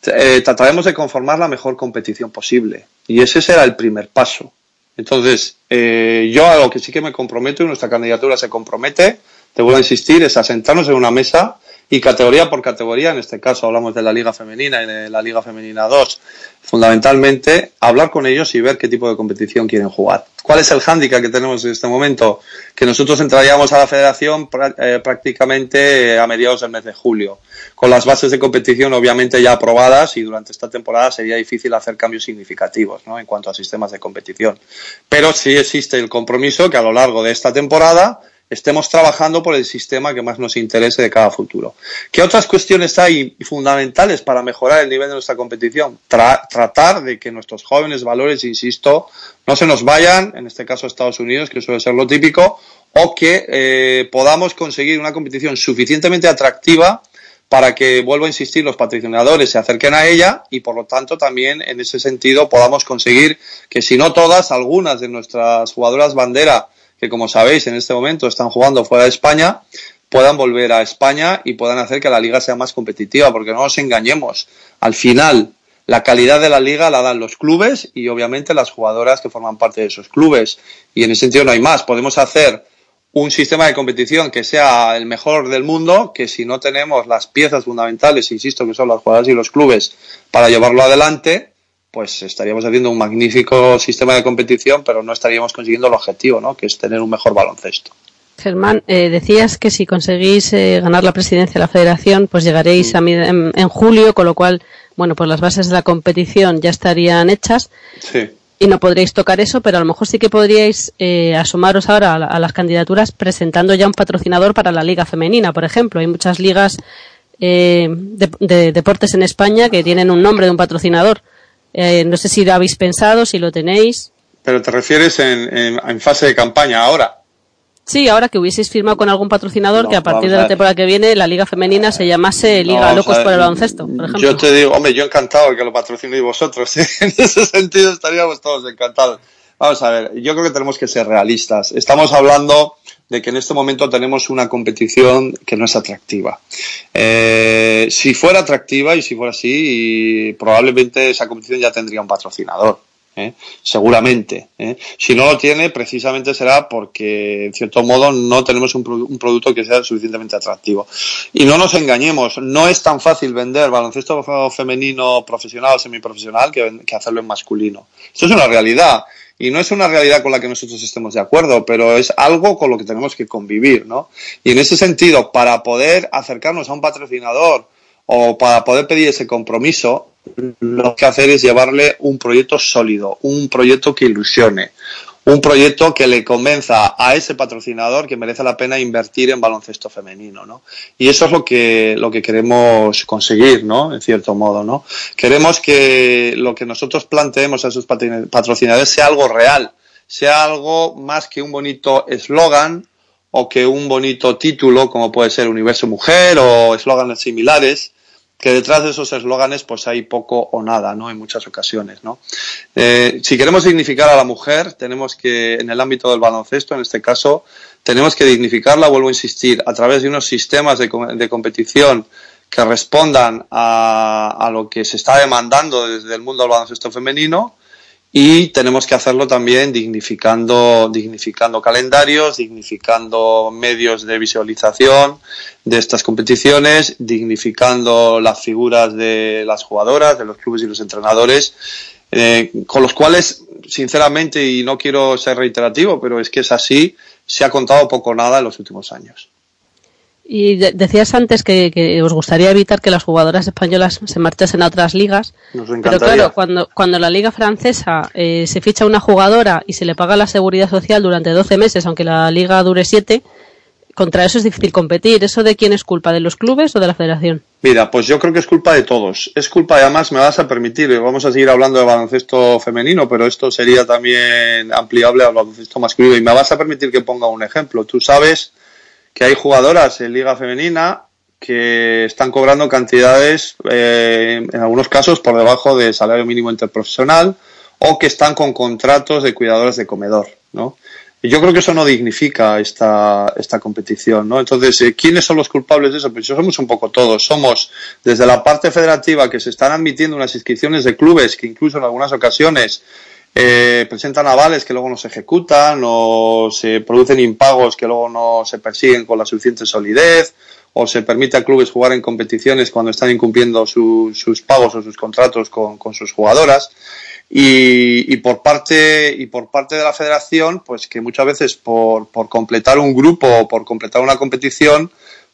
Speaker 10: eh, trataremos de conformar la mejor competición posible. Y ese será el primer paso. Entonces, eh, yo a lo que sí que me comprometo y nuestra candidatura se compromete, te vuelvo a insistir, es a sentarnos en una mesa y categoría por categoría, en este caso hablamos de la Liga Femenina y de la Liga Femenina 2, fundamentalmente hablar con ellos y ver qué tipo de competición quieren jugar. ¿Cuál es el hándicap que tenemos en este momento? Que nosotros entraríamos a la federación eh, prácticamente a mediados del mes de julio, con las bases de competición obviamente ya aprobadas y durante esta temporada sería difícil hacer cambios significativos ¿no? en cuanto a sistemas de competición. Pero sí existe el compromiso que a lo largo de esta temporada estemos trabajando por el sistema que más nos interese de cada futuro. ¿Qué otras cuestiones hay fundamentales para mejorar el nivel de nuestra competición? Tra- tratar de que nuestros jóvenes valores, insisto, no se nos vayan, en este caso a Estados Unidos, que suele ser lo típico, o que eh, podamos conseguir una competición suficientemente atractiva para que, vuelvo a insistir, los patrocinadores se acerquen a ella y, por lo tanto, también en ese sentido podamos conseguir que, si no todas, algunas de nuestras jugadoras bandera, que como sabéis en este momento están jugando fuera de España, puedan volver a España y puedan hacer que la liga sea más competitiva, porque no nos engañemos. Al final, la calidad de la liga la dan los clubes y obviamente las jugadoras que forman parte de esos clubes. Y en ese sentido no hay más. Podemos hacer un sistema de competición que sea el mejor del mundo, que si no tenemos las piezas fundamentales, insisto, que son las jugadoras y los clubes, para llevarlo adelante, pues estaríamos haciendo un magnífico sistema de competición, pero no estaríamos consiguiendo el objetivo, ¿no? que es tener un mejor baloncesto.
Speaker 5: Germán, eh, decías que si conseguís eh, ganar la presidencia de la federación, pues llegaréis a mi- en, en julio, con lo cual, bueno, pues las bases de la competición ya estarían hechas
Speaker 10: Sí.
Speaker 5: y no podríais tocar eso, pero a lo mejor sí que podríais eh, asomaros ahora a, la- a las candidaturas presentando ya un patrocinador para la liga femenina, por ejemplo. Hay muchas ligas eh, de, de deportes en España que tienen un nombre de un patrocinador. Eh, no sé si lo habéis pensado, si lo tenéis.
Speaker 10: Pero te refieres en, en- en fase de campaña ahora.
Speaker 5: Sí, ahora que hubieseis firmado con algún patrocinador
Speaker 10: No,
Speaker 5: que a partir de la temporada que viene la liga femenina se llamase Liga
Speaker 10: No,
Speaker 5: Locos
Speaker 10: o sea,
Speaker 5: por el Baloncesto, por ejemplo.
Speaker 10: Yo te digo, hombre, yo encantado que lo patrocinéis vosotros. ¿eh? En ese sentido estaríamos todos encantados. Vamos a ver, yo creo que tenemos que ser realistas. Estamos hablando de que en este momento tenemos una competición que no es atractiva. Eh, si fuera atractiva y si fuera así, probablemente esa competición ya tendría un patrocinador. ¿eh? Seguramente. ¿eh? Si no lo tiene, precisamente será porque, en cierto modo, no tenemos un, produ- un producto que sea suficientemente atractivo. Y no nos engañemos, no es tan fácil vender baloncesto femenino profesional o semiprofesional que, que hacerlo en masculino. Esto es una realidad. Y no es una realidad con la que nosotros estemos de acuerdo, pero es algo con lo que tenemos que convivir, ¿no? Y en ese sentido, para poder acercarnos a un patrocinador o para poder pedir ese compromiso, lo que hacer es llevarle un proyecto sólido, un proyecto que ilusione, un proyecto que le convenza a ese patrocinador que merece la pena invertir en baloncesto femenino, ¿no? Y eso es lo que, lo que queremos conseguir, ¿no? En cierto modo, ¿no? Queremos que lo que nosotros planteemos a esos patrocinadores sea algo real, sea algo más que un bonito eslogan o que un bonito título, como puede ser Universo Mujer o eslóganes similares, que detrás de esos eslóganes pues hay poco o nada, ¿no? En muchas ocasiones, ¿no? Eh, si queremos dignificar a la mujer, tenemos que, en el ámbito del baloncesto, en este caso, tenemos que dignificarla, vuelvo a insistir, a través de unos sistemas de, de competición que respondan a, a lo que se está demandando desde el mundo del baloncesto femenino y tenemos que hacerlo también dignificando, dignificando calendarios, dignificando medios de visualización de estas competiciones, dignificando las figuras de las jugadoras, de los clubes y los entrenadores, eh, con los cuales, sinceramente, y no quiero ser reiterativo, pero es que es así, se ha contado poco nada en los últimos años.
Speaker 5: Y decías antes que, os gustaría evitar que las jugadoras españolas se marchasen a otras ligas. pero claro, cuando, cuando la liga francesa eh, se ficha una jugadora y se le paga la seguridad social durante 12 meses, aunque la liga dure 7, contra eso es difícil competir. ¿Eso de quién es culpa? ¿De los clubes o de la federación?
Speaker 10: Mira, pues yo creo que es culpa de todos. Es culpa, y además me vas a permitir, vamos a seguir hablando de baloncesto femenino, pero esto sería también ampliable al baloncesto masculino. Y me vas a permitir que ponga un ejemplo. Tú sabes que hay jugadoras en Liga Femenina que están cobrando cantidades, eh, en algunos casos, por debajo del salario mínimo interprofesional o que están con contratos de cuidadores de comedor, ¿no? Yo creo que eso no dignifica esta, esta competición, ¿no? Entonces, eh, ¿quiénes son los culpables de eso? Pues somos un poco todos. Somos desde la parte federativa que se están admitiendo unas inscripciones de clubes que incluso en algunas ocasiones eh, presentan avales que luego no se ejecutan o se producen impagos que luego no se persiguen con la suficiente solidez o se permite a clubes jugar en competiciones cuando están incumpliendo sus pagos o sus contratos con, sus jugadoras. Y, por parte y por parte de la federación pues que muchas veces por, por completar un grupo o por completar una competición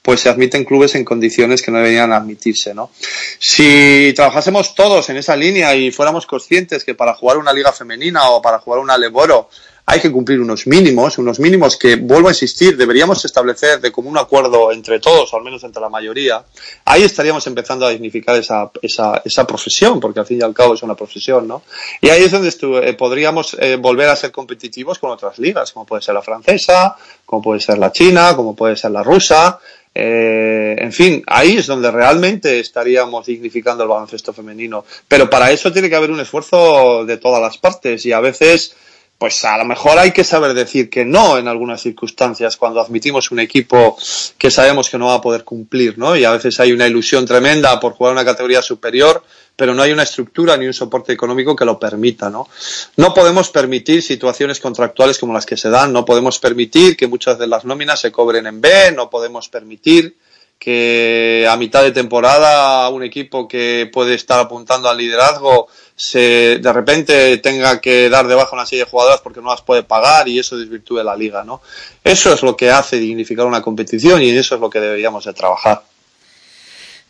Speaker 10: pues se admiten clubes en condiciones que no deberían admitirse, ¿no? Si trabajásemos todos en esa línea y fuéramos conscientes que para jugar una liga femenina o para jugar una Leboro hay que cumplir unos mínimos, unos mínimos que, vuelvo a insistir, deberíamos establecer de común acuerdo entre todos, o al menos entre la mayoría, ahí estaríamos empezando a dignificar esa, esa, profesión, porque al fin y al cabo es una profesión, ¿no? Y ahí es donde eh, podríamos eh, volver a ser competitivos con otras ligas, como puede ser la francesa, como puede ser la china, como puede ser la rusa, eh, en fin, ahí es donde realmente estaríamos dignificando el baloncesto femenino. Pero para eso tiene que haber un esfuerzo de todas las partes y a veces, pues a lo mejor hay que saber decir que no en algunas circunstancias cuando admitimos un equipo que sabemos que no va a poder cumplir, ¿no? Y a veces hay una ilusión tremenda por jugar una categoría superior pero no hay una estructura ni un soporte económico que lo permita, ¿no? No podemos permitir situaciones contractuales como las que se dan, no podemos permitir que muchas de las nóminas se cobren en B, no podemos permitir que a mitad de temporada un equipo que puede estar apuntando al liderazgo se de repente tenga que dar de baja una serie de jugadoras porque no las puede pagar y eso desvirtúe la liga, ¿no? Eso es lo que hace dignificar una competición y eso es lo que deberíamos de trabajar.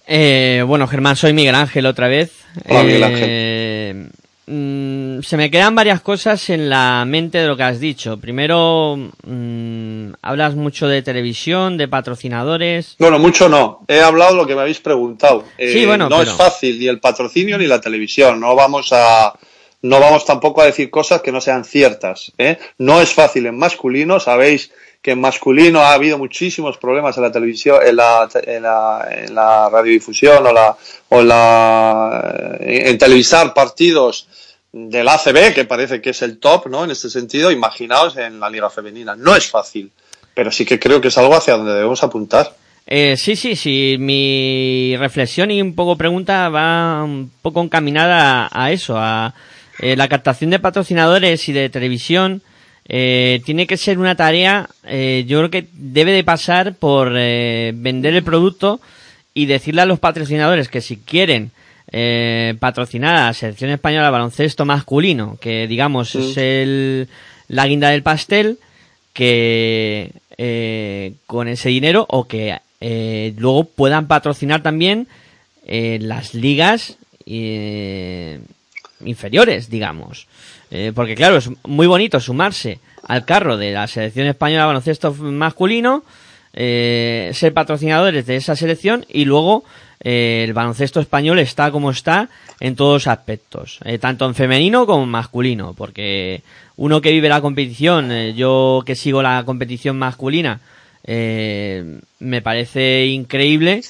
Speaker 1: Eh, bueno, Germán, soy Miguel Ángel otra vez.
Speaker 10: Eh,
Speaker 1: mm, se me quedan varias cosas en la mente de lo que has dicho. Primero, mm, hablas mucho de televisión, de patrocinadores.
Speaker 10: Bueno, mucho no. He hablado lo que me habéis preguntado.
Speaker 1: sí, bueno,
Speaker 10: eh, no es fácil ni el patrocinio ni la televisión. No vamos a no vamos tampoco a decir cosas que no sean ciertas. No es fácil en masculino, sabéis que en masculino ha habido muchísimos problemas en la televisión, en la, en la, en la radiodifusión o la, o la, en televisar partidos del ACB, que parece que es el top, ¿no? En este sentido, imaginaos en la liga femenina. No es fácil, pero sí que creo que es algo hacia donde debemos apuntar.
Speaker 1: Eh, sí, sí, sí. Mi reflexión y un poco pregunta va un poco encaminada a, eso, a eh, la captación de patrocinadores y de televisión eh, tiene que ser una tarea, eh, yo creo que debe de pasar por eh, vender el producto y decirle a los patrocinadores que si quieren patrocinar a la selección española de baloncesto masculino, que digamos es el, la guinda del pastel, que con ese dinero o que luego puedan patrocinar también las ligas inferiores, digamos. Eh, porque claro, es muy bonito sumarse al carro de la selección española de baloncesto masculino, eh, ser patrocinadores de esa selección y luego eh, el baloncesto español está como está en todos aspectos, tanto en femenino como en masculino, porque uno que vive la competición, yo que sigo la competición masculina, me parece increíble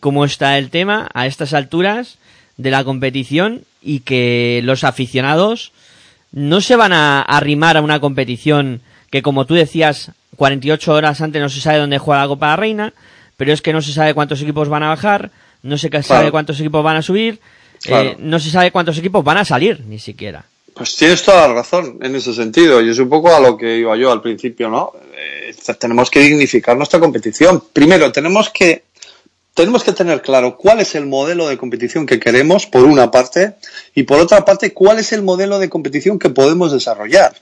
Speaker 1: cómo está el tema a estas alturas de la competición y que los aficionados no se van a arrimar a una competición que, como tú decías, 48 horas antes no se sabe dónde juega la Copa de la Reina, pero es que no se sabe cuántos equipos van a bajar, no se sabe cuántos equipos van a subir, eh, no se sabe cuántos equipos van a salir, ni siquiera.
Speaker 10: Pues tienes toda la razón en ese sentido. Y es un poco a lo que iba yo al principio, ¿no? Eh, tenemos que dignificar nuestra competición. Primero, tenemos que, tenemos que tener claro cuál es el modelo de competición que queremos, por una parte, y por otra parte, cuál es el modelo de competición que podemos desarrollar.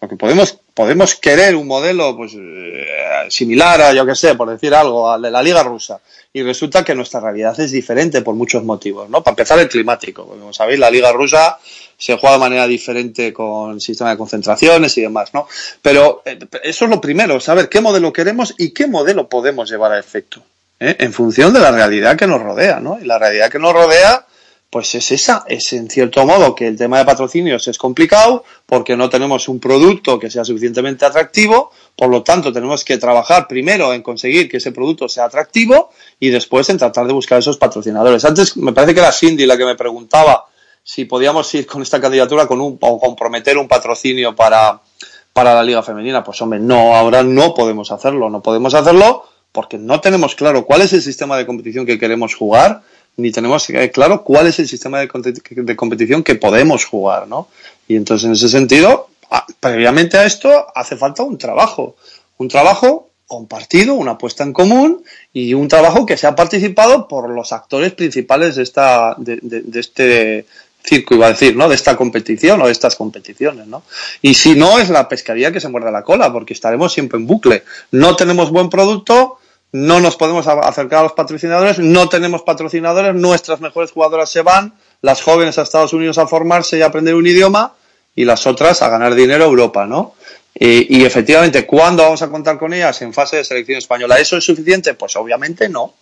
Speaker 10: Porque podemos, podemos querer un modelo pues, eh, similar a, yo que sé, por decir algo, al de la Liga Rusa. Y resulta que nuestra realidad es diferente por muchos motivos, ¿no? Para empezar, el climático. Como sabéis, la Liga Rusa se juega de manera diferente con sistema de concentraciones y demás, ¿no? Pero eh, eso es lo primero, saber qué modelo queremos y qué modelo podemos llevar a efecto, ¿eh? en función de la realidad que nos rodea, ¿no? Y la realidad que nos rodea pues es esa, es en cierto modo que el tema de patrocinios es complicado porque no tenemos un producto que sea suficientemente atractivo, por lo tanto tenemos que trabajar primero en conseguir que ese producto sea atractivo y después en tratar de buscar esos patrocinadores. Antes me parece que era Cindy la que me preguntaba si podíamos ir con esta candidatura con un, o comprometer un patrocinio para, para la Liga Femenina. Pues hombre, no, ahora no podemos hacerlo, no podemos hacerlo porque no tenemos claro cuál es el sistema de competición que queremos jugar ni tenemos claro cuál es el sistema de, competición que podemos jugar, ¿no? Y entonces, en ese sentido, previamente a esto, hace falta un trabajo. Un trabajo compartido, una apuesta en común y un trabajo que sea participado por los actores principales de esta, de, de, este circo, iba a decir, ¿no? De esta competición o de estas competiciones, ¿no? Y si no, es la pescaría que se muerde la cola, porque estaremos siempre en bucle. No tenemos buen producto, no nos podemos acercar a los patrocinadores, no tenemos patrocinadores, nuestras mejores jugadoras se van, las jóvenes a Estados Unidos a formarse y aprender un idioma y las otras a ganar dinero a Europa, ¿no? Y, y efectivamente, ¿cuándo vamos a contar con ellas en fase de selección española? ¿Eso es suficiente? Pues obviamente no.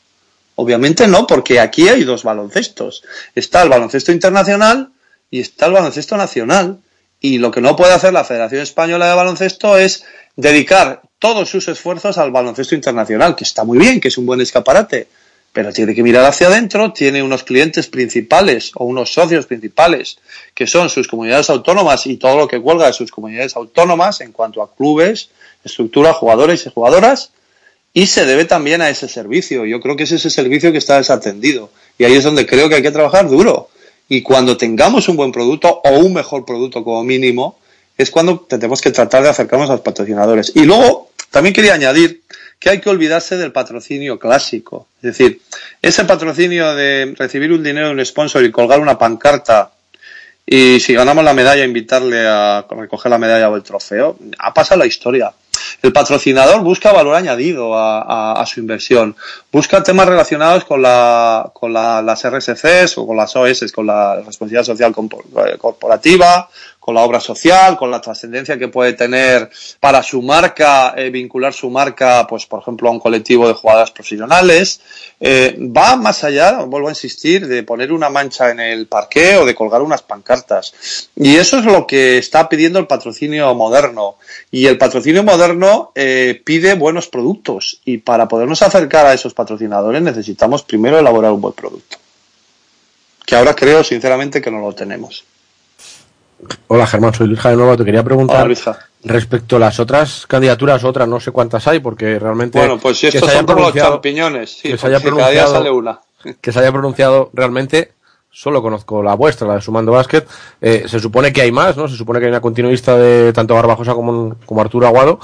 Speaker 10: Obviamente no, porque aquí hay dos baloncestos. Está el baloncesto internacional y está el baloncesto nacional. Y lo que no puede hacer la Federación Española de Baloncesto es dedicar todos sus esfuerzos al baloncesto internacional, que está muy bien, que es un buen escaparate, pero tiene que mirar hacia adentro, tiene unos clientes principales o unos socios principales, que son sus comunidades autónomas y todo lo que cuelga de sus comunidades autónomas en cuanto a clubes, estructura, jugadores y jugadoras, y se debe también a ese servicio. Yo creo que es ese servicio que está desatendido. Y ahí es donde creo que hay que trabajar duro. Y cuando tengamos un buen producto o un mejor producto como mínimo, es cuando tenemos que tratar de acercarnos a los patrocinadores. Y luego, también quería añadir que hay que olvidarse del patrocinio clásico. Es decir, ese patrocinio de recibir un dinero de un sponsor y colgar una pancarta y si ganamos la medalla invitarle a recoger la medalla o el trofeo, ha pasado la historia. El patrocinador busca valor añadido a, su inversión, busca temas relacionados con, la, con las RSCs o con las OS, con la responsabilidad social corporativa, con la obra social, con la trascendencia que puede tener para su marca, eh, vincular su marca, pues por ejemplo, a un colectivo de jugadoras profesionales, eh, va más allá, vuelvo a insistir, de poner una mancha en el parque o de colgar unas pancartas. Y eso es lo que está pidiendo el patrocinio moderno. Y el patrocinio moderno eh, pide buenos productos. Y para podernos acercar a esos patrocinadores necesitamos primero elaborar un buen producto. Que ahora creo sinceramente que no lo tenemos.
Speaker 6: Hola Germán, soy Luis de nuevo. Te quería preguntar respecto a las otras candidaturas, otras no sé cuántas hay, porque realmente.
Speaker 10: Bueno, pues si estos son como los champiñones, sí,
Speaker 6: que se haya pronunciado, sale una. Que se haya pronunciado realmente, solo conozco la vuestra, la de Sumando Basket. Eh, se supone que hay más, ¿no? Se supone que hay una continuista de tanto Barbajosa como, como Arturo Aguado.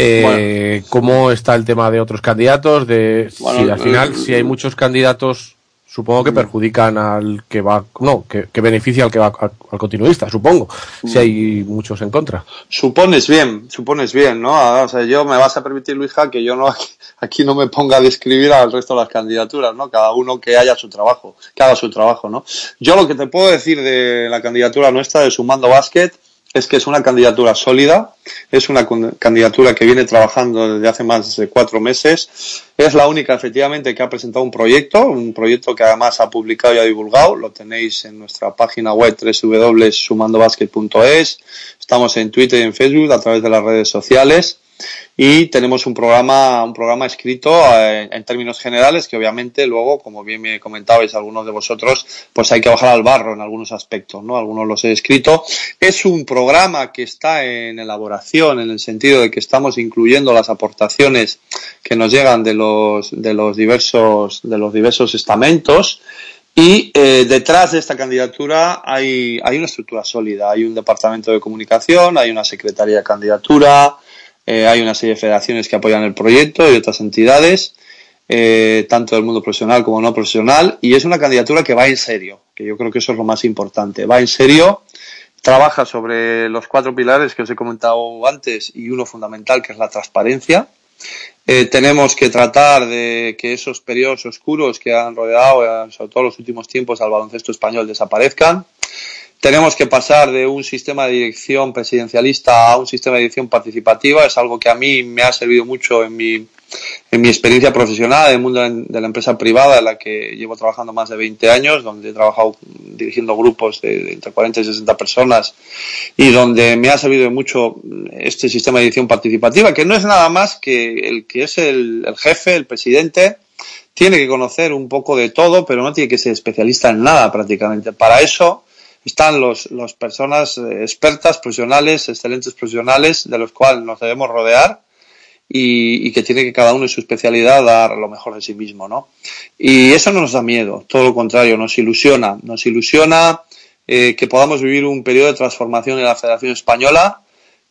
Speaker 6: Eh, ¿Cómo está el tema de otros candidatos? De si al final, si hay muchos candidatos supongo que perjudican al que va, no, que, beneficia al que va al, continuista, supongo, si hay muchos en contra.
Speaker 10: Supones bien, supones bien, ¿no? O sea, yo me vas a permitir, Luisa, que yo no aquí, no me ponga a describir al resto de las candidaturas, ¿no? Cada uno que haya su trabajo, que haga su trabajo, ¿no? Yo lo que te puedo decir de la candidatura nuestra de Sumando Basket es que es una candidatura sólida, es una candidatura que viene trabajando desde hace más de cuatro meses. Es la única, efectivamente, que ha presentado un proyecto, un proyecto que además ha publicado y ha divulgado. Lo tenéis en nuestra página web www.sumandobasket.es. Estamos en Twitter y en Facebook a través de las redes sociales y tenemos un programa, un programa escrito eh, en, términos generales que obviamente luego, como bien me comentabais algunos de vosotros, pues hay que bajar al barro en algunos aspectos, ¿no? Algunos los he escrito. Es un programa que está en elaboración en el sentido de que estamos incluyendo las aportaciones que nos llegan de los, de los diversos, de los diversos estamentos Y eh, detrás de esta candidatura hay, hay una estructura sólida. Hay un departamento de comunicación, hay una secretaría de candidatura, eh, hay una serie de federaciones que apoyan el proyecto y otras entidades, eh, tanto del mundo profesional como no profesional. Y es una candidatura que va en serio, que yo creo que eso es lo más importante. Va en serio, trabaja sobre los cuatro pilares que os he comentado antes y uno fundamental que es la transparencia. Eh, tenemos que tratar de que esos periodos oscuros que han rodeado, sobre todo los últimos tiempos, al baloncesto español desaparezcan. Tenemos que pasar de un sistema de dirección presidencialista a un sistema de dirección participativa. Es algo que a mí me ha servido mucho en mi en mi experiencia profesional en el mundo de la empresa privada, en la que llevo trabajando más de 20 años, donde he trabajado dirigiendo grupos de, entre 40 y 60 personas y donde me ha servido mucho este sistema de edición participativa, que no es nada más que el que es el, el jefe, el presidente, tiene que conocer un poco de todo, pero no tiene que ser especialista en nada prácticamente. Para eso están los, las personas eh, expertas, profesionales, excelentes profesionales, de los cuales nos debemos rodear y, que tiene que cada uno en su especialidad dar lo mejor de sí mismo, ¿no? Y eso no nos da miedo, todo lo contrario, nos ilusiona, nos ilusiona eh, que podamos vivir un periodo de transformación en la Federación Española,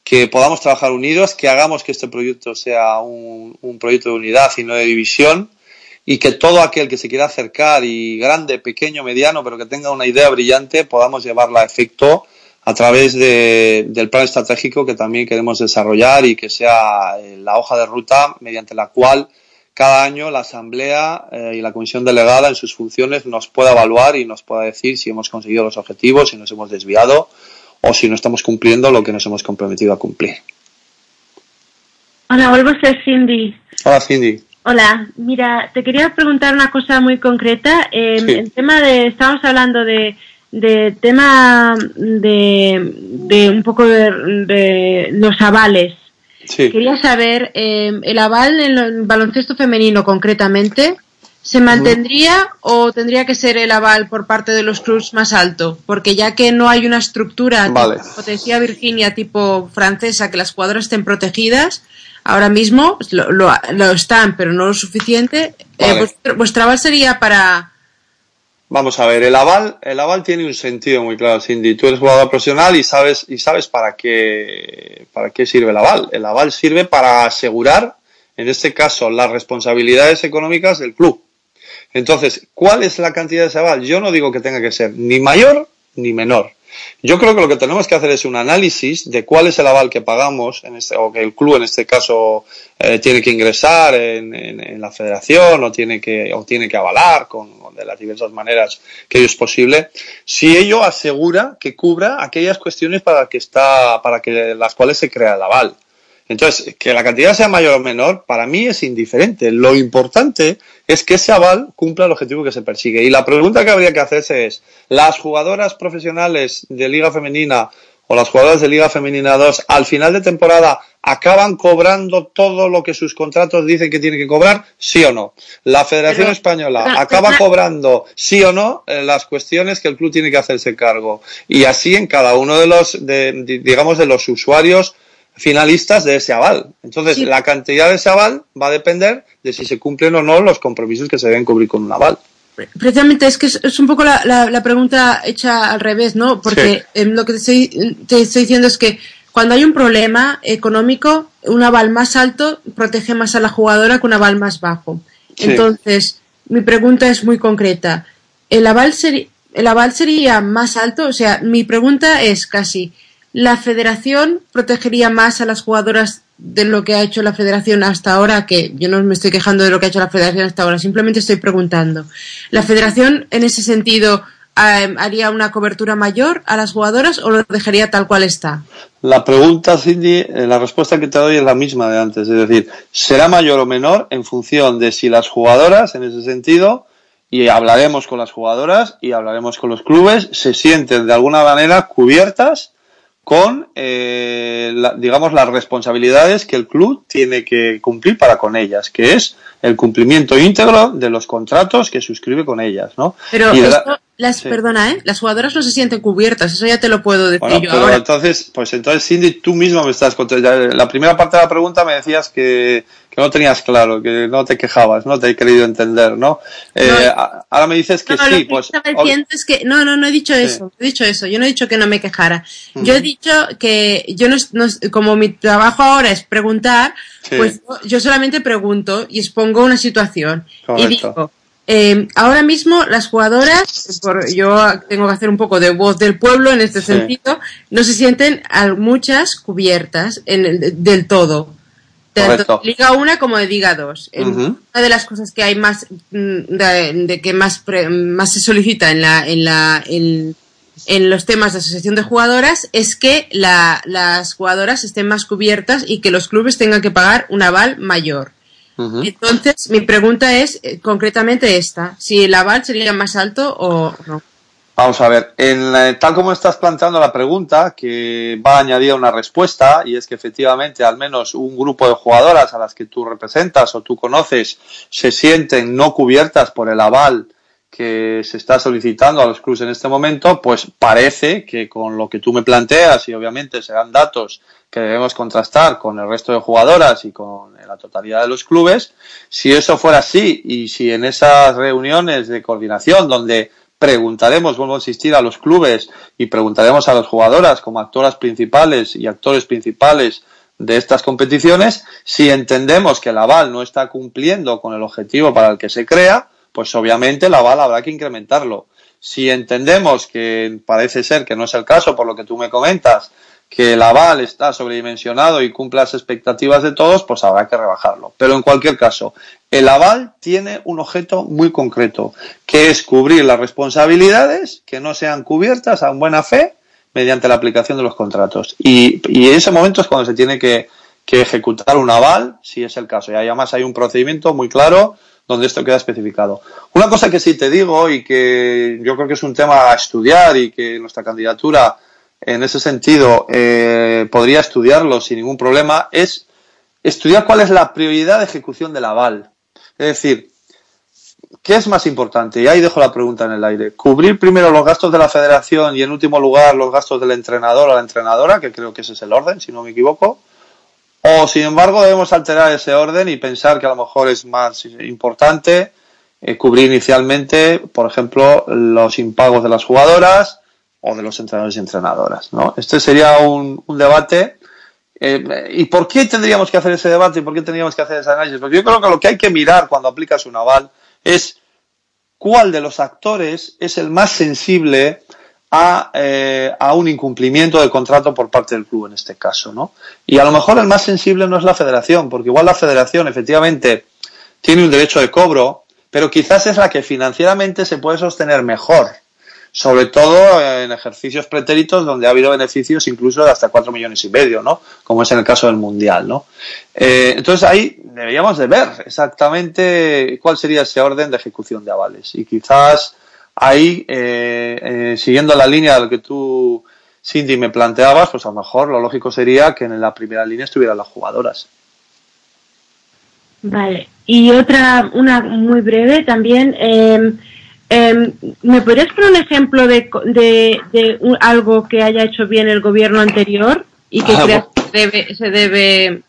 Speaker 10: que podamos trabajar unidos, que hagamos que este proyecto sea un, un proyecto de unidad y no de división, y que todo aquel que se quiera acercar y grande, pequeño, mediano, pero que tenga una idea brillante, podamos llevarla a efecto a través de, del plan estratégico que también queremos desarrollar y que sea eh, la hoja de ruta mediante la cual cada año la Asamblea eh, y la Comisión Delegada en sus funciones nos pueda evaluar y nos pueda decir si hemos conseguido los objetivos, si nos hemos desviado o si no estamos cumpliendo lo que nos hemos comprometido a cumplir.
Speaker 4: Hola, vuelvo a ser Cindy.
Speaker 10: Hola, Cindy.
Speaker 4: Hola, mira, te quería preguntar una cosa muy concreta. Eh,
Speaker 10: Sí.
Speaker 4: El tema de, estamos hablando de, de tema de, de un poco de, de los avales.
Speaker 10: Sí.
Speaker 4: Quería saber, eh, el aval en el baloncesto femenino concretamente, ¿se mantendría o tendría que ser el aval por parte de los clubs más alto? Porque ya que no hay una estructura,
Speaker 10: Vale.
Speaker 4: tipo, como te decía Virginia, tipo francesa, que las jugadoras estén protegidas, ahora mismo lo, lo- lo están, pero no lo suficiente, eh, vuestro, vuestra aval sería para...
Speaker 10: Vamos a ver, el aval, el aval tiene un sentido muy claro, Cindy. Tú eres jugador profesional y sabes, y sabes para qué, para qué sirve el aval. El aval sirve para asegurar, en este caso, las responsabilidades económicas del club. Entonces, ¿cuál es la cantidad de ese aval? Yo no digo que tenga que ser ni mayor ni menor. Yo creo que lo que tenemos que hacer es un análisis de cuál es el aval que pagamos, en este, o que el club en este caso eh, tiene que ingresar en, en- la federación o tiene que, o tiene que avalar con, de las diversas maneras que ello es posible, si ello asegura que cubra aquellas cuestiones para que está, para que las cuales se crea el aval. Entonces, que la cantidad sea mayor o menor, para mí es indiferente. Lo importante es que ese aval cumpla el objetivo que se persigue. Y la pregunta que habría que hacerse es, ¿las jugadoras profesionales de Liga Femenina o las jugadoras de Liga Femenina 2 al final de temporada acaban cobrando todo lo que sus contratos dicen que tienen que cobrar? ¿Sí o no? La Federación
Speaker 4: Pero-
Speaker 10: Española acaba cobrando sí o no eh, las cuestiones que el club tiene que hacerse cargo. Y así en cada uno de los, de, di- digamos, de los usuarios finalistas de ese aval. Entonces,
Speaker 4: Sí.
Speaker 10: la cantidad de ese aval va a depender de si se cumplen o no los compromisos que se deben cubrir con un aval.
Speaker 4: Precisamente es que es, es un poco la, la- la pregunta hecha al revés, ¿no? Porque
Speaker 10: Sí.
Speaker 4: eh, lo que te estoy, te estoy diciendo es que cuando hay un problema económico, un aval más alto protege más a la jugadora que un aval más bajo.
Speaker 10: Sí.
Speaker 4: Entonces, mi pregunta es muy concreta. ¿El aval, ¿El aval sería más alto? O sea, mi pregunta es casi, ¿la federación protegería más a las jugadoras de lo que ha hecho la federación hasta ahora? Que yo no me estoy quejando de lo que ha hecho la federación hasta ahora, simplemente estoy preguntando. ¿La federación en ese sentido eh, haría una cobertura mayor a las jugadoras o lo dejaría tal cual está?
Speaker 10: La pregunta, Cindy, eh, la respuesta que te doy es la misma de antes. Es decir, será mayor o menor en función de si las jugadoras, en ese sentido, y hablaremos con las jugadoras y hablaremos con los clubes, se sienten de alguna manera cubiertas con, eh, la- digamos, las responsabilidades que el club tiene que cumplir para con ellas, que es el cumplimiento íntegro de los contratos que suscribe con ellas, ¿no?
Speaker 4: Pero
Speaker 10: la-
Speaker 4: las,
Speaker 10: Sí.
Speaker 4: perdona, ¿eh? Las jugadoras no se sienten cubiertas, eso ya te lo puedo decir
Speaker 10: Bueno,
Speaker 4: yo
Speaker 10: pero
Speaker 4: ahora.
Speaker 10: entonces, pues entonces, Cindy, tú mismo me estás contestando. La primera parte de la pregunta me decías que, que no tenías claro, que no te quejabas, no te he querido entender, ¿no? Eh,
Speaker 4: No.
Speaker 10: ahora me dices que
Speaker 4: No,
Speaker 10: sí,
Speaker 4: lo
Speaker 10: pues. ob-
Speaker 4: es que no, no, no he dicho
Speaker 10: Sí.
Speaker 4: eso, he dicho eso, yo no he dicho que no me quejara.
Speaker 10: Ujú.
Speaker 4: Yo he dicho que yo no, no- como mi trabajo ahora es preguntar,
Speaker 10: Sí.
Speaker 4: pues yo- solamente pregunto y expongo una situación y
Speaker 10: Correcto.
Speaker 4: digo, eh, ahora mismo las jugadoras, por, yo tengo que hacer un poco de voz del pueblo en este
Speaker 10: Sí.
Speaker 4: sentido, no se sienten al- muchas cubiertas en el- del todo. Tanto de Liga 1 como de Liga 2. En-
Speaker 10: Ujú.
Speaker 4: Una de las cosas que hay más mm, de, de que más pre- más se solicita en la en la en, en los temas de asociación de jugadoras es que la- las jugadoras estén más cubiertas y que los clubes tengan que pagar un aval mayor. Entonces, mi pregunta es eh, concretamente esta, si el aval sería más alto o no.
Speaker 10: Vamos a ver, en la- tal como estás planteando la pregunta, que va añadida una respuesta, y es que efectivamente al menos un grupo de jugadoras a las que tú representas o tú conoces se sienten no cubiertas por el aval que se está solicitando a los clubes en este momento, pues parece que con lo que tú me planteas, y obviamente serán datos que debemos contrastar con el resto de jugadoras y con la totalidad de los clubes, si eso fuera así y si en esas reuniones de coordinación donde preguntaremos, vuelvo a insistir, a los clubes y preguntaremos a las jugadoras como actoras principales y actores principales de estas competiciones, si entendemos que el aval no está cumpliendo con el objetivo para el que se crea, pues obviamente el aval habrá que incrementarlo. Si entendemos que parece ser que no es el caso, por lo que tú me comentas, que el aval está sobredimensionado y cumple las expectativas de todos, pues habrá que rebajarlo. Pero en cualquier caso, el aval tiene un objeto muy concreto, que es cubrir las responsabilidades que no sean cubiertas a buena fe mediante la aplicación de los contratos. Y, en ese momento es cuando se tiene que ejecutar un aval, si es el caso. Y además hay un procedimiento muy claro donde esto queda especificado. Una cosa que sí te digo y que yo creo que es un tema a estudiar y que nuestra candidatura en ese sentido eh, podría estudiarlo sin ningún problema es estudiar cuál es la prioridad de ejecución del aval. Es decir, ¿qué es más importante? Y ahí dejo la pregunta en el aire. ¿Cubrir primero los gastos de la federación y en último lugar los gastos del entrenador o la entrenadora, que creo que ese es el orden, si no me equivoco? O, sin embargo, debemos alterar ese orden y pensar que a lo mejor es más importante eh, cubrir inicialmente, por ejemplo, los impagos de las jugadoras o de los entrenadores y entrenadoras. ¿no? Este sería un, un debate. Eh, ¿Y por qué tendríamos que hacer ese debate y por qué tendríamos que hacer ese análisis? Porque yo creo que lo que hay que mirar cuando aplicas un aval es cuál de los actores es el más sensible a, eh, a, un incumplimiento del contrato por parte del club en este caso, ¿no? Y a lo mejor el más sensible no es la federación, porque igual la federación efectivamente tiene un derecho de cobro, pero quizás es la que financieramente se puede sostener mejor, sobre todo en ejercicios pretéritos donde ha habido beneficios incluso de hasta cuatro millones y medio, ¿no? Como es en el caso del Mundial, ¿no? Eh, entonces ahí deberíamos de ver exactamente cuál sería ese orden de ejecución de avales y quizás ahí, eh, eh, siguiendo la línea de lo que tú, Cindy, me planteabas, pues a lo mejor lo lógico sería que en la primera línea estuvieran las jugadoras.
Speaker 11: Vale. Y otra, una muy breve también. Eh, eh, ¿Me podrías poner un ejemplo de, de, de un, algo que haya hecho bien el gobierno anterior y que
Speaker 10: Ah,
Speaker 11: creas que debe, se debe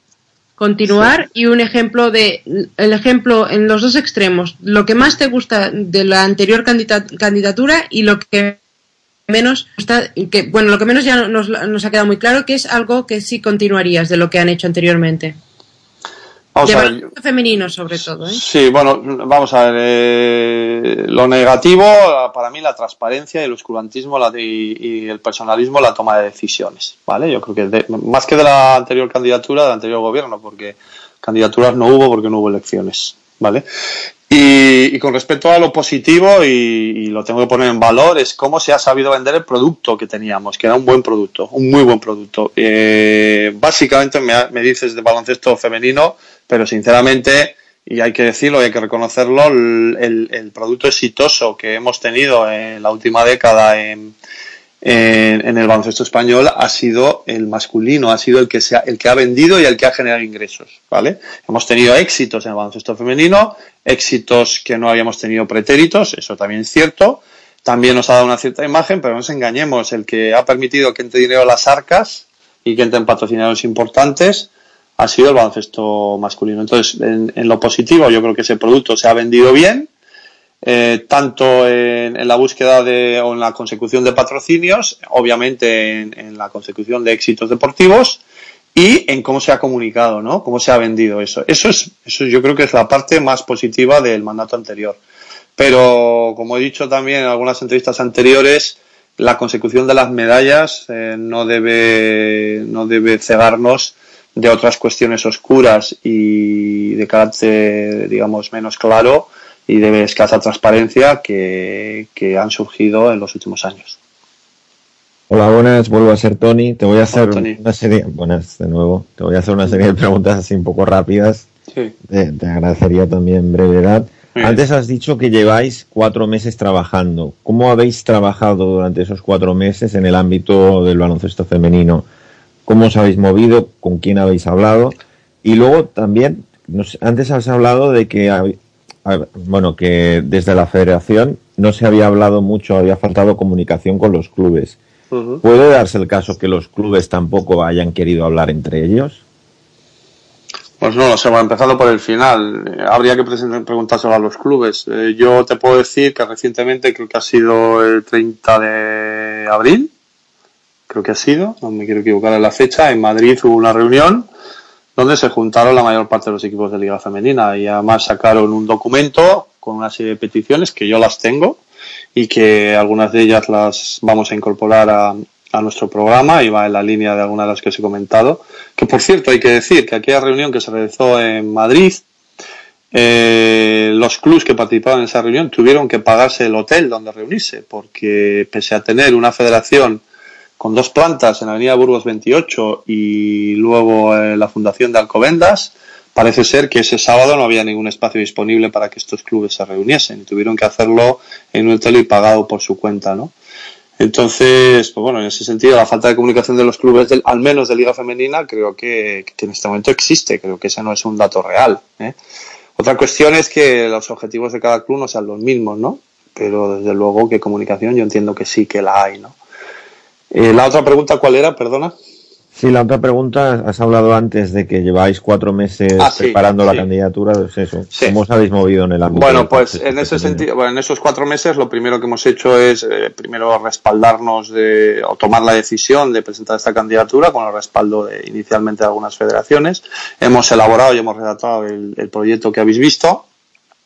Speaker 11: continuar?
Speaker 4: y un ejemplo de el ejemplo en los dos extremos lo que más te gusta de la anterior candidatura y lo que menos gusta que bueno lo que menos ya nos, nos ha quedado muy claro que es algo que sí continuarías de lo que han hecho anteriormente
Speaker 10: Vamos
Speaker 4: de
Speaker 10: a ver,
Speaker 4: femenino sobre todo ¿eh?
Speaker 10: Sí, bueno, vamos a ver. eh, lo negativo, para mí, la transparencia y el oscurantismo la, y, y, el personalismo, la toma de decisiones. ¿Vale? Yo creo que de, más que de la anterior candidatura, del anterior gobierno, porque candidaturas no hubo porque no hubo elecciones. ¿Vale? Y, y con respecto a lo positivo, y, y, lo tengo que poner en valor, es cómo se ha sabido vender el producto que teníamos, que era un buen producto, un muy buen producto. Eh, básicamente me, me dices de baloncesto femenino, pero sinceramente, y hay que decirlo y hay que reconocerlo, el, producto exitoso que hemos tenido en la última década en, en, en, el baloncesto español ha sido el masculino, ha sido el que, se ha, el que ha vendido y el que ha generado ingresos, ¿vale? Hemos tenido éxitos en el baloncesto femenino, éxitos que no habíamos tenido pretéritos, eso también es cierto, también nos ha dado una cierta imagen, pero no nos engañemos, el que ha permitido que entre dinero a las arcas y que entren patrocinadores importantes ha sido el baloncesto masculino. Entonces, en, lo positivo, yo creo que ese producto se ha vendido bien, eh, tanto en, en, la búsqueda de, o en la consecución de patrocinios, obviamente en, en, la consecución de éxitos deportivos y en cómo se ha comunicado, ¿no? Cómo se ha vendido eso. Eso es, eso yo creo que es la parte más positiva del mandato anterior. Pero, como he dicho también en algunas entrevistas anteriores, la consecución de las medallas eh, no debe, no debe cegarnos de otras cuestiones oscuras y de carácter, digamos, menos claro y de escasa transparencia que, que, han surgido en los últimos años.
Speaker 3: Hola, buenas, vuelvo a ser Tony. Te voy a hacer Hola, una serie, buenas de nuevo, te voy a hacer una serie de preguntas así un poco rápidas.
Speaker 10: Sí.
Speaker 3: Te, te agradecería también brevedad. Sí. Antes has dicho que lleváis cuatro meses trabajando. ¿Cómo habéis trabajado durante esos cuatro meses en el ámbito del baloncesto femenino? ¿Cómo os habéis movido? ¿Con quién habéis hablado? Y luego también, antes has hablado de que bueno, que desde la federación no se había hablado mucho, había faltado comunicación con los clubes. Uh -huh. ¿Puede darse el caso que los clubes tampoco hayan querido hablar entre ellos?
Speaker 10: Pues no, se va empezando por el final. Habría que preguntárselo a los clubes. Eh, yo te puedo decir que recientemente, creo que ha sido el 30 de abril, creo que ha sido, no me quiero equivocar en la fecha, en Madrid hubo una reunión donde se juntaron la mayor parte de los equipos de Liga Femenina y además sacaron un documento con una serie de peticiones que yo las tengo y que algunas de ellas las vamos a incorporar a, nuestro programa y va en la línea de algunas de las que os he comentado. Que por cierto, hay que decir que aquella reunión que se realizó en Madrid, eh, los clubs que participaban en esa reunión tuvieron que pagarse el hotel donde reunirse, porque pese a tener una federación con dos plantas en la Avenida Burgos 28 y luego eh, la Fundación de Alcobendas, parece ser que ese sábado no había ningún espacio disponible para que estos clubes se reuniesen y tuvieron que hacerlo en un hotel y pagado por su cuenta, ¿no? Entonces, pues bueno, en ese sentido, la falta de comunicación de los clubes, del, al menos de Liga Femenina, creo que, que, en este momento existe. Creo que ese no es un dato real. ¿eh? Otra cuestión es que los objetivos de cada club no sean los mismos, ¿no? Pero desde luego que comunicación yo entiendo que sí que la hay, ¿no? Eh, la otra pregunta, ¿cuál era? Perdona.
Speaker 3: Sí, la otra pregunta, has hablado antes de que lleváis cuatro meses
Speaker 10: Ah, sí,
Speaker 3: preparando la candidatura, pues eso.
Speaker 10: Sí.
Speaker 3: ¿Cómo os habéis movido en el ámbito?
Speaker 10: Bueno, pues en ese
Speaker 3: femenino?
Speaker 10: sentido, bueno, en esos cuatro meses lo primero que hemos hecho es eh, primero respaldarnos de, o tomar la decisión de presentar esta candidatura con el respaldo de, inicialmente de algunas federaciones. Hemos elaborado y hemos redactado el, el proyecto que habéis visto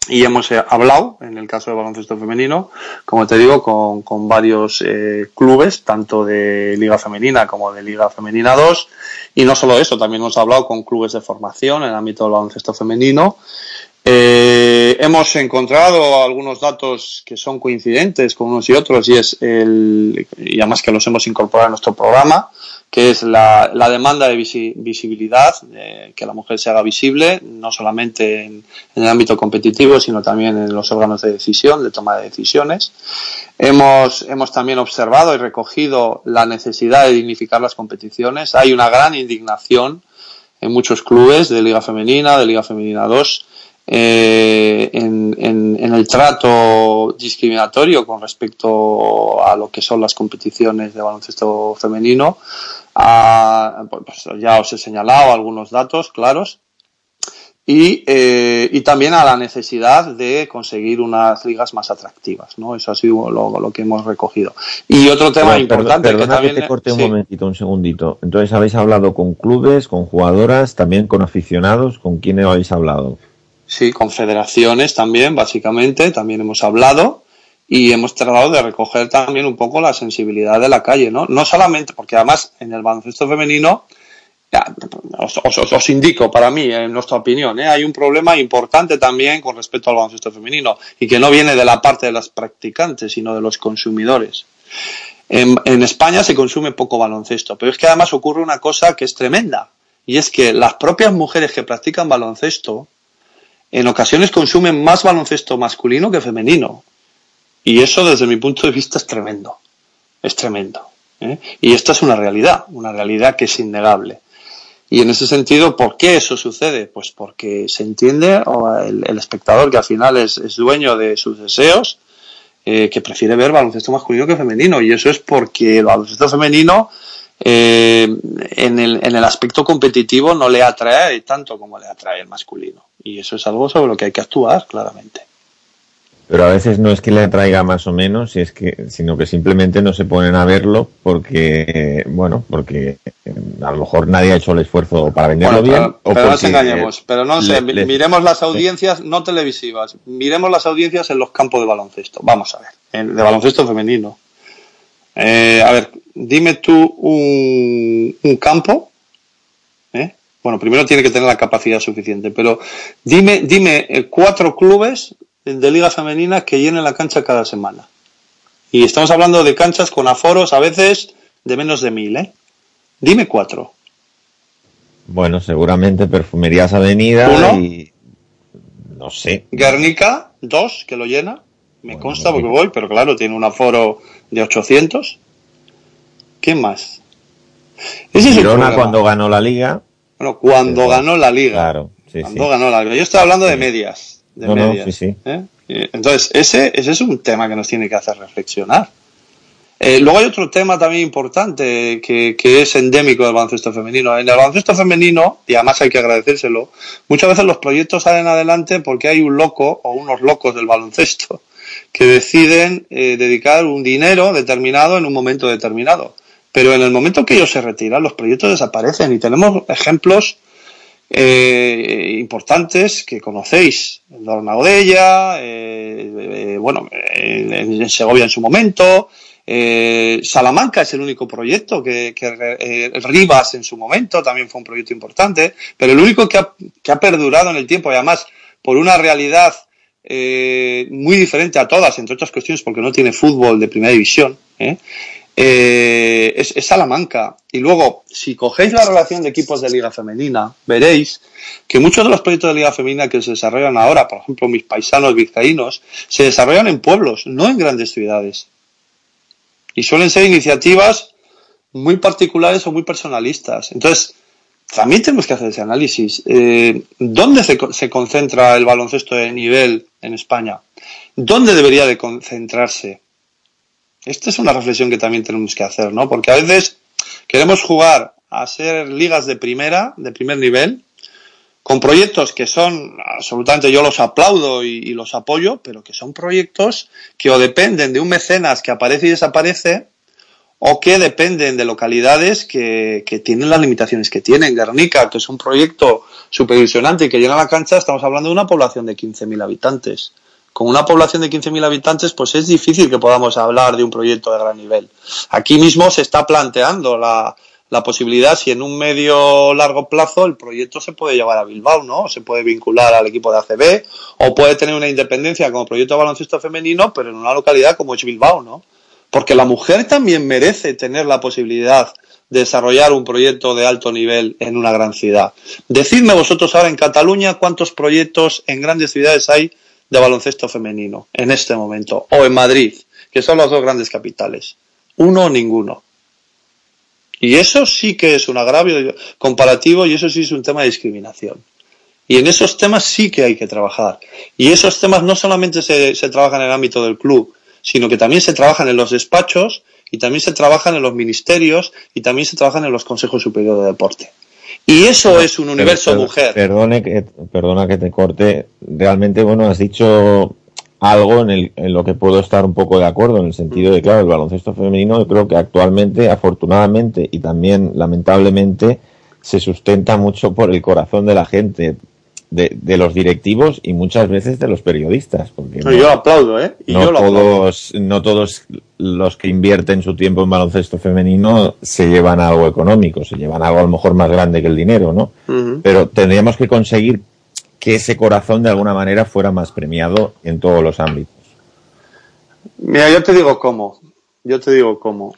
Speaker 10: y hemos eh, hablado, en el caso del baloncesto femenino, como te digo, con, con varios eh, clubes, tanto de Liga Femenina como de Liga Femenina 2. Y no solo eso, también hemos hablado con clubes de formación en el ámbito del baloncesto femenino. Eh, hemos encontrado algunos datos que son coincidentes con unos y otros y es el, y además que los hemos incorporado en nuestro programa, que es la, la demanda de visi, visibilidad, eh, que la mujer se haga visible, no solamente en, el ámbito competitivo, sino también en los órganos de decisión, de toma de decisiones. Hemos, hemos también observado y recogido la necesidad de dignificar las competiciones. Hay una gran indignación en muchos clubes de Liga Femenina, de Liga Femenina 2, eh, en, en, el trato discriminatorio con respecto a lo que son las competiciones de baloncesto femenino. Ah, pues ya os he señalado algunos datos claros. Y, eh, y también a la necesidad de conseguir unas ligas más atractivas, ¿no? Eso ha sido lo, lo que hemos recogido. Y otro tema
Speaker 3: Pero,
Speaker 10: importante
Speaker 3: perdona
Speaker 10: que también
Speaker 3: que te corte un momentito, un segundito. Entonces habéis hablado con clubes, con jugadoras, también con aficionados, ¿con quién habéis hablado?
Speaker 10: Sí, con federaciones también, básicamente, también hemos hablado y hemos tratado de recoger también un poco la sensibilidad de la calle, ¿no? No solamente, porque además en el baloncesto femenino, os, os, os, indico para mí, en nuestra opinión, ¿eh? hay un problema importante también con respecto al baloncesto femenino y que no viene de la parte de las practicantes, sino de los consumidores. En España se consume poco baloncesto, pero es que además ocurre una cosa que es tremenda y es que las propias mujeres que practican baloncesto en ocasiones consumen más baloncesto masculino que femenino. Y eso desde mi punto de vista es tremendo. Es tremendo. ¿eh? Y esta es una realidad, una realidad que es innegable. Y en ese sentido, ¿por qué eso sucede? Pues porque se entiende, o el, espectador que al final es, es, dueño de sus deseos, eh, que prefiere ver baloncesto masculino que femenino. Y eso es porque el baloncesto femenino eh, en, el, en el aspecto competitivo no le atrae tanto como le atrae el masculino. Y eso es algo sobre lo que hay que actuar, claramente.
Speaker 3: Pero a veces no es que le atraiga más o menos, es que, sino que simplemente no se ponen a verlo porque, bueno, porque eh, a lo mejor nadie ha hecho el esfuerzo para venderlo
Speaker 10: Bueno,
Speaker 3: bien.
Speaker 10: pero,
Speaker 3: o
Speaker 10: pero no nos engañemos, pero no sé,
Speaker 3: le-
Speaker 10: mi-
Speaker 3: le-
Speaker 10: miremos las audiencias no televisivas, miremos las audiencias en los campos de baloncesto. Vamos a ver, en- de baloncesto femenino. Eh, a ver, dime tú un, un campo, ¿eh? bueno, primero tiene que tener la capacidad suficiente, pero dime, dime eh, cuatro clubes de liga femenina que llenen la cancha cada semana. Y estamos hablando de canchas con aforos a veces de menos de mil, ¿eh? Dime cuatro.
Speaker 3: Bueno, seguramente Perfumerías Avenida
Speaker 10: Uno.
Speaker 3: y. No sé.
Speaker 10: Guernica, dos, que lo llena. Me consta porque voy, pero claro, tiene un aforo de 800. ¿Quién más? Ese es
Speaker 3: Girona cuando ganó la liga.
Speaker 10: Bueno, cuando ganó la liga.
Speaker 3: Claro, sí, sí.
Speaker 10: Cuando ganó la liga. Yo estoy hablando de medias. De
Speaker 3: No, sí, sí.
Speaker 10: Eh, Entonces, ese, ese es un tema que nos tiene que hacer reflexionar. Eh, luego hay otro tema también importante que, que es endémico del baloncesto femenino. En el baloncesto femenino, y además hay que agradecérselo, muchas veces los proyectos salen adelante porque hay un loco o unos locos del baloncesto que deciden eh, dedicar un dinero determinado en un momento determinado. Pero en el momento que ellos se retiran, los proyectos desaparecen y tenemos ejemplos eh, importantes que conocéis. Lorna Odella, eh, eh, bueno, en, en Segovia en su momento, eh, Salamanca es el único proyecto que, que eh, Rivas en su momento también fue un proyecto importante, pero el único que ha, que ha perdurado en el tiempo y además por una realidad eh, muy diferente a todas, entre otras cuestiones porque no tiene fútbol de primera división, ¿eh? Eh, es, es Salamanca. Y luego, si cogéis la relación de equipos de liga femenina, veréis que muchos de los proyectos de liga femenina que se desarrollan ahora, por ejemplo, mis paisanos vizcaínos, se desarrollan en pueblos, no en grandes ciudades. Y suelen ser iniciativas muy particulares o muy personalistas. Entonces, también tenemos que hacer ese análisis. Eh, ¿Dónde se, se concentra el baloncesto de nivel en España? ¿Dónde debería de concentrarse? Esta es una reflexión que también tenemos que hacer, ¿no? Porque a veces queremos jugar a ser ligas de primera, de primer nivel, con proyectos que son absolutamente yo los aplaudo y, los apoyo, pero que son proyectos que o dependen de un mecenas que aparece y desaparece, o que dependen de localidades que, que tienen las limitaciones que tienen. Guernica, que es un proyecto supervisionante y que llena la cancha, estamos hablando de una población de 15.000 habitantes. Con una población de 15.000 habitantes, pues es difícil que podamos hablar de un proyecto de gran nivel. Aquí mismo se está planteando la, la posibilidad, si en un medio largo plazo el proyecto se puede llevar a Bilbao, ¿no? Se puede vincular al equipo de ACB, o puede tener una independencia como proyecto de baloncesto femenino, pero en una localidad como es Bilbao, ¿no? Porque la mujer también merece tener la posibilidad de desarrollar un proyecto de alto nivel en una gran ciudad. Decidme vosotros ahora en Cataluña cuántos proyectos en grandes ciudades hay de baloncesto femenino en este momento, o en Madrid, que son las dos grandes capitales. Uno o ninguno. Y eso sí que es un agravio comparativo y eso sí es un tema de discriminación. Y en esos temas sí que hay que trabajar. Y esos temas no solamente se, se trabajan en el ámbito del club, sino que también se trabajan en los despachos y también se trabajan en los ministerios y también se trabajan en los consejos superiores de deporte. Y eso es un universo mujer.
Speaker 3: Perdone que, perdona que te corte. Realmente, bueno, has dicho algo en, el, en lo que puedo estar un poco de acuerdo, en el sentido de, claro, el baloncesto femenino, yo creo que actualmente, afortunadamente y también lamentablemente, se sustenta mucho por el corazón de la gente, de, de los directivos y muchas veces de los periodistas. Porque
Speaker 10: No, yo aplaudo, ¿eh? Y
Speaker 3: no
Speaker 10: yo lo aplaudo.
Speaker 3: todos, no todos los que invierten su tiempo en baloncesto femenino se llevan algo económico, se llevan algo a lo mejor más grande que el dinero, ¿no? Pero tendríamos que conseguir que ese corazón de alguna manera fuera más premiado en todos los ámbitos.
Speaker 10: Mira, yo te digo cómo. Yo te digo cómo.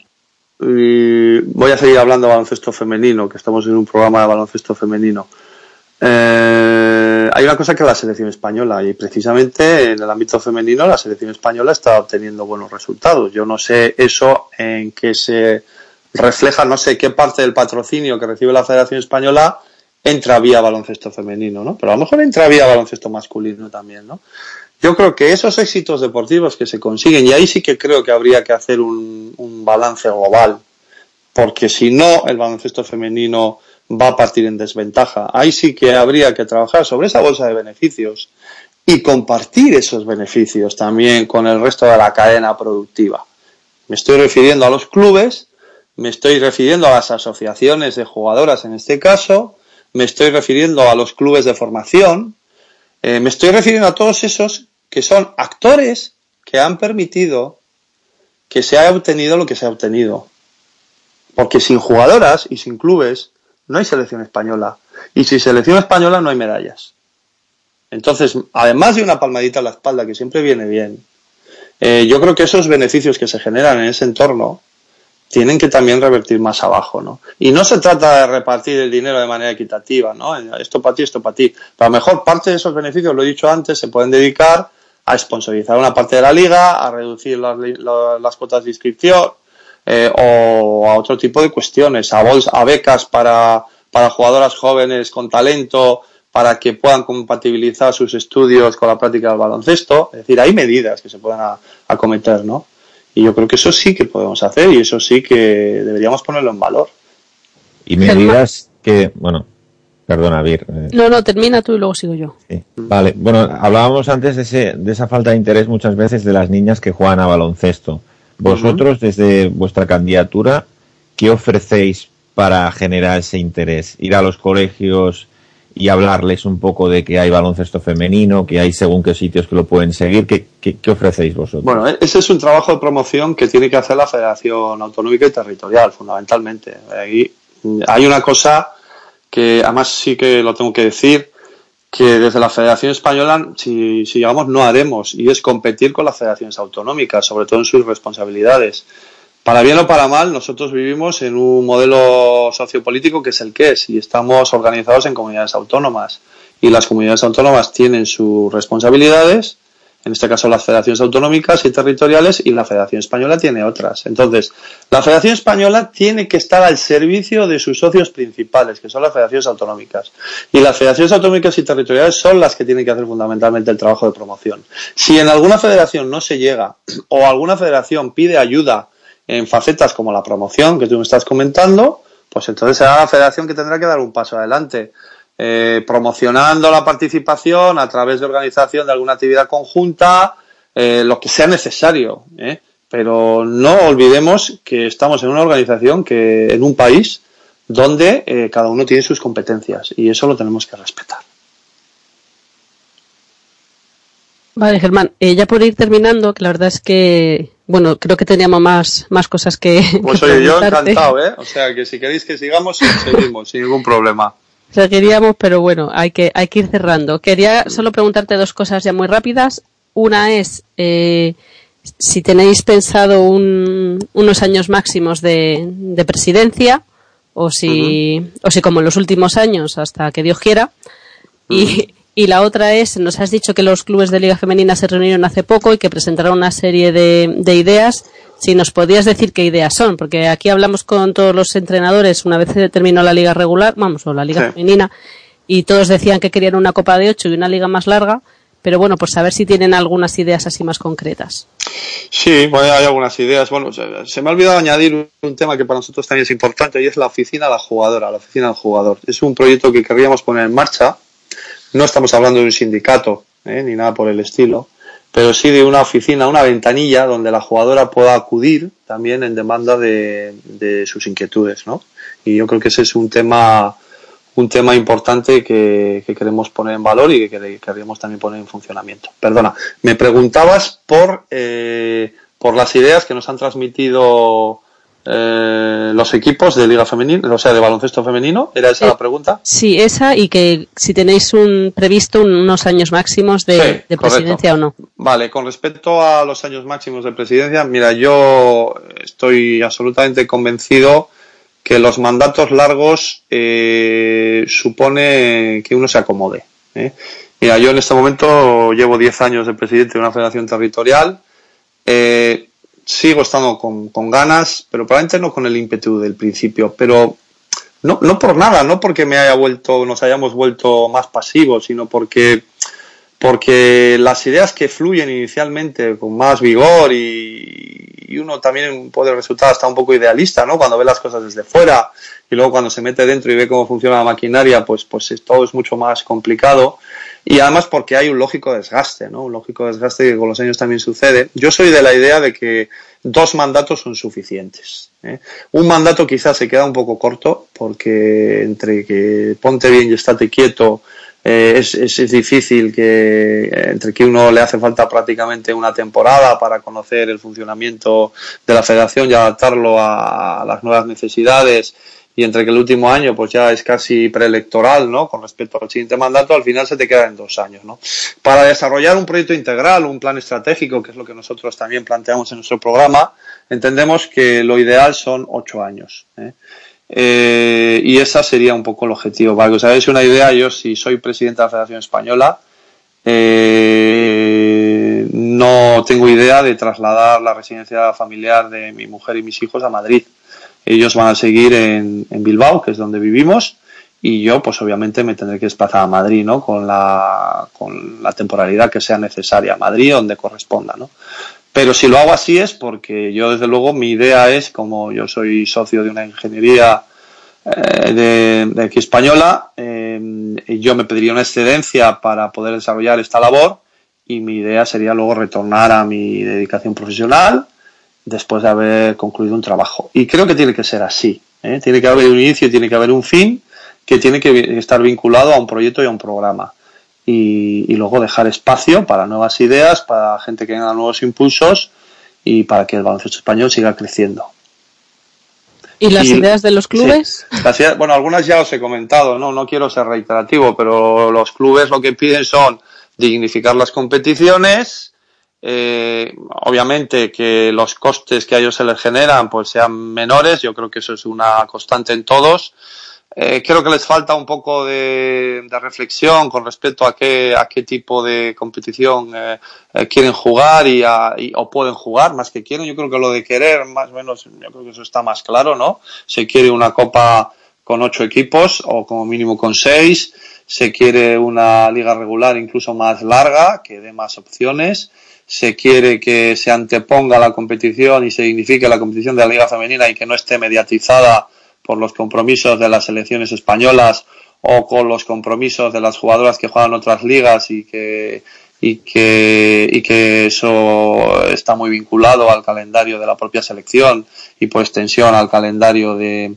Speaker 10: Y voy a seguir hablando de baloncesto femenino, que estamos en un programa de baloncesto femenino. Eh, hay una cosa que la selección española y precisamente en el ámbito femenino la selección española está obteniendo buenos resultados. Yo no sé eso en qué se refleja, no sé qué parte del patrocinio que recibe la Federación Española entra vía baloncesto femenino, ¿no? Pero a lo mejor entra vía baloncesto masculino también, ¿no? Yo creo que esos éxitos deportivos que se consiguen, y ahí sí que creo que habría que hacer un, un balance global, porque si no, el baloncesto femenino va a partir en desventaja. Ahí sí que habría que trabajar sobre esa bolsa de beneficios y compartir esos beneficios también con el resto de la cadena productiva. Me estoy refiriendo a los clubes, me estoy refiriendo a las asociaciones de jugadoras en este caso, me estoy refiriendo a los clubes de formación, eh, me estoy refiriendo a todos esos que son actores que han permitido que se haya obtenido lo que se ha obtenido. Porque sin jugadoras y sin clubes no hay selección española. Y sin selección española no hay medallas. Entonces, además de una palmadita en la espalda, que siempre viene bien, eh, yo creo que esos beneficios que se generan en ese entorno tienen que también revertir más abajo, ¿no? Y no se trata de repartir el dinero de manera equitativa, ¿no? Esto para ti, esto para ti. Pero a lo mejor parte de esos beneficios, lo he dicho antes, se pueden dedicar a sponsorizar una parte de la liga, a reducir las, las cuotas de inscripción eh, o a otro tipo de cuestiones, a, bols, a becas para, para jugadoras jóvenes con talento, para que puedan compatibilizar sus estudios con la práctica del baloncesto. Es decir, hay medidas que se pueden acometer, ¿no? Y yo creo que eso sí que podemos hacer y eso sí que deberíamos ponerlo en valor.
Speaker 3: Y medidas que, bueno, perdona, Vir. Eh,
Speaker 5: No, no, termina tú y luego sigo yo.
Speaker 3: sí. Vale, bueno, hablábamos antes de, ese, de esa falta de interés muchas veces de las niñas que juegan a baloncesto. Vosotros, desde vuestra candidatura, ¿qué ofrecéis para generar ese interés? Ir a los colegios y hablarles un poco de que hay baloncesto femenino, que hay según qué sitios que lo pueden seguir. ¿Qué, qué, qué ofrecéis vosotros?
Speaker 10: Bueno, e- ese es un trabajo de promoción que tiene que hacer la Federación Autonómica y Territorial, fundamentalmente. Ahí mm, hay una cosa que además sí que lo tengo que decir, que desde la Federación Española, si, si llegamos, no haremos, y es competir con las federaciones autonómicas, sobre todo en sus responsabilidades. Para bien o para mal, nosotros vivimos en un modelo sociopolítico que es el que es, y estamos organizados en comunidades autónomas. Y las comunidades autónomas tienen sus responsabilidades, en este caso las federaciones autonómicas y territoriales, y la Federación Española tiene otras. Entonces, la Federación Española tiene que estar al servicio de sus socios principales, que son las federaciones autonómicas. Y las federaciones autonómicas y territoriales son las que tienen que hacer fundamentalmente el trabajo de promoción. Si en alguna federación no se llega, o alguna federación pide ayuda en facetas como la promoción que tú me estás comentando, pues entonces será la federación que tendrá que dar un paso adelante eh, promocionando la participación a través de organización de alguna actividad conjunta, eh, lo que sea necesario. ¿eh? Pero no olvidemos que estamos en una organización que, en un país donde eh, cada uno tiene sus competencias y eso lo tenemos que respetar.
Speaker 5: Vale, Germán, ya por ir terminando, que la verdad es que, bueno, creo que teníamos más, más cosas que.
Speaker 10: Pues
Speaker 5: que
Speaker 10: oye, yo encantado, ¿eh? O sea, que si queréis que sigamos, seguimos, sin ningún problema.
Speaker 5: Seguiríamos, pero bueno, hay que, hay que ir cerrando. Quería solo preguntarte dos cosas ya muy rápidas. Una es eh, si tenéis pensado un- unos años máximos de, de presidencia o si, o si como en los últimos años, hasta que Dios quiera. Y, y la otra es, nos has dicho que los clubes de Liga Femenina se reunieron hace poco y que presentaron una serie de, de ideas. Si nos podías decir qué ideas son, porque aquí hablamos con todos los entrenadores una vez se terminó la liga regular, vamos, o la liga
Speaker 10: Sí.
Speaker 5: femenina, y todos decían que querían una copa de ocho y una liga más larga, pero bueno, por saber si tienen algunas ideas así más concretas.
Speaker 10: Sí, bueno, hay algunas ideas. Bueno, se, se me ha olvidado añadir un, un tema que para nosotros también es importante y es la oficina de la jugadora, la oficina del jugador. Es un proyecto que querríamos poner en marcha. No estamos hablando de un sindicato ¿eh? ni nada por el estilo, pero sí de una oficina, una ventanilla donde la jugadora pueda acudir también en demanda de, de sus inquietudes, ¿no? Y yo creo que ese es un tema un tema importante que, que queremos poner en valor y que querríamos también poner en funcionamiento. Perdona, me preguntabas por, eh, por las ideas que nos han transmitido eh, los equipos de Liga Femenina, o sea, de baloncesto femenino. ¿Era esa
Speaker 5: Eh,
Speaker 10: la pregunta?
Speaker 5: Sí, esa y que si tenéis un previsto unos años máximos de,
Speaker 10: Sí,
Speaker 5: de
Speaker 10: correcto.
Speaker 5: presidencia o no.
Speaker 10: Vale, con respecto a los años máximos de presidencia, mira, yo estoy absolutamente convencido que los mandatos largos eh, supone que uno se acomode. ¿eh? Mira, yo en este momento llevo 10 años de presidente de una federación territorial. eh, sigo estando con, con ganas, pero probablemente no con el ímpetu del principio. Pero no, no por nada, no porque me haya vuelto, nos hayamos vuelto más pasivos, sino porque, porque las ideas que fluyen inicialmente con más vigor y, y uno también puede resultar hasta un poco idealista, ¿no? Cuando ve las cosas desde fuera y luego cuando se mete dentro y ve cómo funciona la maquinaria, pues, pues todo es mucho más complicado. Y además porque hay un lógico desgaste, ¿no? Un lógico desgaste que con los años también sucede. Yo soy de la idea de que dos mandatos son suficientes. ¿eh? Un mandato quizás se queda un poco corto porque entre que ponte bien y estate quieto eh, es, es, difícil que eh, entre que uno le hace falta prácticamente una temporada para conocer el funcionamiento de la federación y adaptarlo a las nuevas necesidades y entre que el último año pues ya es casi preelectoral, ¿no? Con respecto al siguiente mandato, al final se te queda en dos años, ¿no? Para desarrollar un proyecto integral, un plan estratégico, que es lo que nosotros también planteamos en nuestro programa, entendemos que lo ideal son ocho años. ¿eh? Eh, y esa sería un poco el objetivo. Para que os hagáis una idea, yo si soy presidente de la Federación Española, eh, no tengo idea de trasladar la residencia familiar de mi mujer y mis hijos a Madrid. Ellos van a seguir en, en Bilbao, que es donde vivimos, y yo, pues obviamente me tendré que desplazar a Madrid, ¿no? Con la, con la temporalidad que sea necesaria a Madrid, donde corresponda, ¿no? Pero si lo hago así es porque yo, desde luego, mi idea es, como yo soy socio de una ingeniería eh, de, de, aquí española, eh, yo me pediría una excedencia para poder desarrollar esta labor y mi idea sería luego retornar a mi dedicación profesional después de haber concluido un trabajo. Y creo que tiene que ser así. ¿eh? Tiene que haber un inicio, tiene que haber un fin que tiene que estar vinculado a un proyecto y a un programa. Y, y luego dejar espacio para nuevas ideas, para gente que tenga nuevos impulsos y para que el baloncesto español siga creciendo.
Speaker 5: ¿Y las y, ideas de los clubes?
Speaker 10: Sí, bueno, algunas ya os he comentado, ¿no? no quiero ser reiterativo, pero los clubes lo que piden son dignificar las competiciones, eh, obviamente que los costes que a ellos se les generan pues sean menores, yo creo que eso es una constante en todos. Eh, creo que les falta un poco de, reflexión con respecto a qué, a qué tipo de competición eh, eh, quieren jugar y, a, o pueden jugar, más que quieren. Yo creo que lo de querer, más o menos, yo creo que eso está más claro, ¿no? Se quiere una copa con ocho equipos o como mínimo con seis. Se quiere una liga regular incluso más larga, que dé más opciones se quiere que se anteponga la competición y se dignifique la competición de la Liga Femenina y que no esté mediatizada por los compromisos de las selecciones españolas o con los compromisos de las jugadoras que juegan otras ligas y que y que y que eso está muy vinculado al calendario de la propia selección y por extensión al calendario de,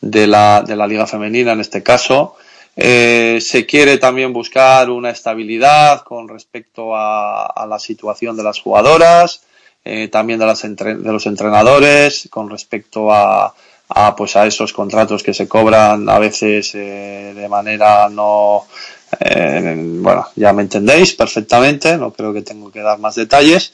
Speaker 10: de la, de la liga femenina en este caso eh, se quiere también buscar una estabilidad con respecto a, la situación de las jugadoras, eh, también de, las entre, de, los entrenadores, con respecto a, a, pues a esos contratos que se cobran a veces eh, de manera no. Eh, bueno, ya me entendéis perfectamente, no creo que tengo que dar más detalles.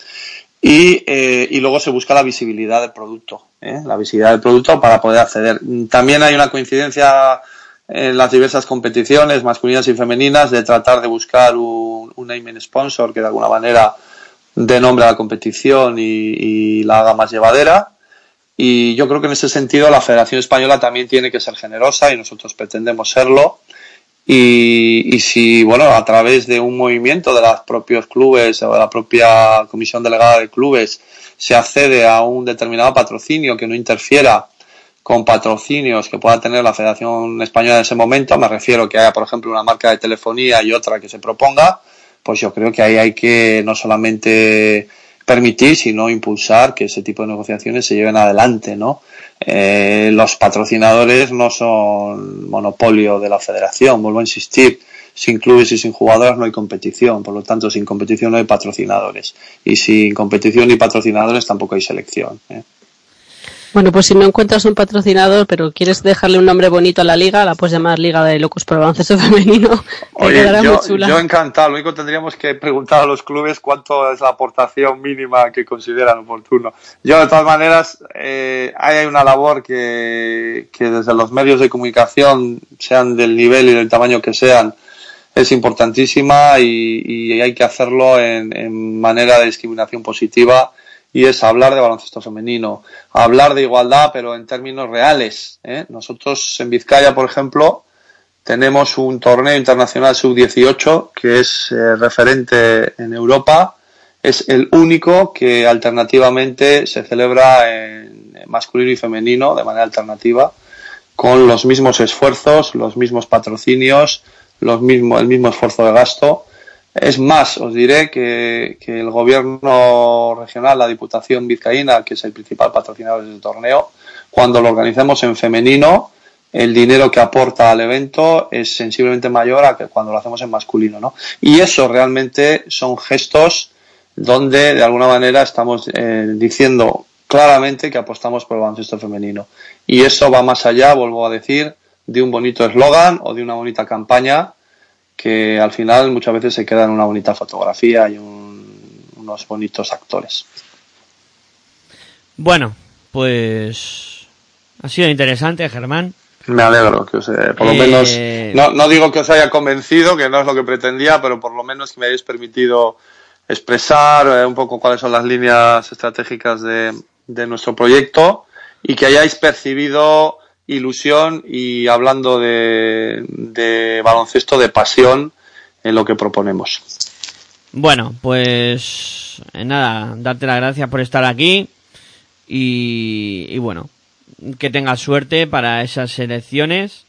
Speaker 10: Y, eh, y luego se busca la visibilidad del producto, la visibilidad del producto para poder acceder. También hay una coincidencia en las diversas competiciones masculinas y femeninas de tratar de buscar un, un sponsor que de alguna manera dé nombre a la competición y, y, la haga más llevadera. Y yo creo que en ese sentido la Federación Española también tiene que ser generosa y nosotros pretendemos serlo. Y, y si, bueno, a través de un movimiento de los propios clubes o de la propia Comisión Delegada de Clubes se accede a un determinado patrocinio que no interfiera con patrocinios que pueda tener la Federación Española en ese momento, me refiero que haya, por ejemplo, una marca de telefonía y otra que se proponga, pues yo creo que ahí hay que no solamente permitir, sino impulsar que ese tipo de negociaciones se lleven adelante, ¿no? Eh, los patrocinadores no son monopolio de la federación, vuelvo a insistir, sin clubes y sin jugadoras no hay competición, por lo tanto sin competición no hay patrocinadores y sin competición y patrocinadores tampoco hay selección. ¿eh?
Speaker 5: Bueno, pues si no encuentras un patrocinador, pero quieres dejarle un nombre bonito a la liga, la puedes llamar Liga de Locos por Baloncesto Femenino.
Speaker 10: Oye, yo, yo, encantado. Lo único que tendríamos que preguntar a los clubes cuánto es la aportación mínima que consideran oportuno. Yo, de todas maneras, eh, hay una labor que, que desde los medios de comunicación, sean del nivel y del tamaño que sean, es importantísima y, y hay que hacerlo en, en manera de discriminación positiva y es hablar de baloncesto femenino, hablar de igualdad, pero en términos reales. ¿eh? Nosotros en Vizcaya, por ejemplo, tenemos un torneo internacional sub-18 que es eh, referente en Europa. Es el único que alternativamente se celebra en masculino y femenino de manera alternativa, con los mismos esfuerzos, los mismos patrocinios, los mismo, el mismo esfuerzo de gasto es más, os diré que, el gobierno regional, la Diputación Vizcaína, que es el principal patrocinador del torneo, cuando lo organizamos en femenino, el dinero que aporta al evento es sensiblemente mayor a que cuando lo hacemos en masculino, ¿no? Y eso realmente son gestos donde de alguna manera estamos eh, diciendo claramente que apostamos por el baloncesto femenino. Y eso va más allá, vuelvo a decir, de un bonito eslogan o de una bonita campaña que al final muchas veces se queda en una bonita fotografía y unos bonitos actores.
Speaker 1: Bueno, pues ha sido interesante, Germán.
Speaker 10: Me alegro que os, por lo menos, eh, no, no, digo que os haya convencido, que no es lo que pretendía, pero por lo menos que me hayáis permitido expresar eh, un poco cuáles son las líneas estratégicas de, de nuestro proyecto y que hayáis percibido ilusión y hablando de, baloncesto, de pasión en lo que proponemos.
Speaker 1: Bueno, pues eh, nada, darte las gracias por estar aquí y, bueno, que tengas suerte para esas elecciones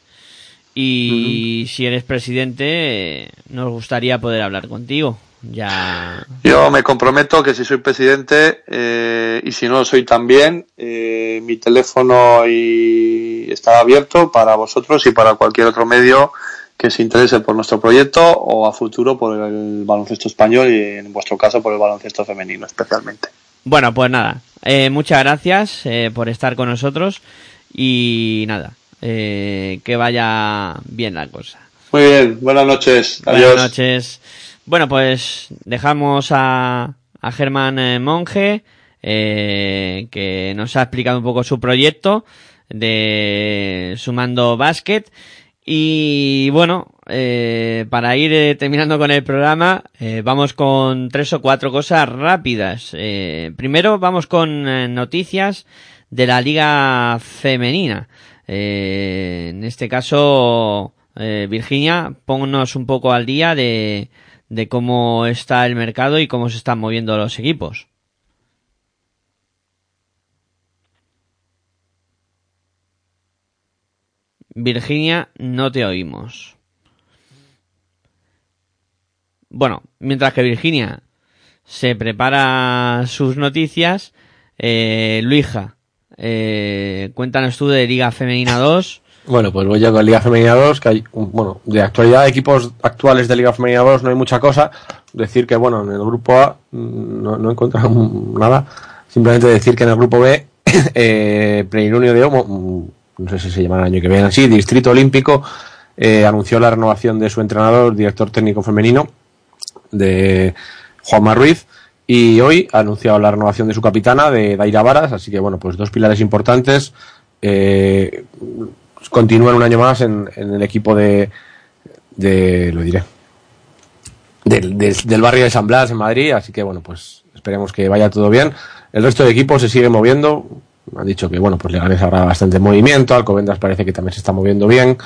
Speaker 1: y si eres presidente nos gustaría poder hablar contigo. Ya.
Speaker 10: Yo me comprometo que si soy presidente eh, y si no lo soy también, eh, mi teléfono y está abierto para vosotros y para cualquier otro medio que se interese por nuestro proyecto o a futuro por el baloncesto español y en vuestro caso por el baloncesto femenino especialmente.
Speaker 1: Bueno, pues nada, eh, muchas gracias por estar con nosotros y nada, que vaya bien la cosa.
Speaker 10: Muy bien, buenas noches.
Speaker 1: Adiós. Buenas noches. Bueno, pues dejamos a, a Germán eh, Monge, eh, que nos ha explicado un poco su proyecto de Sumando Basket. Y bueno, eh, para ir terminando con el programa, vamos con tres o cuatro cosas rápidas. primero vamos con noticias de la liga femenina. en este caso, Virginia, ponnos un poco al día de, de cómo está el mercado y cómo se están moviendo los equipos. Virginia, no te oímos. Bueno, mientras que Virginia se prepara sus noticias, eh, Luija, eh, cuéntanos tú de Liga Femenina 2
Speaker 6: bueno, pues voy ya con Liga Femenina 2, que hay, bueno, de actualidad equipos actuales de Liga Femenina 2 no hay mucha cosa. Decir que, bueno, en el grupo A mm, no, no he nada. Simplemente decir que en el grupo B, eh, de Omo, mm, no sé si se llama el año que viene así, Distrito Olímpico, eh, anunció la renovación de su entrenador, director técnico femenino, de Juanma Ruiz, y hoy ha anunciado la renovación de su capitana, de Daira Varas, así que, bueno, pues dos pilares importantes. Eh, continúan un año más en, el equipo de, de lo diré, del, del, barrio de San Blas en Madrid, así que bueno, pues esperemos que vaya todo bien. El resto de equipos se sigue moviendo, han dicho que bueno, pues Leganés habrá bastante movimiento, Alcobendas parece que también se está moviendo bien.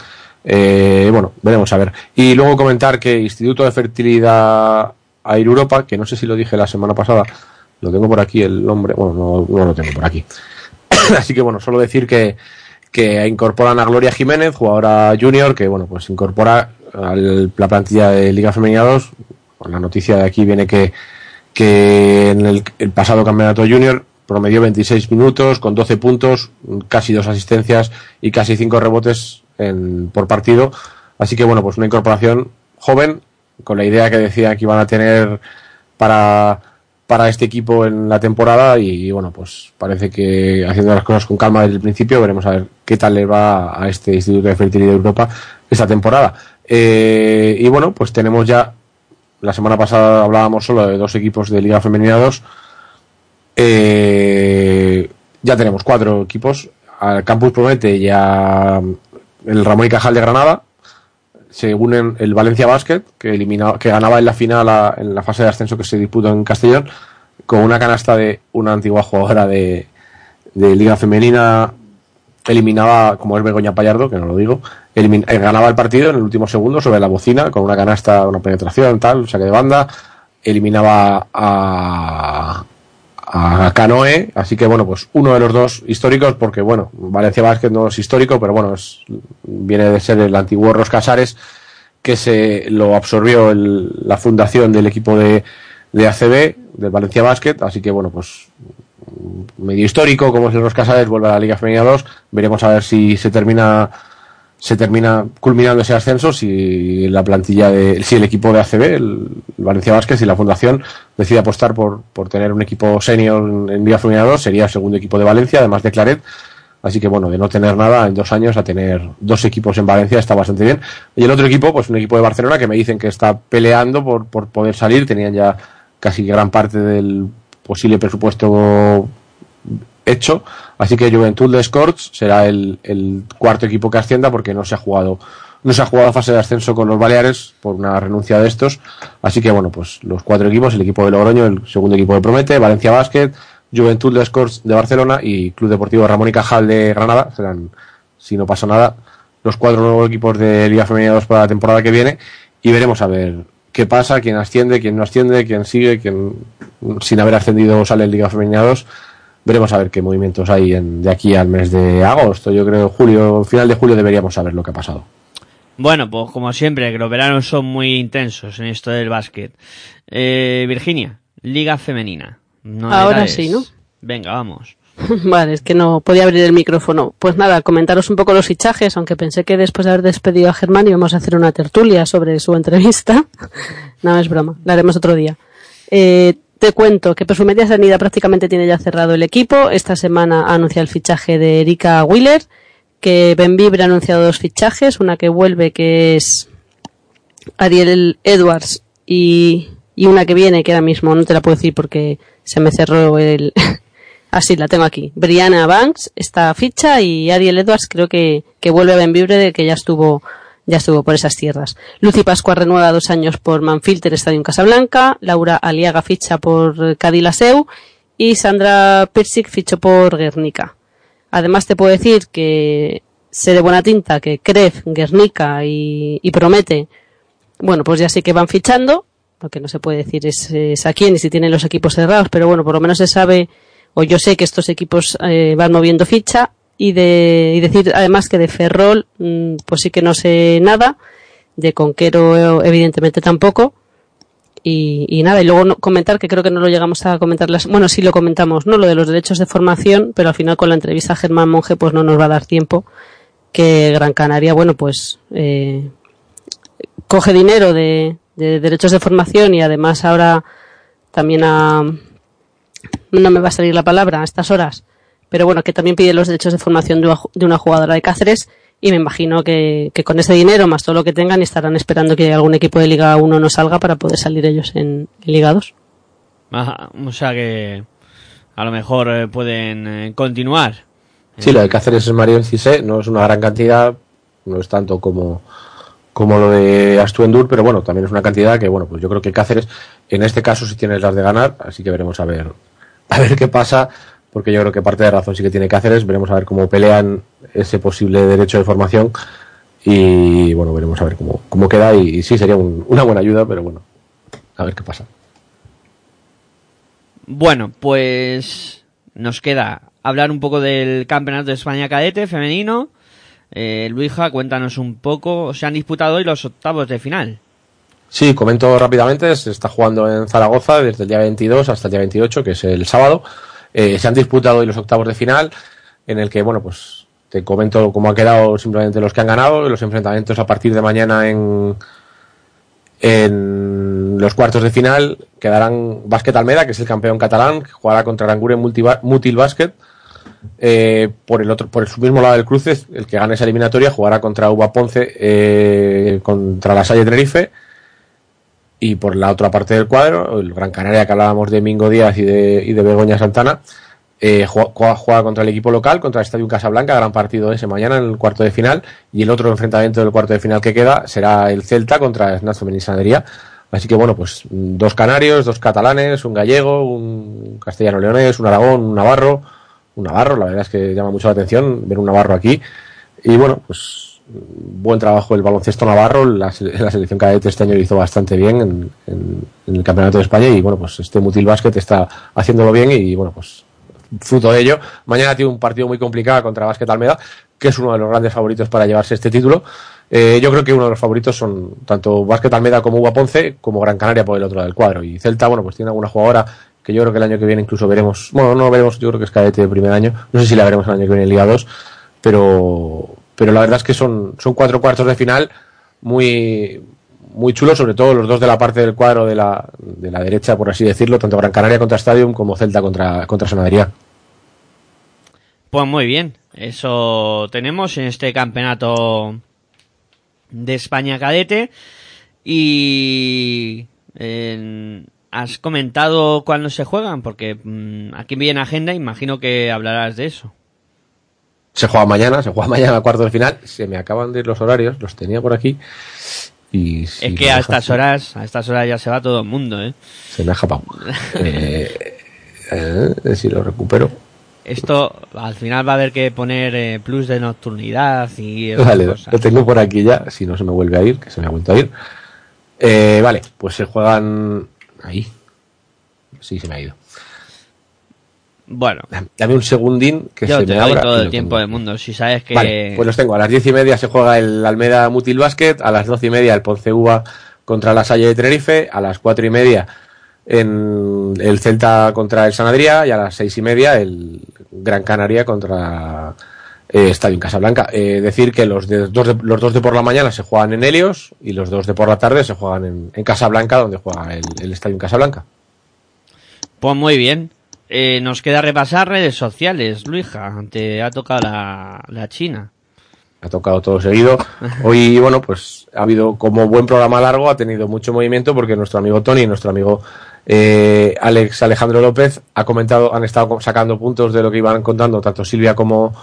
Speaker 6: Eh, bueno, veremos a ver. Y luego comentar que Instituto de Fertilidad Air Europa, que no sé si lo dije la semana pasada, lo tengo por aquí el nombre, bueno, no, no lo tengo por aquí. Así que bueno, solo decir que, que incorporan a Gloria Jiménez, jugadora junior, que bueno, pues incorpora a la plantilla de Liga Femenina 2. la noticia de aquí viene que, que en el, pasado campeonato junior promedió 26 minutos con 12 puntos, casi dos asistencias y casi cinco rebotes en, por partido. Así que bueno, pues una incorporación joven, con la idea que decía que iban a tener para para este equipo en la temporada y, bueno, pues parece que haciendo las cosas con calma desde el principio veremos a ver qué tal le va a este Instituto de Fertilidad de Europa esta temporada. Eh, y bueno, pues tenemos ya, la semana pasada hablábamos solo de dos equipos de Liga Femenina 2, eh, ya tenemos cuatro equipos, al Campus Promete ya el Ramón y Cajal de Granada, se unen el Valencia Basket, que, eliminaba, que ganaba en la final, en la fase de ascenso que se disputó en Castellón, con una canasta de una antigua jugadora de, de Liga Femenina eliminaba, como es Begoña Pallardo, que no lo digo, elimin- eh, ganaba el partido en el último segundo sobre la bocina con una canasta, una penetración, tal, saque de banda, eliminaba a, a Canoe, así que bueno, pues uno de los dos históricos, porque bueno, Valencia Basket no es histórico, pero bueno, es, viene de ser el antiguo Ros Casares, que se lo absorbió el- la fundación del equipo de, de ACB, del Valencia Basket, así que bueno, pues medio histórico, como es el Ros Casares, vuelve a la Liga Femenina 2, veremos a ver si se termina se termina culminando ese ascenso si la plantilla de si el equipo de ACB, el Valencia Vázquez y la fundación decide apostar por, por tener un equipo senior en, en Liga Femenina 2, sería el segundo equipo de Valencia, además de Claret. Así que bueno, de no tener nada en dos años a tener dos equipos en Valencia está bastante bien. Y el otro equipo, pues un equipo de Barcelona que me dicen que está peleando por, por poder salir, tenían ya casi gran parte del posible presupuesto hecho. Así que Juventud de Scorch será el, el cuarto equipo que ascienda porque no se ha jugado no se ha jugado fase de ascenso con los Baleares por una renuncia de estos. Así que bueno, pues los cuatro equipos, el equipo de Logroño, el segundo equipo de Promete, Valencia Basket, Juventud de Scorch de Barcelona y Club Deportivo Ramón y Cajal de Granada. Serán, si no pasa nada, los cuatro nuevos equipos de Liga Femenina 2 para la temporada que viene y veremos a ver qué pasa, quién asciende, quién no asciende, quién sigue, quién sin haber ascendido sale en Liga Femenina 2 veremos a ver qué movimientos hay en- de aquí al mes de agosto. Yo creo julio, final de julio deberíamos saber lo que ha pasado.
Speaker 1: Bueno, pues como siempre, que los veranos son muy intensos en esto del básquet. Eh, Virginia, Liga Femenina.
Speaker 5: Ahora sí, ¿no?
Speaker 1: Venga, vamos.
Speaker 5: Vale, es que no podía abrir el micrófono. Pues nada, comentaros un poco los fichajes, aunque pensé que después de haber despedido a Germán íbamos a hacer una tertulia sobre su entrevista. no, es broma, la haremos otro día. Eh, te cuento que Perfumería Sanidad prácticamente tiene ya cerrado el equipo. Esta semana ha anunciado el fichaje de Erika Wheeler, que Benvibre ha anunciado dos fichajes, una que vuelve que es Ariel Edwards y, y una que viene que ahora mismo no te la puedo decir porque se me cerró el... Así la tengo aquí. Brianna Banks, esta ficha y Ariel Edwards creo que, que vuelve a Benvibre de que ya estuvo ya estuvo por esas tierras. Lucy Pascua renueva dos años por Manfilter Stadium Casablanca, Laura Aliaga ficha por Cadilaseu y Sandra Persic fichó por Guernica. Además te puedo decir que sé de buena tinta que Cref, Guernica y, Promete, bueno, pues ya sí que van fichando, lo que no se puede decir es a quién y si tienen los equipos cerrados, pero bueno, por lo menos se sabe, o yo sé que estos equipos eh, van moviendo ficha y de y decir además que de Ferrol, mm, pues sí que no sé nada, de Conquero evidentemente tampoco. Y, y nada, y luego no- comentar que creo que no lo llegamos a comentar las, bueno, sí lo comentamos, ¿no? Lo de los derechos de formación, pero al final con la entrevista a Germán Monge pues no nos va a dar tiempo que Gran Canaria, bueno, pues eh, coge dinero de, de derechos de formación y además ahora también a, no me va a salir la palabra a estas horas, pero bueno, que también pide los derechos de formación de una, jugadora de Cáceres y me imagino que, que con ese dinero más todo lo que tengan estarán esperando que algún equipo de Liga 1 no salga para poder salir ellos en, en Liga 2.
Speaker 1: Ajá, o sea que a lo mejor eh, pueden eh, continuar.
Speaker 6: Sí, lo de Cáceres es Mario Cisé, no es una gran cantidad, no es tanto como, como lo de Astuendur, pero bueno, también es una cantidad que, bueno, pues yo creo que Cáceres en este caso sí tiene las de ganar, así que veremos a ver, a ver qué pasa, porque yo creo que parte de razón sí que tiene Cáceres, veremos a ver cómo pelean ese posible derecho de formación y bueno, veremos a ver cómo, cómo queda y, y sí, sería un- una buena ayuda, pero bueno, a ver qué pasa.
Speaker 1: Bueno, pues nos queda hablar un poco del Campeonato de España Cadete femenino. Eh, Luija, cuéntanos un poco. Se han disputado hoy los octavos de final.
Speaker 6: Sí, comento rápidamente, se está jugando en Zaragoza desde el día 22 hasta el día 28, que es el sábado. Eh, se han disputado hoy los octavos de final, en el que, bueno, pues te comento cómo ha quedado simplemente los que han ganado, los enfrentamientos a partir de mañana en, en los cuartos de final quedarán Básquet Almeda, que es el campeón catalán, que jugará contra Aranguren Multiba- Mutil Basket. Eh, por el otro, por el mismo lado del cruce, el que gane esa eliminatoria jugará contra Uva Ponce, eh, contra la Salle Tenerife. Y por la otra parte del cuadro, el Gran Canaria que hablábamos de Mingo Díaz y de, y de Begoña Santana, eh, juega, juega- contra el equipo local, contra el Estadio Casablanca, gran partido ese mañana en el cuarto de final. Y el otro enfrentamiento del cuarto de final que queda será el Celta contra Snatch Femenisanería. Así que bueno, pues dos canarios, dos catalanes, un gallego, un castellano-leonés, un aragón, un navarro, un navarro, la verdad es que llama mucho la atención ver un navarro aquí. Y bueno, pues buen trabajo el baloncesto navarro, la, la selección cadete este año lo hizo bastante bien en, el Campeonato de España y bueno, pues este Mutil Basket está haciéndolo bien y bueno, pues fruto de ello. Mañana tiene un partido muy complicado contra Basket Almeda, que es uno de los grandes favoritos para llevarse este título. Eh, yo creo que uno de los favoritos son tanto Basket Almeda como Uva Ponce, como Gran Canaria por el otro lado del cuadro. Y Celta, bueno, pues tiene alguna jugadora que yo creo que el año que viene incluso veremos, bueno, no veremos, yo creo que es cadete de primer año, no sé si la veremos el año que viene en Liga 2, pero, pero la verdad es que son, son cuatro cuartos de final muy, muy chulos, sobre todo los dos de la parte del cuadro de la, de la derecha, por así decirlo, tanto Gran Canaria contra Stadium como Celta contra, contra Sonadería.
Speaker 1: Pues muy bien, eso tenemos en este campeonato de España cadete y has comentado cuándo se juegan porque mm, aquí viene agenda, imagino que hablarás de eso.
Speaker 6: Se juega mañana, se juega mañana a cuarto de final. Se me acaban de ir los horarios, los tenía por aquí. Y si
Speaker 1: es que a estas horas, a estas horas ya se va todo el mundo, ¿eh?
Speaker 6: Se me ha escapado. eh, eh, si lo recupero.
Speaker 1: Esto al final va a haber que poner eh, plus de nocturnidad y
Speaker 6: Vale,
Speaker 1: cosas.
Speaker 6: lo tengo por aquí ya, si no se me vuelve a ir, que se me ha vuelto a ir. Eh, vale, pues se juegan ahí. Sí, se me ha ido.
Speaker 1: Bueno,
Speaker 6: Dame un segundín que
Speaker 1: yo
Speaker 6: se
Speaker 1: te
Speaker 6: me
Speaker 1: doy
Speaker 6: abra
Speaker 1: todo el tiempo del mundo. Si sabes que
Speaker 6: Vale, pues los tengo. A las diez y media se juega el Almeda Mutil Basket, a las doce y media el Ponce Uva contra la Salle de Tenerife, a las cuatro y media en el Celta contra el Sanadría y a las seis y media el Gran Canaria contra eh, Estadio en Casablanca. Eh, decir que los, de, dos de- los dos de por la mañana se juegan en Helios y los dos de por la tarde se juegan en, en Casablanca, donde juega el, el Estadio en Casablanca.
Speaker 1: Pues muy bien. Eh, nos queda repasar redes sociales, Luija. Te ha tocado la, la China.
Speaker 6: ha tocado todo seguido. Hoy, bueno, pues ha habido como buen programa largo, ha tenido mucho movimiento porque nuestro amigo Tony y nuestro amigo eh, Alex Alejandro López ha comentado, han estado sacando puntos de lo que iban contando tanto Silvia como,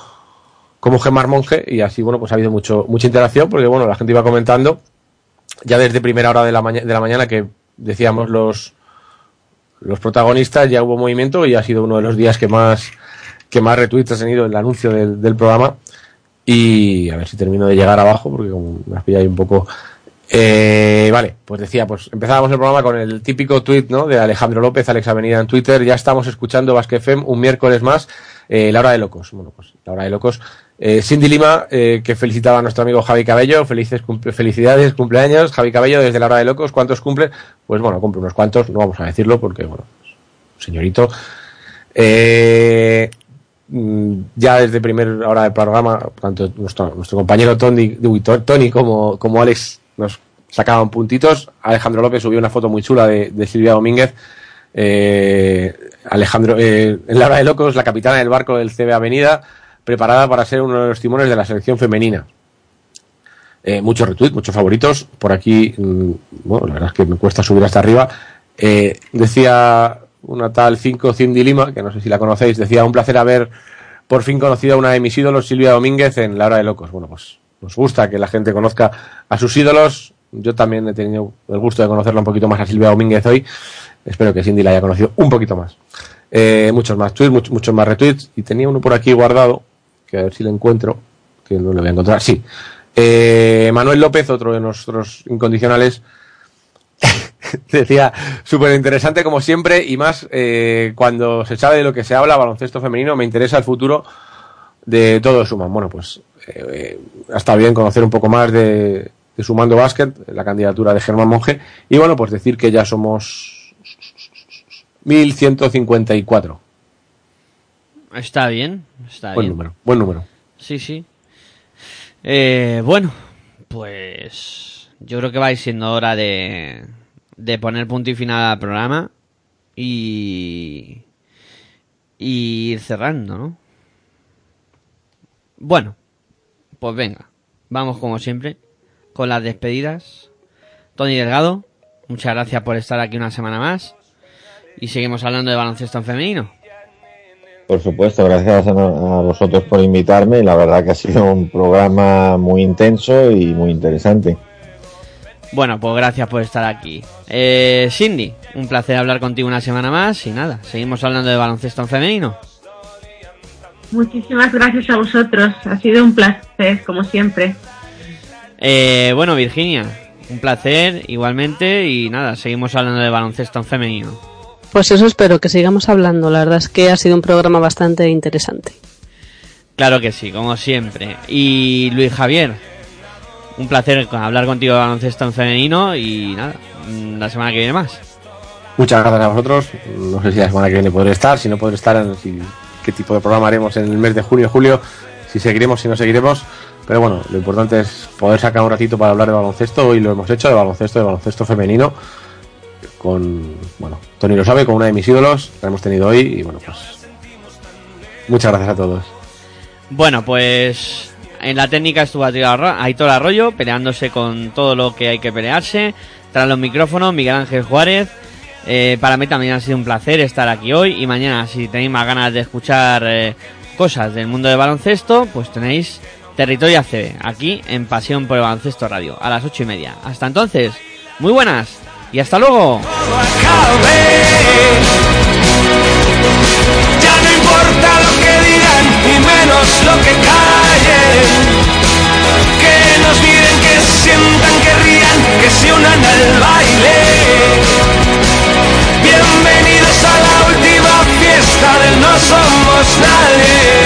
Speaker 6: como Gemar Monge y así, bueno, pues ha habido mucho, mucha interacción porque, bueno, la gente iba comentando ya desde primera hora de la, maña- de la mañana que decíamos los, los protagonistas, ya hubo movimiento y ha sido uno de los días que más, que más retweets ha tenido el anuncio del, programa. Y a ver si termino de llegar abajo, porque como me has pillado ahí un poco. Eh, vale, pues decía, pues empezábamos el programa con el típico tweet ¿no? de Alejandro López, Alex Avenida en Twitter. Ya estamos escuchando Basque FM un miércoles más, eh, La Hora de Locos. Bueno, pues La Hora de Locos. Eh, Cindy Lima, eh, que felicitaba a nuestro amigo Javi Cabello. Felices cumple- felicidades, cumpleaños. Javi Cabello desde La Hora de Locos. ¿Cuántos cumple? Pues bueno, cumple unos cuantos, no vamos a decirlo porque, bueno, señorito. Eh, mm, ya desde primera hora del programa, tanto nuestro, compañero Tony, Tony como, como Alex nos sacaban puntitos. Alejandro López subió una foto muy chula de, de Silvia Domínguez. Eh, Alejandro, eh, en la hora de locos, la capitana del barco del CB Avenida, preparada para ser uno de los timones de la selección femenina. Eh, muchos retweets, muchos favoritos. Por aquí, mm, bueno, la verdad es que me cuesta subir hasta arriba. Eh, decía una tal 5 Cindy Lima, que no sé si la conocéis, decía un placer haber por fin conocido a una de mis ídolos, Silvia Domínguez, en La Hora de Locos. Bueno, pues nos gusta que la gente conozca a sus ídolos. Yo también he tenido el gusto de conocerla un poquito más a Silvia Domínguez hoy. Espero que Cindy la haya conocido un poquito más. Eh, muchos más tweets, muchos, muchos más retweets. Y tenía uno por aquí guardado, a ver si lo encuentro, que no lo voy a encontrar. Sí. Eh, Manuel López, otro de nuestros incondicionales, decía súper interesante como siempre y más eh, cuando se sabe de lo que se habla baloncesto femenino me interesa el futuro de todo Suman bueno pues eh, ha estado bien conocer un poco más de, de Sumando Basket la candidatura de Germán Monge y bueno pues decir que ya somos 1154
Speaker 1: Está bien, está
Speaker 6: buen
Speaker 1: bien.
Speaker 6: número buen número
Speaker 1: Sí, sí. Eh, bueno, pues yo creo que va a ir siendo hora de, de poner punto y final al programa y, y ir cerrando, ¿no? Bueno, pues venga, vamos como siempre con las despedidas. Tony Delgado, muchas gracias por estar aquí una semana más y seguimos hablando de baloncesto en femenino.
Speaker 3: Por supuesto, gracias a, a vosotros por invitarme. La verdad que ha sido un programa muy intenso y muy interesante.
Speaker 1: Bueno, pues gracias por estar aquí. Eh, Cindy, un placer hablar contigo una semana más y nada, seguimos hablando de baloncesto en femenino.
Speaker 11: Muchísimas gracias a vosotros. Ha sido un placer, como siempre.
Speaker 1: Eh, bueno, Virginia, un placer igualmente y nada, seguimos hablando de baloncesto en femenino.
Speaker 5: Pues eso espero que sigamos hablando. La verdad es que ha sido un programa bastante interesante.
Speaker 1: Claro que sí, como siempre. Y Luis Javier, un placer hablar contigo de baloncesto en femenino y nada, mm, la semana que viene más.
Speaker 6: Muchas gracias a vosotros. No sé si la semana que viene podré estar, si no podré estar, en, si- qué tipo de programa haremos en el mes de junio, julio, si seguiremos, si no seguiremos. Pero bueno, lo importante es poder sacar un ratito para hablar de baloncesto. Hoy lo hemos hecho, de baloncesto, de baloncesto femenino. Con, bueno, Tony lo sabe, con una de mis ídolos que hemos tenido hoy. Y bueno, pues. Muchas gracias a todos.
Speaker 1: Bueno, pues en la técnica estuvo Aitor Arroyo peleándose con todo lo que hay que pelearse. Tras los micrófonos, Miguel Ángel Juárez. Eh, para mí también ha sido un placer estar aquí hoy y mañana si tenéis más ganas de escuchar eh, cosas del mundo del baloncesto, pues tenéis Territorio ACB aquí en Pasión por el Baloncesto Radio a las ocho y media. Hasta entonces, muy buenas y hasta luego.
Speaker 9: Ya no importa lo que digan y menos lo que callen. Que nos miren, que sientan, que rían, que se unan al baile. Bienvenidos a la última fiesta del No Somos Nadie.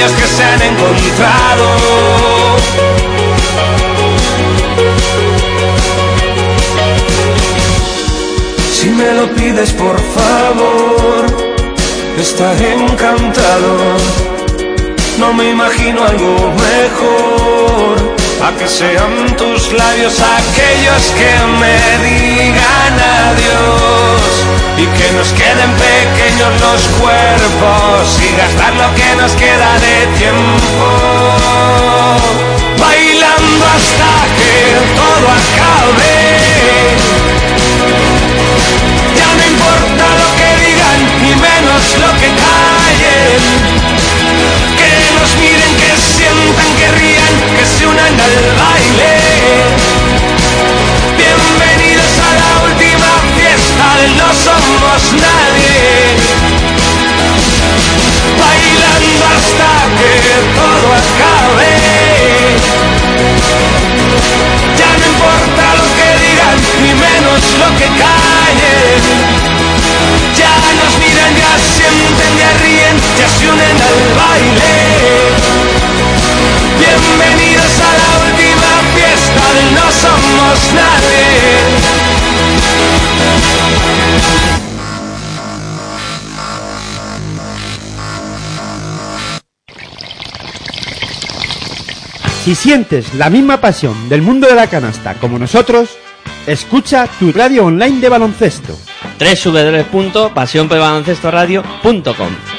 Speaker 9: que se han encontrado. Si me lo pides por favor, estaré encantado. No me imagino algo mejor. A que sean tus labios aquellos que me digan adiós. Y que nos queden pequeños los cuerpos y gastar lo que nos queda de tiempo. Bailando hasta que todo acabe. Ya no importa lo que digan ni menos lo que callen. Que nos miren que sientan que se al baile. Bienvenidos a la última fiesta no somos nadie. Bailando hasta que todo acabe. Ya no importa lo que digan ni menos lo que callen. Ya nos miran ya sienten ya ríen ya se unen al baile. Bienvenidos no somos nadie
Speaker 2: Si sientes la misma pasión del mundo de la canasta como nosotros, escucha tu radio online de baloncesto.
Speaker 1: www.pasionpelbaloncestoradio.com